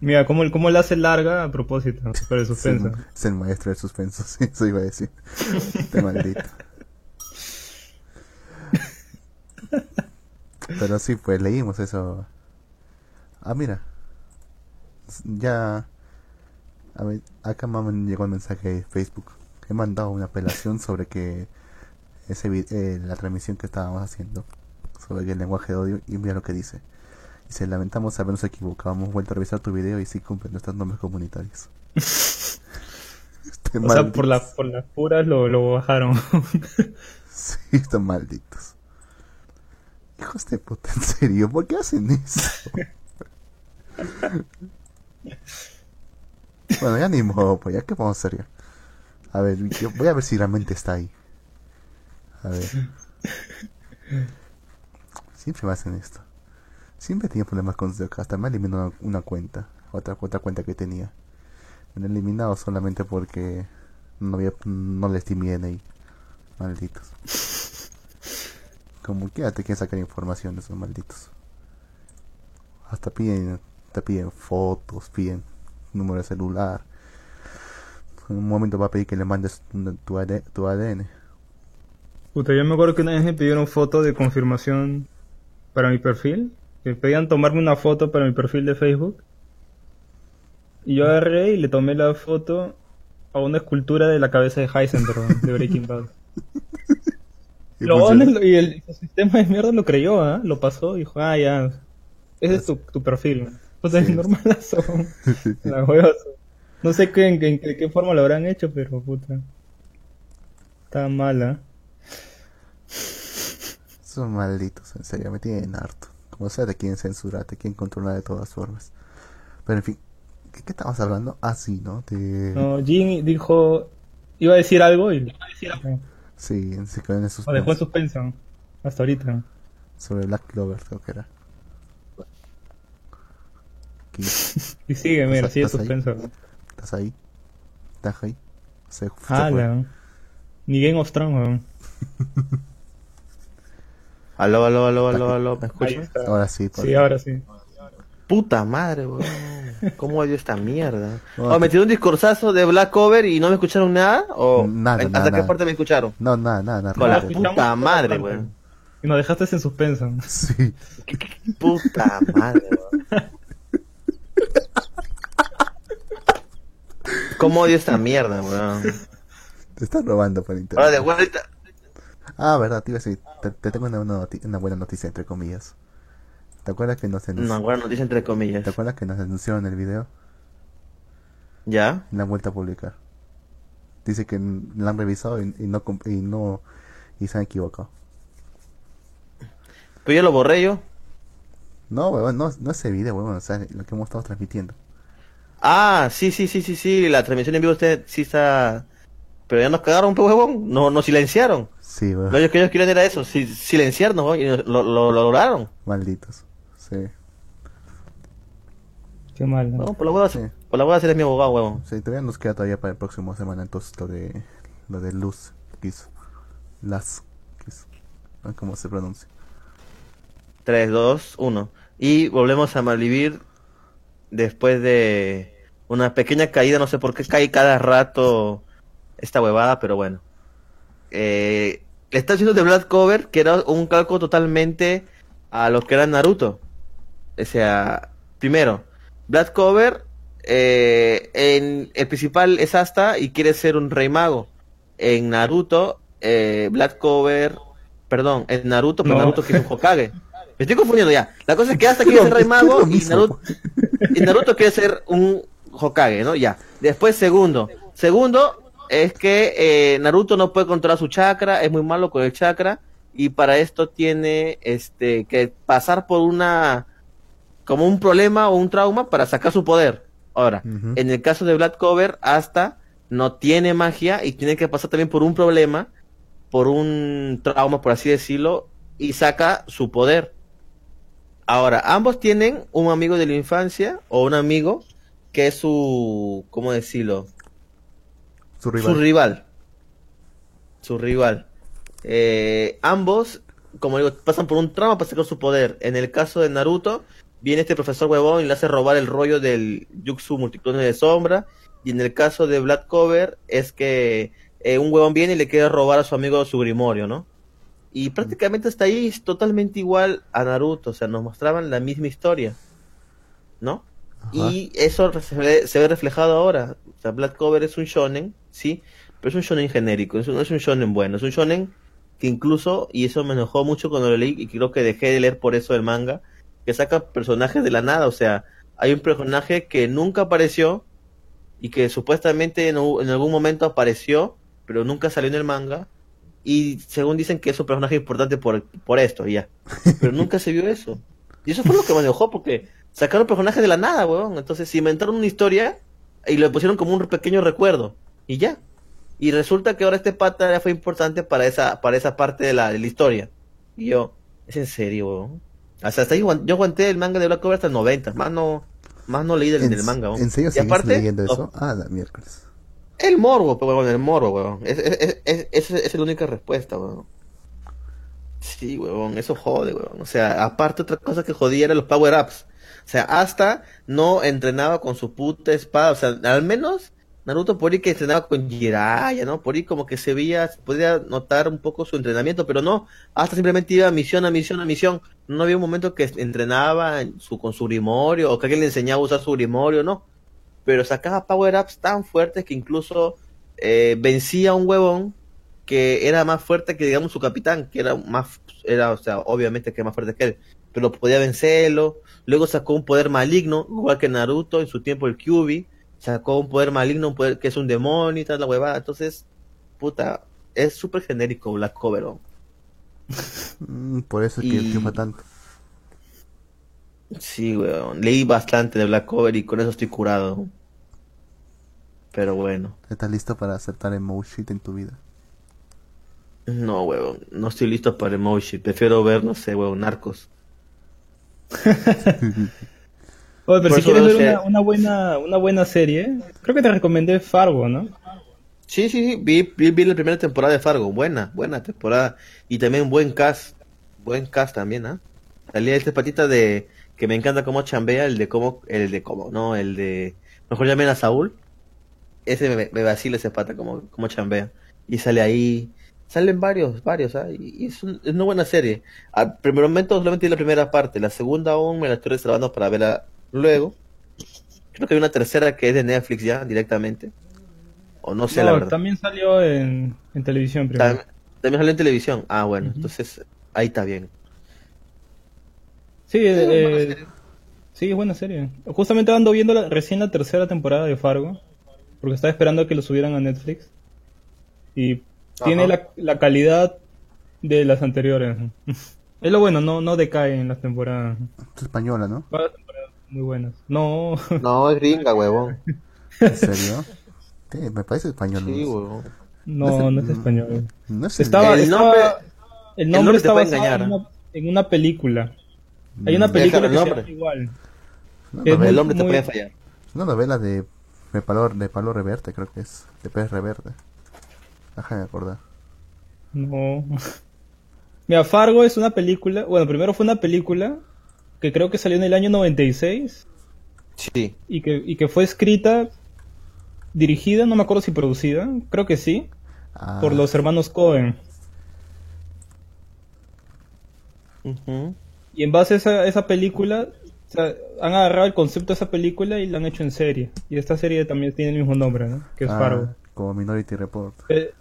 Mira, cómo, cómo la hace larga a propósito, para el suspenso. Sí, es el maestro del suspenso, sí, eso iba a decir. Este maldito. Pero sí, pues leímos eso. Ah, mira. Ya. A ver, acá me llegó el mensaje de Facebook. He mandado una apelación sobre que ese eh, la transmisión que estábamos haciendo sobre el lenguaje de odio y mira lo que dice. Dice, lamentamos habernos equivocado, hemos vuelto a revisar tu video y sí cumple nuestros nombres comunitarios. O sea, por, la, por las puras lo, lo bajaron. Sí, están malditos. Hijos de puta, en serio, ¿por qué hacen eso? bueno, ya ni modo, pues ya qué vamos a hacer ya. A ver, yo voy a ver si realmente está ahí. A ver. Siempre me hacen esto. Siempre tenía problemas con Zuck, hasta me eliminó una, una cuenta, otra, otra cuenta que tenía. Me han eliminado solamente porque no había, no les di mi DNI. Malditos. Como quiera te quieren sacar información de esos malditos. Hasta piden, te piden fotos, piden número de celular. En un momento va a pedir que le mandes tu, tu AD tu ADN. Puta, yo me acuerdo que una vez me pidieron foto de confirmación para mi perfil. Que pedían tomarme una foto para mi perfil de Facebook. Y yo agarré y le tomé la foto a una escultura de la cabeza de Heisenberg de Breaking Bad. Y Lo funciona. bueno, y el, el sistema de mierda lo creyó, ¿ah? Lo pasó y dijo, ah, ya. Ese es tu, tu perfil. O sea, Sí. es normalazo. La huevazo. No sé qué, en, en- de qué forma lo habrán hecho, pero puta. Está mala. Son malditos, en serio, me tienen harto. Como sea, te quieren censurar, te quieren controlar de todas formas. Pero en fin, ¿qué, qué estabas hablando? Ah, sí, ¿no? De... No, Jin dijo. Iba a decir algo y Sí, se quedó en esos lo dejó en suspenso. Hasta ahorita. Sobre Black Clover, creo que era. ¿Qué? Y sigue, mira, ¿Estás- sigue ahí? suspenso. ¿Estás ahí? ¿Estás ahí? Se, se fue. Hala. Ni Game of Thrones, weón. Aló, aló, aló, aló, aló, ¿me está. Ahora sí, por Sí, ahora sí. Puta madre, weón. ¿Cómo odio esta mierda? ¿O me te- tiró un discursazo de Black Cover y no me escucharon nada? ¿O Nada, ¿Hasta nada, qué nada. parte me escucharon? No, nada, nada, nada. Con la puta madre, weón. Y nos dejaste en suspenso. Sí. Puta madre, weón. ¿Cómo odio esta mierda, weón? Te están robando por internet. Ahora de vuelta. Ah, verdad, te iba a decir. Te, te tengo una, una noti- una buena noticia, entre comillas. ¿Te acuerdas que nos, anunci- Una buena noticia entre comillas. ¿Te acuerdas que nos anunciaron el video? ¿Ya? La han vuelto a publicar. Dice que la han revisado y, y no y no y se han equivocado. Pero yo lo borré yo. No, weón, no, no ese video, weón, o sea, lo que hemos estado transmitiendo. Ah, sí, sí, sí, sí, sí. La transmisión en vivo usted sí está. Pero ya nos cagaron poco, huevón. No, nos silenciaron. Sí, weón, Lo que ellos querían era eso, si- silenciarnos, weón, y lo, lo, lo lograron. malditos. Sí, Qué mal. ¿no? No, por la hueva, Sí. por la hueva eres mi abogado, huevón. sí, todavía nos queda todavía para el próximo semana entonces lo de lo de Luz que hizo. Las que hizo. No sé ¿Cómo se pronuncia? 3, 2, 1. Y volvemos a malvivir después de una pequeña caída, no sé por qué cae cada rato esta huevada, pero bueno. Eh, está haciendo de Black Cover, que era un calco totalmente a lo que era Naruto. O sea, primero, Black Cover, eh, en, el principal es Asta y quiere ser un rey mago. En Naruto, eh, Black Cover, perdón, en Naruto, pero No. Naruto quiere un Hokage. Me estoy confundiendo ya. La cosa es que Asta quiere ser rey mago y. Naruto, y Naruto quiere ser un Hokage, ¿no? Ya. Después, segundo. Segundo es que eh, Naruto no puede controlar su chakra, es muy malo con el chakra y para esto tiene este que pasar por una como un problema o un trauma para sacar su poder. Ahora, en el caso de Black Cover, hasta no tiene magia y tiene que pasar también por un problema, por un trauma, por así decirlo, y saca su poder. Ahora, ambos tienen un amigo de la infancia o un amigo que es su, ¿cómo decirlo? Su rival. Su rival. Su rival. Eh, ambos, como digo, pasan por un trauma para sacar su poder. En el caso de Naruto, viene este profesor huevón y le hace robar el rollo del Jutsu multiclones de sombra. Y en el caso de Black Cover, es que eh, un huevón viene y le quiere robar a su amigo su grimorio, ¿no? Y prácticamente hasta ahí es totalmente igual a Naruto. O sea, nos mostraban la misma historia. ¿No? Y eso se ve, se ve reflejado ahora. O sea, Black Cover es un shonen, sí, pero es un shonen genérico, es un- no es un shonen bueno, es un shonen que incluso, y eso me enojó mucho cuando lo leí, y creo que dejé de leer por eso el manga, que saca personajes de la nada, o sea, hay un personaje que nunca apareció y que supuestamente en, algún momento apareció, pero nunca salió en el manga, y según dicen que es un personaje importante por, por esto, y ya. Pero nunca se vio eso. Y eso fue lo que me enojó, porque sacaron personajes de la nada, weón. Entonces inventaron una historia y lo pusieron como un pequeño recuerdo, y ya. Y resulta que ahora este pata fue importante para esa, para esa parte de la, de la historia. Y yo, es en serio, weón. Hasta ahí, aguant- yo aguanté el manga de Black Cover hasta el 90, más no, más no leí del, ¿En, del manga. ¿En serio y aparte, leyendo eso? Ah, la miércoles. el morbo, pero weón, el morbo, weón. Es, es, es, es, esa es la única respuesta, weón. Sí, weón, eso jode, weón. O sea, aparte otra cosa que jodía era los power-ups. O sea, hasta no entrenaba con su puta espada. O sea, al menos Naruto por ahí que entrenaba con Jiraiya, ¿no? Por ahí como que se veía, se podía notar un poco su entrenamiento, pero no. Hasta simplemente iba misión a misión a misión. No había un momento que entrenaba con su grimorio o que alguien le enseñaba a usar su grimorio, no. Pero sacaba power-ups tan fuertes que incluso eh, vencía a un huevón que era más fuerte que digamos su capitán, que era más, era, o sea, obviamente que era más fuerte que él, pero podía vencerlo. Luego sacó un poder maligno, igual que Naruto en su tiempo el Kyuubi, sacó un poder maligno, un poder que es un demonio y tal la huevada. Entonces, puta, es súper genérico Black Cover. Mm, por eso es que Y- triunfa tanto. Sí, weón, leí bastante de Black Cover y con eso estoy curado. Pero bueno, ¿Estás listo para aceptar emoshit en tu vida? no, weón, no estoy listo para emoji, prefiero ver, no sé, weón, narcos. Oye, pero Por si quieres ver una, buena, una buena serie, creo que te recomendé Fargo, ¿no? Sí, sí, sí, vi, vi, vi la primera temporada de Fargo, buena, buena temporada. Y también buen cast, buen cast también, ¿ah? Salía este patita de que me encanta cómo chambea, el de cómo, el de cómo, no, el de mejor llamen a Saúl. Ese me, me vacila ese pata como, como chambea. Y sale ahí, salen varios, varios, ¿ah? Y, y es, un- es una buena serie. Al primer momento solamente vi la primera parte, la segunda aún me la estoy reservando para verla luego. Creo que hay una tercera que es de Netflix ya, directamente. O no sé, la verdad. también salió en, en televisión primero. También, también salió en televisión. Ah, bueno, entonces ahí está bien. Sí, Sí, eh, sí, es buena serie. Justamente ando viendo la- recién la tercera temporada de Fargo, porque estaba esperando a que lo subieran a Netflix. Y tiene la, la calidad de las anteriores. Es lo bueno, no, no decae en las temporadas. Es española, ¿no? Muy buenas. No, No, es gringa, huevón. ¿En serio? Sí, me parece español. Sí, ¿no? huevón. no, no es español. No es Estaba, El estaba- nombre- el el te engañar, en una, en una película. Hay una Mm, película que el se nombre. llama igual. Es muy- El hombre te muy- puede fallar. una novela de, de Palo, de Palo Reverte, creo que es. De Pérez Reverte. Déjame acordar. No. Mira, Fargo es una película. Bueno, primero fue una película que creo que salió en el año 96 Sí. y que, y que fue escrita, dirigida, no me acuerdo si producida, creo que sí, Ah, por los hermanos Cohen. Ujú. Y en base a esa, esa película, o sea, han agarrado el concepto de esa película y la han hecho en serie. Y esta serie también tiene el mismo nombre, ¿no? Que es ah, Fargo. Como Minority Report. Eh,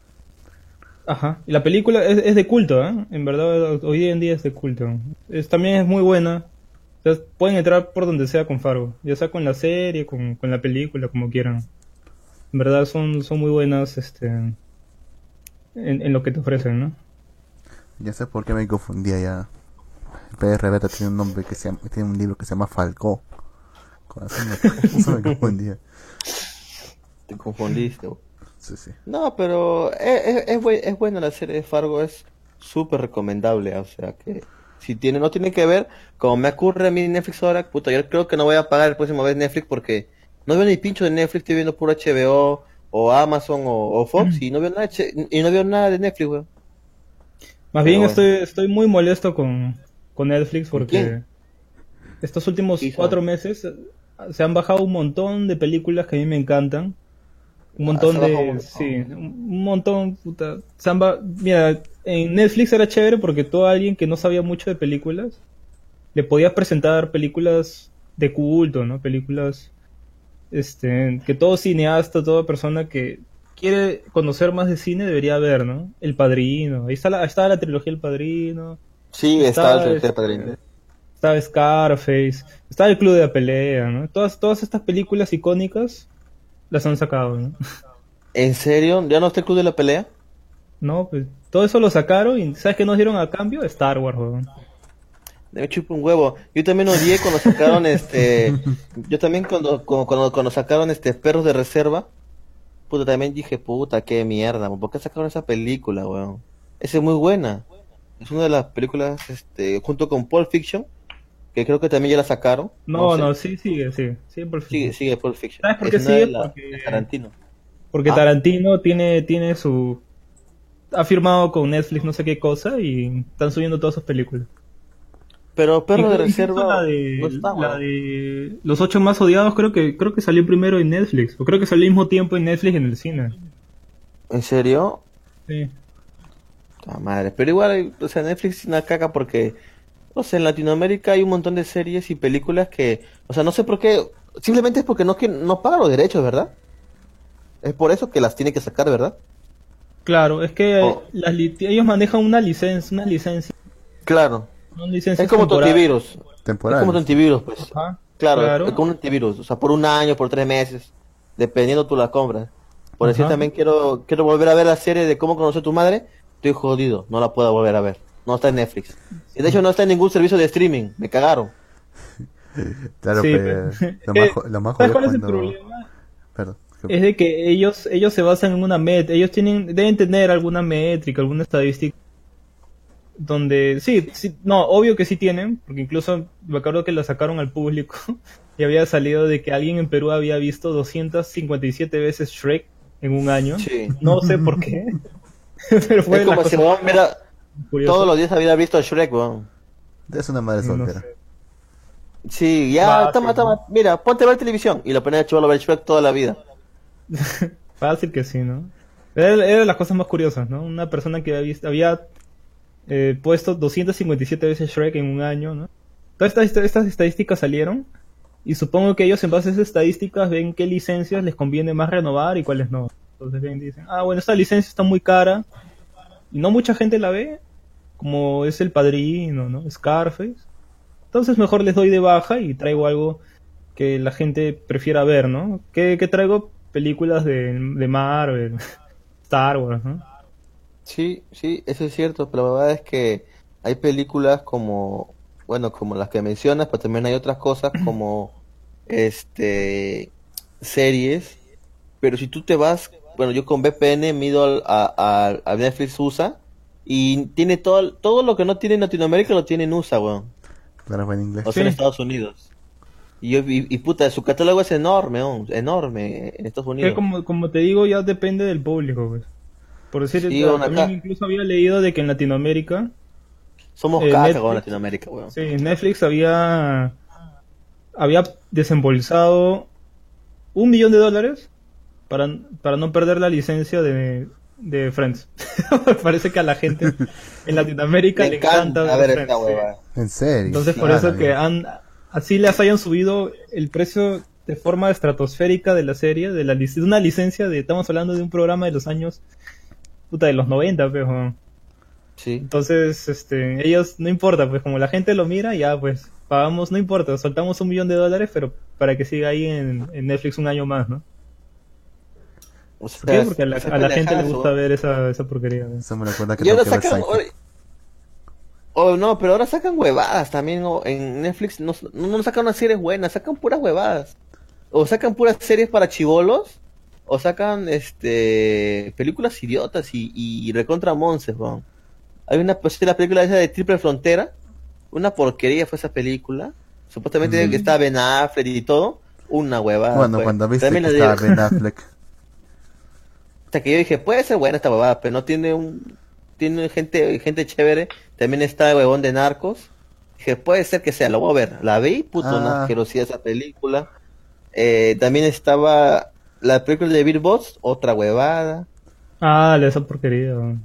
ajá. Y la película es, es de culto, ¿eh? En verdad, hoy en día es de culto. Es, también es muy buena. O sea, pueden entrar por donde sea con Fargo. Ya sea con la serie, con, con la película, como quieran. En verdad son, son muy buenas este, en, en lo que te ofrecen, ¿no? Ya sé por qué me confundía ya. Pérez Reverte tiene un nombre que se llama, tiene un libro que se llama Falcó. Con eso me, eso me confundía. Te confundiste. Sí, sí. No, pero es, es, es, buen- es buena la serie de Fargo, es súper recomendable. O sea que si tiene, no tiene que ver, como me ocurre a mí Netflix ahora, puta, yo creo que no voy a pagar el próximo vez Netflix porque no veo ni pincho de Netflix, estoy viendo puro HBO o Amazon o, o Fox y no veo nada y no veo nada de Netflix, weón. Más Pero bien bueno. estoy, estoy muy molesto con, con Netflix porque quién? estos últimos cuatro meses se han bajado un montón de películas que a mí me encantan. Un montón Ah, de... un montón. Sí, un un montón, puta. Se han ba- Mira, en Netflix era chévere porque todo alguien que no sabía mucho de películas le podías presentar películas de culto, ¿no? Películas este, que todo cineasta, toda persona que quiere conocer más de cine debería ver, ¿no? El Padrino, ahí está la, ahí está la trilogía El Padrino, Sí, Está, estaba el este, padrino. estaba Scarface, estaba el Club de la Pelea, ¿no? Todas, todas estas películas icónicas las han sacado, ¿no? ¿En serio? ¿Ya no está el club de la pelea? No, pues todo eso lo sacaron y ¿sabes qué nos dieron a cambio? Star Wars, weón. Me chupa un huevo. Yo también odié cuando sacaron este. Yo también cuando, cuando, cuando, cuando sacaron este Perros de Reserva. Puta, también dije, puta, qué mierda. ¿Por qué sacaron esa película, weón? Esa es muy buena. Es una de las películas, este, junto con Pulp Fiction. Que creo que también ya la sacaron. No, sé. no, sí, sigue, sigue, sigue. Sigue, sigue Pulp Fiction. ¿Sabes por qué sigue? la- Porque- Tarantino. Porque Ah. Tarantino tiene, tiene su... Ha firmado con Netflix no sé qué cosa y están subiendo todas sus películas. Pero Perros de Reserva. La de, no está, la weón. de Los ocho más odiados creo que creo que salió primero en Netflix. O creo que salió al mismo tiempo en Netflix y en el cine. ¿En serio? Sí. Ah, madre. Pero igual, o sea, Netflix es una caca porque, o sea, en Latinoamérica hay un montón de series y películas que, o sea, no sé por qué, simplemente es porque no, que no pagan los derechos, ¿verdad? Es por eso que las tiene que sacar, ¿verdad? Claro, es que Oh. las ellos manejan una licencia, una licencia, Claro. una licencia Es como tu temporal. antivirus. Es Temporal. como tu antivirus, pues. Ajá, Claro, claro. es como un antivirus. O sea, por un año, por tres meses, dependiendo tú la compras. Por decir también quiero, quiero volver a ver la serie de cómo conocer a tu madre. Estoy jodido, no la puedo volver a ver. No está en Netflix. Y de hecho no está en ningún servicio de streaming. Me cagaron. Claro, Sí, pero pero- lo Eh, más, jo- lo más ¿Sabes jodido cuál es el cuando... problema? Perdón. Es de que ellos ellos se basan en una métrica, ellos tienen deben tener alguna métrica, alguna estadística donde sí, sí, no, obvio que sí tienen, porque incluso me acuerdo que la sacaron al público y había salido de que alguien en Perú había visto 257 veces Shrek en un año. Sí. No sé por qué. Pero fue es la como si todos los días había visto a Shrek, weón. Es una madre No soltera. sé. Sí, ya, Va, toma, toma. Mira, ponte a ver televisión. Y lo ponía a chaval a ver Shrek toda la vida. Fácil que sí, ¿no? Era, era de las cosas más curiosas, ¿no? Una persona que había, visto- había eh, puesto 257 veces Shrek en un año, ¿no? Todas estas, estas estadísticas salieron y supongo que ellos en base a esas estadísticas ven qué licencias les conviene más renovar y cuáles no. Entonces ven, dicen, ah, bueno, esta licencia está muy cara y no mucha gente la ve, como es El Padrino, ¿no? Scarface. Entonces mejor les doy de baja y traigo algo que la gente prefiera ver, ¿no? ¿Qué, qué traigo? Películas de, de Marvel, Star Wars, ¿no? Sí, sí, eso es cierto, pero la verdad es que hay películas como, bueno, como las que mencionas, pero también hay otras cosas como, este, series, pero si tú te vas, bueno, yo con VPN mido a, a- a Netflix USA y tiene todo, todo lo que no tiene en Latinoamérica lo tiene en USA, weón, Claro, fue en inglés. o sea, en. Estados Unidos. Y, yo, y, y puta, su catálogo es enorme, weón, enorme en Estados Que Unidos. como, como te digo, ya depende del público, pues. Por decir, Sí, acá- incluso había leído de que en Latinoamérica, Somos eh, caca, Netflix- weón, en Latinoamérica, weón. sí, Netflix había había desembolsado un millón de dólares para, para no perder la licencia de, de Friends. Parece que a la gente en Latinoamérica Me le encanta, encanta ver Friends, esta sí. En serio. Entonces por Claro, eso que han así les hayan subido el precio de forma estratosférica de la serie, de la lic- de una licencia de estamos hablando de un programa de los años puta de los 90, pues. weón. Sí. Entonces, este, ellos no importa, pues como la gente lo mira, ya pues pagamos, no importa, soltamos un millón de dólares, pero para que siga ahí en, en Netflix un año más, ¿no? O sea, ¿Por qué? Porque a la, esa a la gente le gusta ver esa, esa porquería. ¿no? Eso me recuerda que Y ahora que sacan. Oh, no, pero ahora sacan huevadas también. o en Netflix no, no, no sacan unas series buenas, sacan puras huevadas. O sacan puras series para chivolos. O sacan este películas idiotas y, y, recontra monces, weón. Hay una pues, la película esa de Triple Frontera. Una porquería fue esa película. Supuestamente Mm. que estaba Ben Affleck y todo. Una huevada. Bueno, cuando viste También que estaba Ben Affleck. Hasta que yo dije, puede ser buena esta huevada, pero no tiene un... Tiene gente, gente chévere. También está el huevón de Narcos. Dije, puede ser que sea, lo voy a ver. La vi, puto, Ah. una asquerosidad esa película. Eh, también estaba la película de Bill Boss, otra huevada. Ah, esa porquería. weón.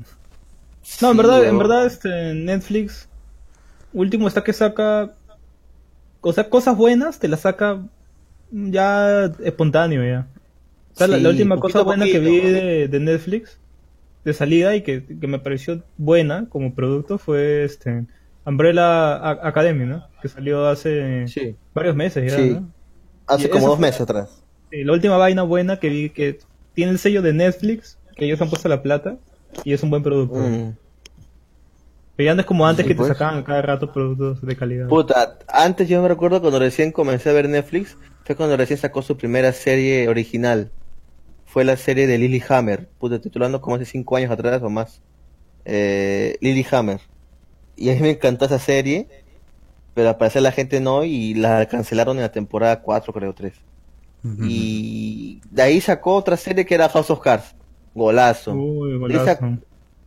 No, en verdad, en verdad, este, Netflix, último está que saca o sea, cosas buenas te las saca ya espontáneo ya. O sea, la- Sí, la, última poquito cosa buena que vi de, de Netflix de salida y que, que me pareció buena como producto fue este Umbrella Academy, ¿no? Que salió hace Sí. varios meses ya, Sí. ¿no? Hace Y como dos fue- meses atrás. La última vaina buena que vi que tiene el sello de Netflix, que ellos han puesto la plata y es un buen producto. Mm. Pero ya no es como antes Sí, que pues. te sacaban a cada rato productos de calidad. Puta, antes yo me recuerdo cuando recién comencé a ver Netflix, fue cuando recién sacó su primera serie original. Fue la serie de Lily Hammer, puta, titulando como hace cinco años atrás o más. Eh, Lily Hammer. Y a mí me encantó esa serie, pero al parecer la gente no y la cancelaron en la temporada 4, creo, 3. Y de ahí sacó otra serie que era House of Cards. Golazo. Uy, De ahí, sac- golazo.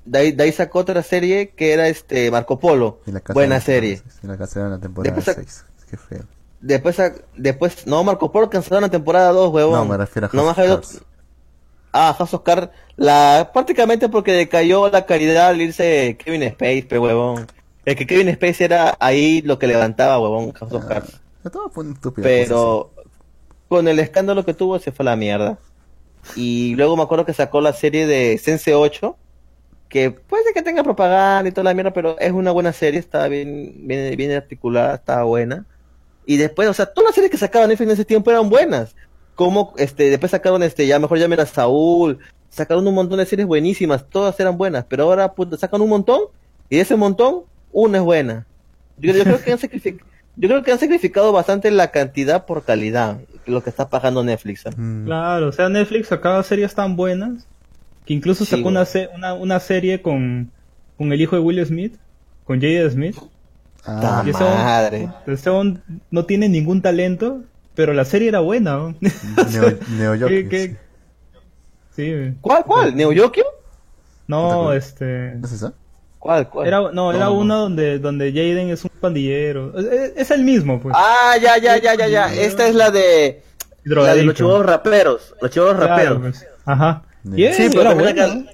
de ahí- de ahí sacó otra serie que era este Marco Polo. Buena serie. Y la casa de la temporada Después sac- 6. Qué feo. Después, después, no, Marco Polo cancelaron la temporada 2, huevón. No, me refiero a House of Cards. Ah, House of Cards, la, prácticamente porque decayó la calidad al irse Kevin Space, pe huevón. El que Kevin Space era ahí lo que levantaba, huevón, House of Cards. Un estúpido. Pero con el escándalo que tuvo se fue a la mierda. Y luego me acuerdo que sacó la serie de Sense 8, que puede que tenga propaganda y toda la mierda, pero es una buena serie, estaba bien, bien, bien articulada, estaba buena. Y después, o sea, todas las series que sacaban en ese tiempo eran buenas. Como, este, después sacaron, este, ya mejor llamen a Saúl, sacaron un montón de series buenísimas, todas eran buenas, pero ahora, puta, sacan un montón, y de ese montón, una es buena. Yo, yo creo que han sacrific- yo creo que han sacrificado bastante la cantidad por calidad, lo que está pagando Netflix. ¿eh? Mm, Claro, o sea, Netflix sacaba series tan buenas que incluso Sí, sacó una, se- una, una serie con, con el hijo de Will Smith, con Jada Smith. Ah, Y ese madre. ese hombre no tiene ningún talento, pero la serie era buena. ¿no? Neo, Neo ¿Qué- qué? Sí. ¿Cuál, cuál? ¿Neo Yokio? no, este... ¿No es esa? ¿Cuál, cuál? Era, no, era no. una donde, donde Jaden es un pandillero. Es, el mismo, pues. Ah, ya, ya, ya, ya, ya. Esta es la de, la de los chivos raperos. Los chivos Claro, raperos. pues. Ajá. Sí, Y es- Sí, pero era la buena. can-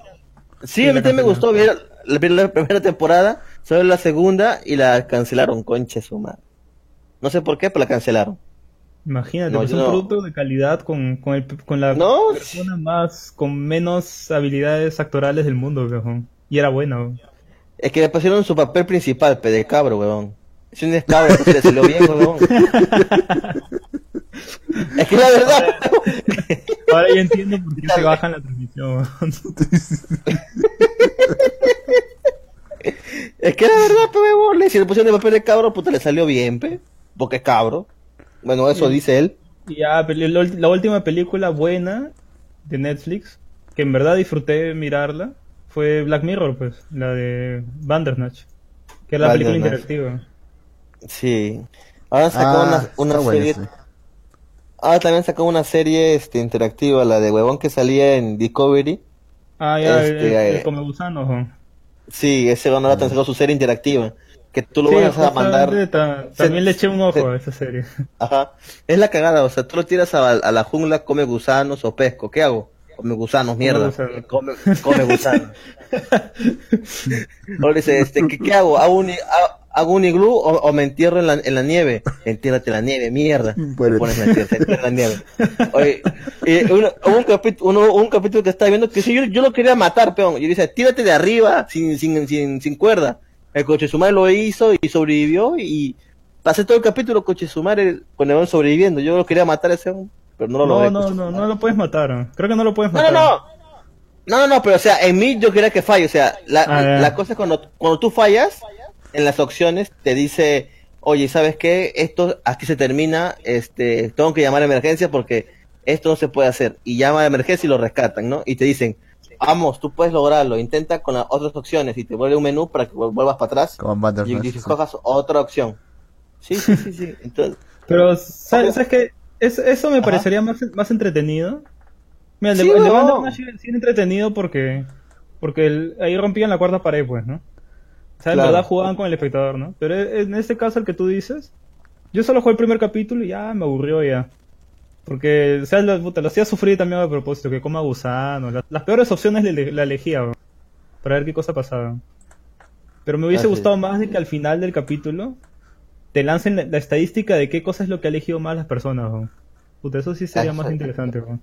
Sí, a mí también me gustó. Vi la, primera temporada, solo la segunda y la cancelaron, conche su madre. No sé por qué, pero la cancelaron. Imagínate, No, pues yo un no. producto de calidad con, con, el, con la No. persona más, con menos habilidades actorales del mundo, weón. Y era buena, weón. Es que le pusieron su papel principal, pe de cabro, huevón. Es un cabro, pues le salió bien, huevón. es que la verdad, Ahora ya entiendo por qué se bajan la transmisión, weón. es que la verdad, pe le- si le pusieron el papel de cabro, puta, le salió bien, pe. Porque es cabro. Bueno, eso dice él. Y ya, la, la última película buena de Netflix, que en verdad disfruté mirarla, fue Black Mirror, pues, la de Bandersnatch, que es la película interactiva. Sí. Ahora sacó Ah, una, bueno serie. Ahora también sacó una serie este, interactiva, la de huevón que salía en Discovery. Ah, ya, Este, el- el eh, come gusanos, weón. Sí, ese bueno ahora también sacó su serie interactiva. Que tú lo Sí, vas a mandar. Se- también le eché un ojo se- a esa serie. Ajá. Es la cagada, o sea, tú lo tiras a, a la jungla, come gusanos o pesco. ¿Qué hago? Come gusanos, mierda. Come, come gusanos. Ahora dice, este, ¿qué, qué hago? ¿Hago un, hago un iglú o, o me entierro en la, en la nieve? Entiérrate en la nieve, mierda. Te Muérete. pones la tierra, te entierras en la nieve. Oye, y uno- hubo un, capítulo, uno- un capítulo que estaba viendo que sí, yo, yo lo quería matar, peón. Yo dice, tírate de arriba sin, sin, sin, sin cuerda. El coche su madre lo hizo y sobrevivió y pasé todo el capítulo coche su madre con el sobreviviendo. Yo lo quería matar a ese pero no lo No, logré. no, no, no lo puedes matar. Creo que no lo puedes matar. no, no. No, no, no, pero o sea, en mí yo quería que falle. O sea, la, Ah, la cosa es cuando, cuando tú fallas, en las opciones te dice, oye, ¿sabes qué? Esto aquí se termina, este, tengo que llamar a emergencia porque esto no se puede hacer. Y llama a emergencia y lo rescatan, ¿no? Y te dicen, vamos, tú puedes lograrlo, intenta con las otras opciones y te vuelve un menú para que vuel- vuelvas para atrás Como y, Bandersnatch, y sí. cojas otra opción. Sí, sí, sí, sí. Entonces, Pero, ¿sabes, sabes qué? Es- eso me parecería más, más entretenido. Mira, el de, Sí, el de huevón. Bandersnatch sí sí entretenido porque, porque el- ahí rompían la cuarta pared, pues, ¿no? O sea, en Claro. verdad jugaban con el espectador, ¿no? Pero e- en este caso, el que tú dices, yo solo jugué el primer capítulo y ya me aburrió ya. Porque, o sea, lo, puta, lo hacía sufrir también a propósito, que coma gusano. Las, las peores opciones le, la elegía, weón, para ver qué cosa pasaba. Pero me hubiese Ah, gustado más de que al final del capítulo te lancen la, la estadística de qué cosa es lo que ha elegido más las personas. weón. Puta, eso sí sería más interesante. weón.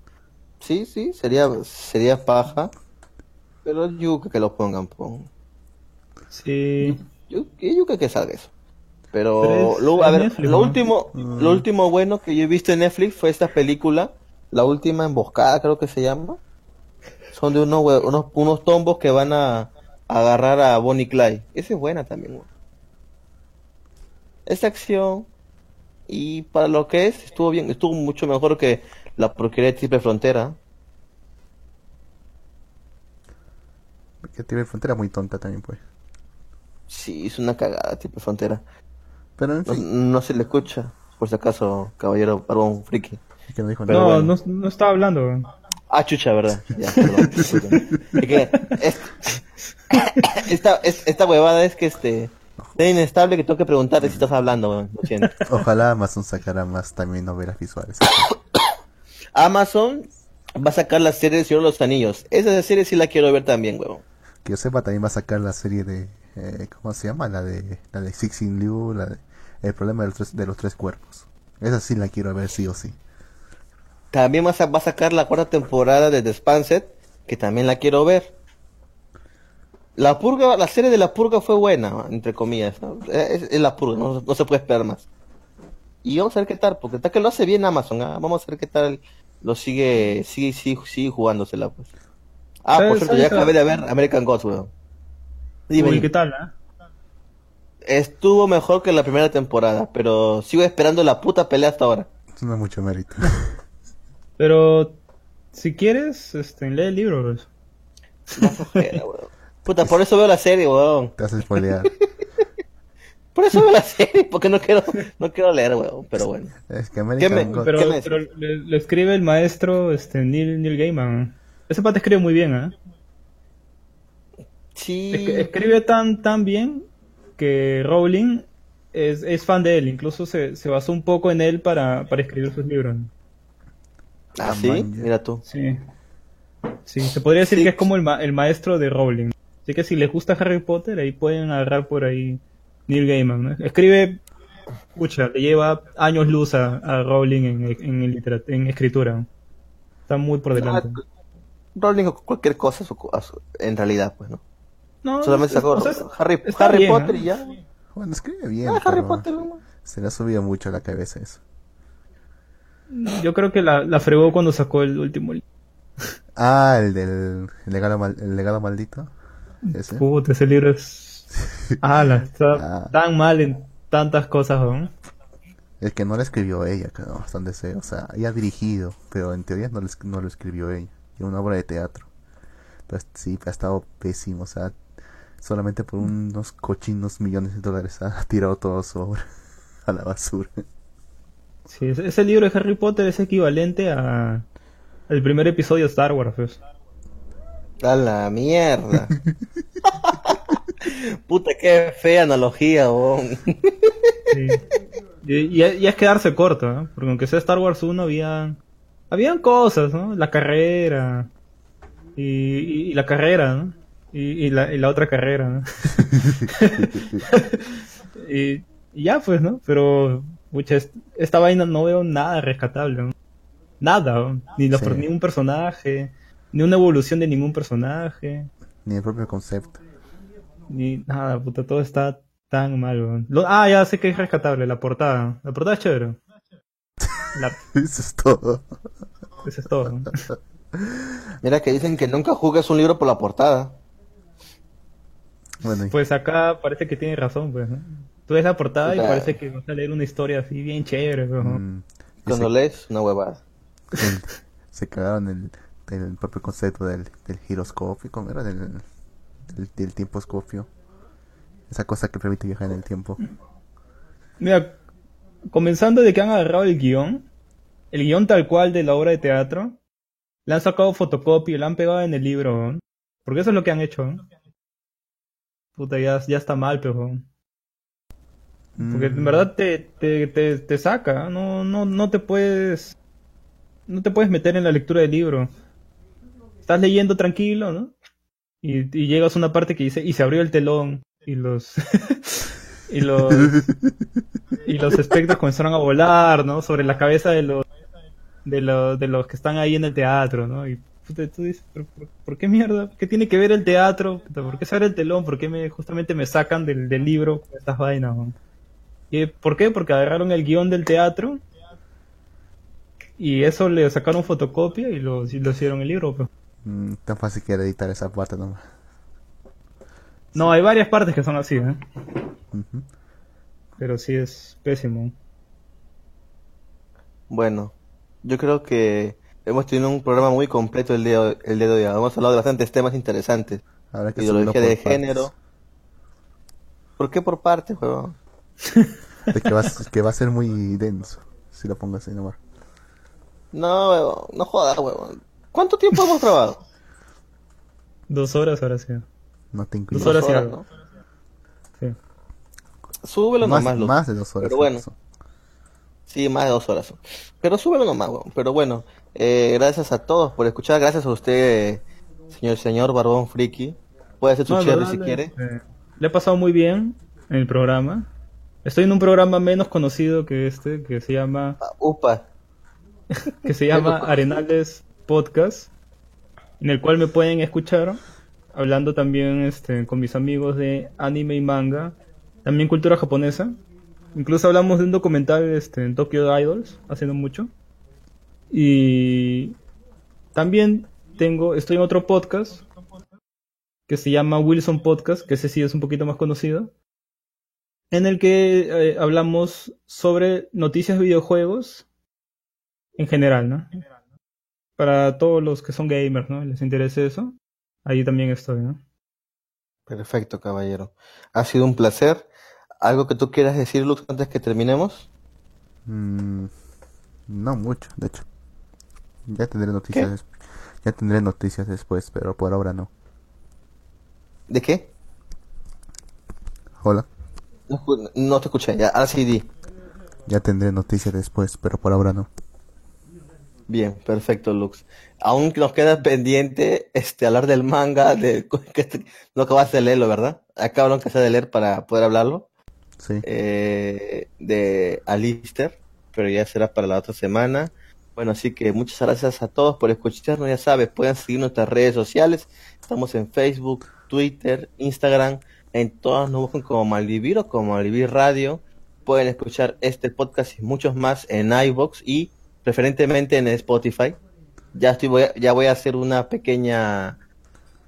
Sí, sí, sería, sería paja. Pero yuca que lo pongan, pon. Sí. Yo, yo yuca que salga eso. Pero, lo, a ver, Netflix, lo ¿no? último, lo último bueno que yo he visto en Netflix fue esta película, la última emboscada creo que se llama. Son de unos, unos, unos tombos que van a, a agarrar a Bonnie Clyde. Esa es buena también, weón. Esta acción y para lo que es, estuvo bien, estuvo mucho mejor que la porquería de Triple Frontera. Que tiene frontera muy tonta también, pues. Sí, es una cagada Triple Frontera. Pero en No, fin, no se le escucha, por si acaso, caballero barbón friki. es que no dijo Pero nada. no, bueno. no, no estaba hablando. weón. Ah, chucha, verdad. Ya, perdón. Es que es- esta, es- esta huevada es que este es inestable que tengo que preguntarte si estás hablando, weón. Lo siento. Ojalá Amazon sacara más también novelas visuales. Amazon va a sacar la serie de Señor de los Anillos. Esa serie sí la quiero ver también, weón. Que yo sepa, también va a sacar la serie de. eh, ¿Cómo se llama? La de la de Sixing Liu, la de, El problema de los, tres, de los tres cuerpos. Esa sí la quiero ver sí o sí. También va a, sa- va a sacar la cuarta temporada de The Expanse, que también la quiero ver. La purga, la serie de la purga fue buena, entre comillas. ¿no? Es, es la purga, no, no se puede esperar más. Y vamos a ver qué tal, porque está que lo hace bien Amazon. ¿ah? Vamos a ver qué tal lo sigue, sigue, sigue, sigue jugándosela, pues. Ah, por ¿Sabes- cierto, ya acabé de ver American Gods, weón. Dime, Uy. ¿qué tal? ah? Estuvo mejor que la primera temporada, pero sigo esperando la puta pelea hasta ahora. Eso no es mucho mérito. Pero si quieres, este, lee el libro. pues. Weón. Puta, por eso veo la serie, weón. Te hace spoilear. Por eso veo la serie, porque no quiero, no quiero leer, weón, pero bueno. es que American me- God- Pero, ¿qué me pero le, le escribe el maestro este, Neil, Neil Gaiman. Ese pata escribe muy bien, ¿ah? Sí. Es- Escribe tan, tan bien que Rowling es, es fan de él. Incluso se, se basó un poco en él para, para escribir sus libros. Ah, sí, Tamaño. mira tú. Sí. Sí, se podría decir Sí. que es como el, ma- el maestro de Rowling. Así que si les gusta Harry Potter, ahí pueden agarrar por ahí Neil Gaiman. ¿no? Escribe, pucha, le lleva años luz a, a Rowling en, en, en literat- en escritura. Está muy por delante. Ah, Rowling o cualquier cosa en realidad, pues, ¿no? No, Solamente es- sacó o sea, es- Harry, está Harry bien, Potter ¿eh? y ya. Bueno, escribe bien. Ah, Harry Potter, ¿no? Se le ha subido mucho a la cabeza eso. Yo creo que la, la fregó cuando sacó el último libro. Ah, el del el legado, mal- el legado maldito. Ese. Puta, ese libro es... Ala, está Ah. tan mal en tantas cosas, ¿no? El que no lo escribió ella, creo, hasta donde sé. O sea, ella ha dirigido, pero en teoría no lo, no lo escribió ella. Es una obra de teatro. Pero sí, ha estado pésimo. O sea, solamente por unos cochinos millones de dólares ha tirado toda su obra a la basura. Sí, ese, libro de Harry Potter es equivalente a el primer episodio de Star Wars. pues. A la mierda. Puta, qué fea analogía, weón. Sí. Y, y- y es quedarse corto, ¿no? Porque aunque sea Star Wars 1, había, habían cosas, ¿no? La carrera. Y, y- y la carrera, ¿no? Y, y la, y la otra carrera, ¿no? y, y ya, pues, ¿no? Pero, pucha, es- esta vaina no veo nada rescatable, ¿no? Nada, ¿no? Ni, Sí. ni un personaje, ni una evolución de ningún personaje. Ni el propio concepto. Ni nada, puta, todo está tan mal. Lo- ah, ya sé que es rescatable, la portada. La portada es chévere. La- Eso es todo. eso es todo. Mira que dicen que nunca jugas un libro por la portada. Bueno, y- Pues acá parece que tiene razón, pues, ¿no? Tú ves la portada y O sea- parece que vas a leer una historia así bien chévere, pues, ¿no? mm, Cuando se, lees, una huevada. se cagaron el, el propio concepto del, del giroscopio. ¿Cómo era? Del, del, del tiemposcopio. Esa cosa que permite viajar en el tiempo. Mira, comenzando de que han agarrado el guion, el guion tal cual de la obra de teatro, le han sacado fotocopia lo han pegado en el libro, ¿no? Porque eso es lo que han hecho, ¿no? Puta, ya, ya está mal, pero... Porque en Mm, verdad te, te, te, te saca, no, no, no te puedes, no te puedes meter en la lectura del libro. Estás leyendo tranquilo, ¿no? Y, y llegas a una parte que dice, y se abrió el telón, y los, y los y los espectros comenzaron a volar, ¿no? Sobre la cabeza de los de los de los que están ahí en el teatro, ¿no? Y puta, tú dices, ¿por, por, por qué mierda? ¿Qué tiene que ver el teatro? ¿Por qué se abre el telón? ¿Por qué me justamente me sacan del, del libro con estas vainas? ¿Y por qué? Porque agarraron el guion del teatro y eso le sacaron fotocopia y lo, y lo hicieron el libro. Pues. Mm, tan fácil que era editar esa parte nomás. No, hay varias partes que son así, ¿eh? Pero sí es pésimo. Bueno, yo creo que hemos tenido un programa muy completo el día, el día de hoy. Hemos hablado de bastantes temas interesantes. Habrá que Ideología de por partes. género. ¿Por qué por partes, huevón? Es que va, a- que va a ser muy denso si lo pongo así nomás. No, huevón, no jodas, huevón. ¿Cuánto tiempo hemos grabado? Dos horas ahora sí. No te incluyo. Dos horas y horas, algo. ¿no? Sí. Súbelo más, nomás, más de dos horas. Pero bueno. Sí, más de dos horas. Pero súbelo nomás, weón. Pero bueno, eh, gracias a todos por escuchar. Gracias a usted, señor señor Barbón Friki. Puede hacer su No, cherry si quiere. eh, le he pasado muy bien en el programa. Estoy en un programa menos conocido que este, que se llama, Ah, Upa. que se llama Arenales Podcast, en el cual me pueden escuchar hablando también este, con mis amigos de anime y manga, también cultura japonesa. Incluso hablamos de un documental este, en Tokyo Idols, hace no mucho. Y también tengo, estoy en otro podcast que se llama Wilson Podcast, que ese sí es un poquito más conocido, en el que eh, hablamos sobre noticias de videojuegos en general, ¿no? Para todos los que son gamers, ¿no? Les interese eso, ahí también estoy, ¿no? Perfecto, caballero. Ha sido un placer. ¿Algo que tú quieras decir, Luz, antes que terminemos? Mm, no mucho, de hecho. Ya tendré noticias. Ya tendré noticias después, pero por ahora no. ¿De qué? Hola. No, te escuché. Ya, ahora sí di. Ya tendré noticias después, pero por ahora no. Bien, perfecto, Lux. Aún nos queda pendiente este hablar del manga, de que no acabaste de leerlo, ¿verdad? Acabaron que de leer para poder hablarlo. Sí. eh, de Alister, pero ya será para la otra semana. Bueno, así que muchas gracias a todos por escucharnos. Ya sabes, pueden seguir nuestras redes sociales. Estamos en Facebook, Twitter, Instagram. En todas nos buscan como Malvivir o como Malvivir Radio. Pueden escuchar este podcast y muchos más en iBox y preferentemente en Spotify. Ya estoy, voy a- ya voy a hacer una pequeña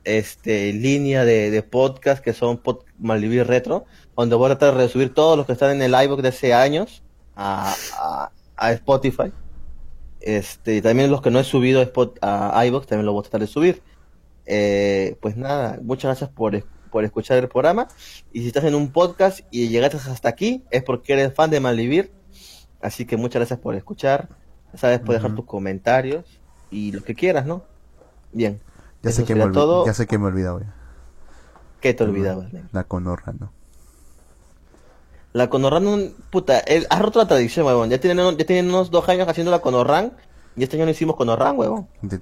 este línea de, de podcast que son pod, Malvivir Retro, donde voy a tratar de subir todos los que están en el iBox de hace años a Spotify. Este, también los que no he subido a, Spot, a iVoox también lo voy a tratar de subir. Eh, pues nada, muchas gracias por, por escuchar el programa. Y si estás en un podcast y llegaste hasta aquí, es porque eres fan de Malvivir. Así que muchas gracias por escuchar. Ya sabes, puedes dejar tus comentarios y lo que quieras, ¿no? Bien. Ya sé que me todo. ya sé que me he olvidado ya. ¿Qué te olvidabas? La conorra, ¿no? La Conorran, puta, él ha roto la tradición, huevón. Ya tienen, ya tienen unos dos años haciendo la Conorran y este año no hicimos Conorran, huevón. Ya,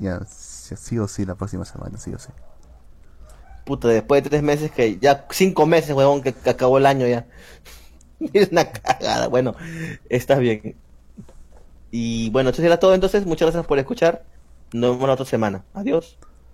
ya, sí o sí la próxima semana, sí o sí. Puta, después de tres meses que ya, cinco meses, huevón, que, que acabó el año ya. Es una cagada. Bueno, está bien. Y bueno, eso será todo entonces. Muchas gracias por escuchar. Nos vemos la otra semana. Adiós.